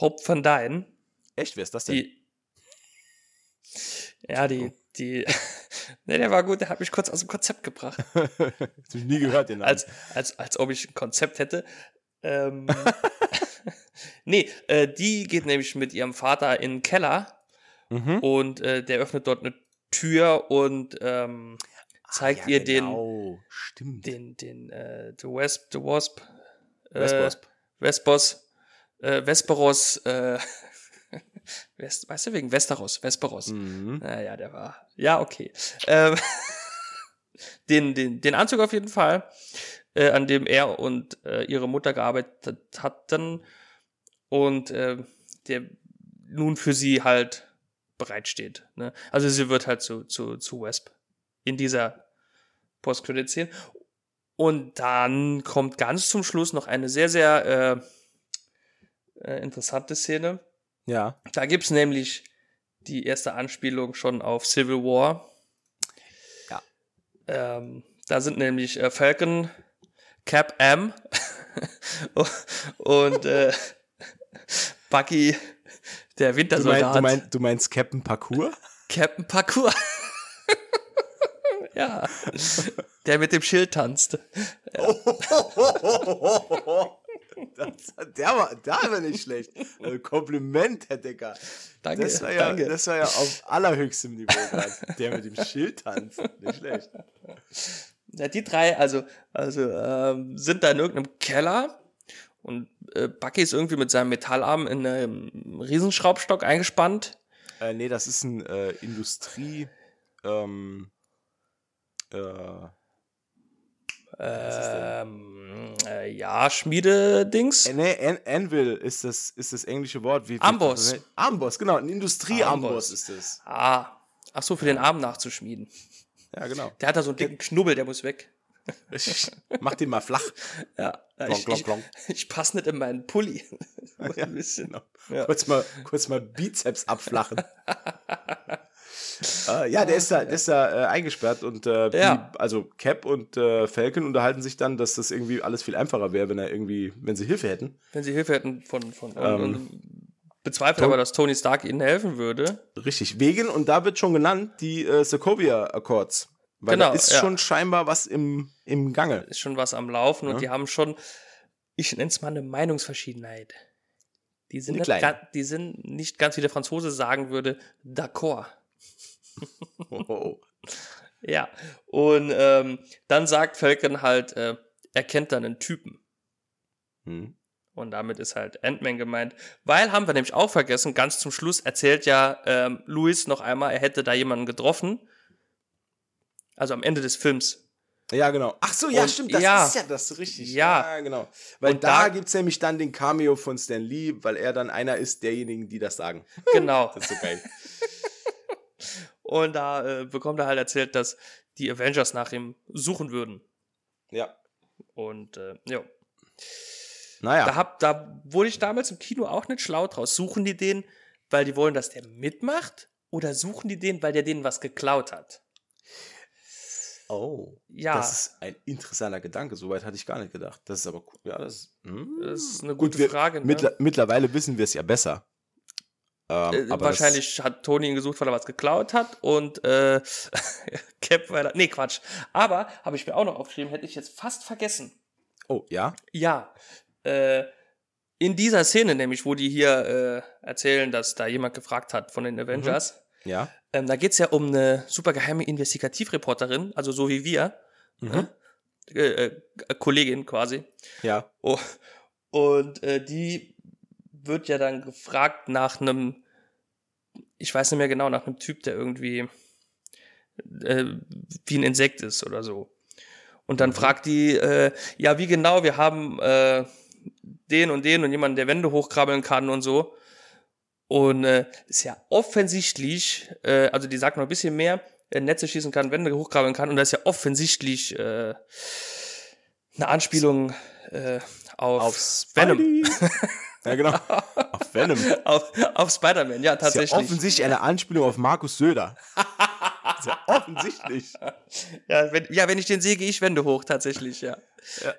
Hope van Dyne, Echt, wer ist das denn? die. Ja, die, die. ne, der war gut, der hat mich kurz aus dem Konzept gebracht. Hab ich nie gehört, den Namen. als, als, als ob ich ein Konzept hätte. Ähm, nee, äh, die geht nämlich mit ihrem Vater in den Keller mhm. und äh, der öffnet dort eine Tür und ähm, zeigt Ah, ja, ihr den, genau. Stimmt. den, den, äh, The Wasp, The Wasp, äh, Westwasp. Äh, Vesperos, äh, West, weißt du, wegen Westeros, Vesperos. Mhm. Naja, der war. Ja, okay. Ähm, den, den, den Anzug auf jeden Fall. äh, an dem er und äh, ihre Mutter gearbeitet hatten und äh, der nun für sie halt bereitsteht. Ne? Also sie wird halt zu, zu, zu Wesp in dieser Post-Credit-Szene. Und dann kommt ganz zum Schluss noch eine sehr, sehr äh, interessante Szene. Ja. Da gibt's nämlich die erste Anspielung schon auf Civil War. Ja. Ähm, da sind nämlich äh, Falcon, Cap M und äh, Bucky, der Du, Wintersoldat. mein, du, mein, du meinst Captain Parkour? Captain Parkour. ja. Der mit dem Schild tanzt. Das, der war, der war nicht schlecht. Also Kompliment, Herr Decker. Danke, Das war ja, danke. das war ja auf allerhöchstem Niveau gerade. Der mit dem Schild tanzt. Nicht schlecht. Ja, die drei, also, also ähm, sind da in irgendeinem Keller und äh, Bucky ist irgendwie mit seinem Metallarm in einem Riesenschraubstock eingespannt. Äh, nee, das ist ein äh, Industrie. Ähm, äh, Ähm, äh, ja, Schmiede-Dings. äh, nee, An Anvil ist das, ist das englische Wort. Wie, wie- Amboss. Amboss, genau. Ein Industrieamboss Amboss. ist es. Ah, ach so, für den Arm nachzuschmieden. Ja, genau. Der hat da so einen dicken Knubbel, der muss weg. Mach den mal flach. Ja, Klonk, ich, klonk, ich, klonk. ich passe nicht in meinen Pulli. Ja, Ein bisschen. Genau. Ja. Kurz, mal, kurz mal Bizeps abflachen. äh, ja, der ist da, der ist da äh, eingesperrt und äh, Ja. die, also Cap und äh, Falcon unterhalten sich dann, dass das irgendwie alles viel einfacher wäre, wenn er irgendwie, wenn sie Hilfe hätten. Wenn sie Hilfe hätten von, von Ähm, bezweifelt aber, dass Tony Stark ihnen helfen würde. Richtig, wegen, und da wird schon genannt, die äh, Sokovia Accords. Weil Genau, da ist ja. schon scheinbar was im, im Gange. Ist schon was am Laufen Ja. und die haben schon, ich nenne es mal eine Meinungsverschiedenheit. Die sind, nicht, die sind nicht ganz, wie der Franzose sagen würde, d'accord. Oh. Ja. Und ähm, dann sagt Falcon halt, äh, er kennt dann einen Typen. Hm. Und damit ist halt Ant-Man gemeint. Weil, haben wir nämlich auch vergessen, ganz zum Schluss erzählt ja ähm, Louis noch einmal, er hätte da jemanden getroffen. Also am Ende des Films. Ja, genau. Ach so, ja, Und- stimmt, das ja. ist ja das richtig. Ja. genau. Weil Und da, da- gibt's nämlich dann den Cameo von Stan Lee, weil er dann einer ist derjenigen, die das sagen. Genau. Das ist so geil. Und da äh, bekommt er halt erzählt, dass die Avengers nach ihm suchen würden. ja. Und äh, ja. Naja. Da, hab, da wurde ich damals im Kino auch nicht schlau draus. Suchen die den, weil die wollen, dass der mitmacht? Oder suchen die den, weil der denen was geklaut hat? Oh. Ja. Das ist ein interessanter Gedanke. Soweit hatte ich gar nicht gedacht. Das ist aber cool. Ja, das, hm. Das ist eine Gut, gute wir- Frage. Ne? Mittler, mittlerweile wissen wir es ja besser. Ähm, Äh, aber wahrscheinlich hat Tony ihn gesucht, weil er was geklaut hat und äh, Cap, weil er. Nee, Quatsch. Aber, habe ich mir auch noch aufgeschrieben, hätte ich jetzt fast vergessen. Oh, ja. Ja. Äh, in dieser Szene, nämlich, wo die hier äh, erzählen, dass da jemand gefragt hat von den Avengers, Ja. ähm, da geht's ja um eine super geheime Investigativreporterin, also so wie wir, Mhm. äh, äh, Kollegin quasi. Ja. Oh, und äh, die wird ja dann gefragt nach einem, ich weiß nicht mehr genau, nach einem Typ, der irgendwie äh, wie ein Insekt ist oder so. Und dann fragt die, äh, ja, wie genau, wir haben äh, den und den und jemanden, der Wände hochkrabbeln kann und so. Und äh, ist ja offensichtlich, äh, also die sagt noch ein bisschen mehr, äh, Netze schießen kann, Wände hochkrabbeln kann und das ist ja offensichtlich äh, eine Anspielung äh, auf, Auf Venom. Ja, genau. Auf Venom. Auf, auf Spider-Man, ja, Das ist tatsächlich. ja offensichtlich eine Anspielung auf Markus Söder. Das ist ja offensichtlich. Ja, wenn, ja, wenn ich den sehe, gehe ich Wände hoch, tatsächlich, ja. Ja.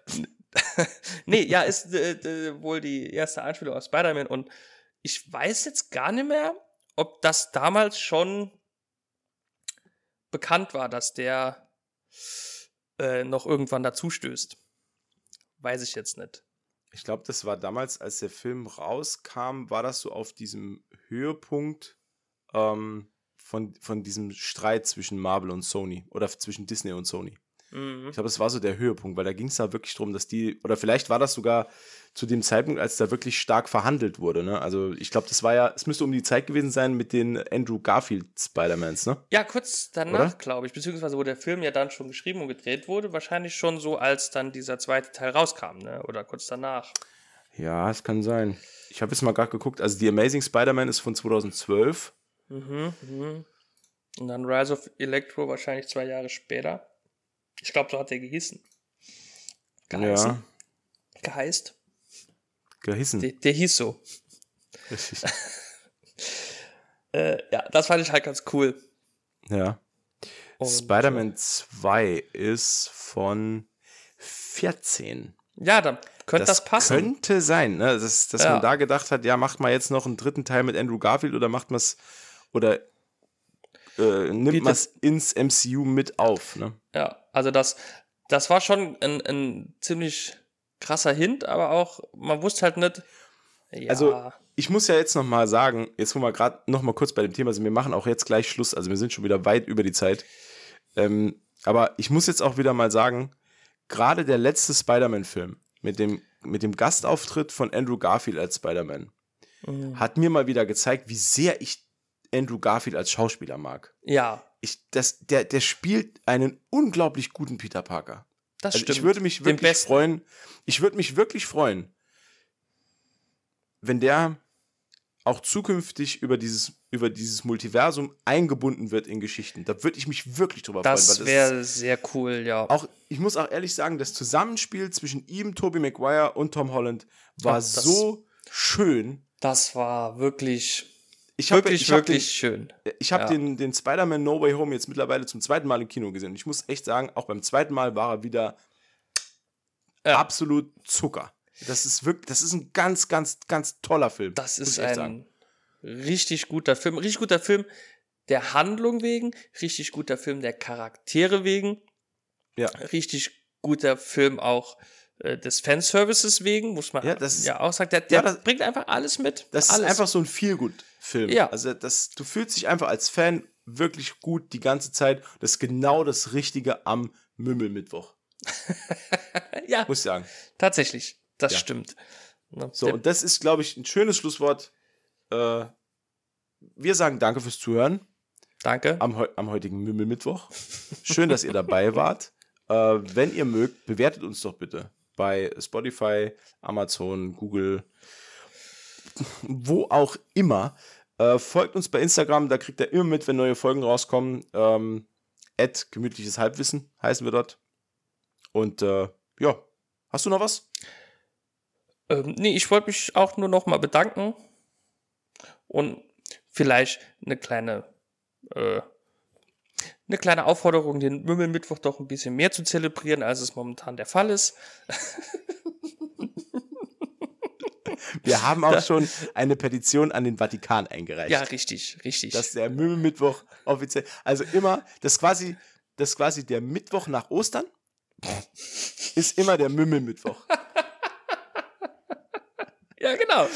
nee, ja, ist äh, äh, wohl die erste Anspielung auf Spider-Man und ich weiß jetzt gar nicht mehr, ob das damals schon bekannt war, dass der äh, noch irgendwann dazu stößt. Weiß ich jetzt nicht. Ich glaube, das war damals, als der Film rauskam, war das so auf diesem Höhepunkt ähm, von, von diesem Streit zwischen Marvel und Sony oder zwischen Disney und Sony. Mhm. Ich glaube, das war so der Höhepunkt, weil da ging es da wirklich drum, dass die, oder vielleicht war das sogar zu dem Zeitpunkt, als da wirklich stark verhandelt wurde. Ne? Also ich glaube, das war ja, es müsste um die Zeit gewesen sein mit den Andrew Garfield Spider-Mans, ne? Ja, kurz danach, glaube ich, beziehungsweise wo der Film ja dann schon geschrieben und gedreht wurde, wahrscheinlich schon so, als dann dieser zweite Teil rauskam, ne? Oder kurz danach. Ja, es kann sein. Ich habe jetzt mal gerade geguckt, also die Amazing Spider-Man ist von 2012. Mhm, mhm. Und dann Rise of Electro wahrscheinlich zwei Jahre später. Ich glaube, so hat der gehießen. Geheißen. Ja, Geheißt. gehissen. Der, der hieß so. Richtig. Äh, ja, das fand ich halt ganz cool. Ja. Spider-Man 2 ist von 14. Ja, dann könnte das, passen. Könnte sein, ne? dass, dass Ja. man da gedacht hat, ja, macht mal jetzt noch einen dritten Teil mit Andrew Garfield oder macht man es oder äh, nimmt Bietet- man es ins MCU mit auf. Ne? Ja, also das, das war schon ein, ein ziemlich krasser Hint, aber auch, man wusste halt nicht. Ja, Also, Ich muss ja jetzt noch mal sagen, jetzt wo wir gerade noch mal kurz bei dem Thema sind, wir machen auch jetzt gleich Schluss, also wir sind schon wieder weit über die Zeit. Ähm, aber ich muss jetzt auch wieder mal sagen, gerade der letzte Spider-Man-Film mit dem, mit dem Gastauftritt von Andrew Garfield als Spider-Man Mhm. hat mir mal wieder gezeigt, wie sehr ich Andrew Garfield als Schauspieler mag. ja, Ich, das, der, der spielt einen unglaublich guten Peter Parker. das Also stimmt. ich würde mich wirklich freuen, ich würde mich wirklich freuen, wenn der auch zukünftig über dieses, über dieses Multiversum eingebunden wird in Geschichten. Da würde ich mich wirklich drüber freuen. Das wäre sehr cool, ja. auch, ich muss auch ehrlich sagen, das Zusammenspiel zwischen ihm, Tobey Maguire und Tom Holland war Ach, das- so schön. Das war wirklich, Ich habe wirklich, ich hab wirklich schön. Den, ich habe Ja. den, den Spider-Man No Way Home jetzt mittlerweile zum zweiten Mal im Kino gesehen. Und ich muss echt sagen, auch beim zweiten Mal war er wieder Ja. absolut Zucker. Das ist wirklich, das ist ein ganz, ganz, ganz toller Film. Das ist ein richtig guter Film. Richtig guter Film der Handlung wegen, richtig guter Film der Charaktere wegen, Ja. richtig guter Film auch des Fanservices wegen, muss man Ja, das ja auch sagen. Der, der Ja, das- bringt einfach alles mit. Das alles. ist einfach so ein Feelgood-Film. Ja. Also das, du fühlst dich einfach als Fan wirklich gut die ganze Zeit. Das ist genau das Richtige am Mümmelmittwoch, ja, muss ich sagen. tatsächlich. Das Ja. stimmt. Ne, So, der- und das ist, glaube ich, ein schönes Schlusswort. Äh, wir sagen danke fürs Zuhören danke. am, am heutigen Mümmelmittwoch. Schön, dass ihr dabei wart. Äh, wenn ihr mögt, bewertet uns doch bitte bei Spotify, Amazon, Google, wo auch immer. Äh, folgt uns bei Instagram, da kriegt ihr immer mit, wenn neue Folgen rauskommen. Ähm, gemütliches Halbwissen heißen wir dort. Und äh, ja, hast du noch was? Ähm, nee, ich wollte mich auch nur noch mal bedanken und vielleicht eine kleine, äh, eine kleine Aufforderung, den Mümmelmittwoch doch ein bisschen mehr zu zelebrieren, als es momentan der Fall ist. Wir haben auch schon eine Petition an den Vatikan eingereicht. Ja, richtig, richtig. dass der Mümmelmittwoch offiziell, also immer, das quasi, das quasi der Mittwoch nach Ostern, ist immer der Mümmelmittwoch. ja, genau.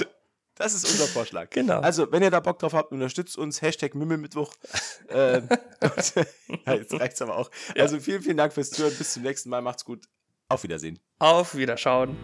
Das ist unser Vorschlag. Genau. Also, wenn ihr da Bock drauf habt, unterstützt uns, Hashtag Mümmelmittwoch. ähm, ja, jetzt reicht's aber auch. Also, vielen, vielen Dank fürs Zuhören. Bis zum nächsten Mal. Macht's gut. Auf Wiedersehen. Auf Wiederschauen.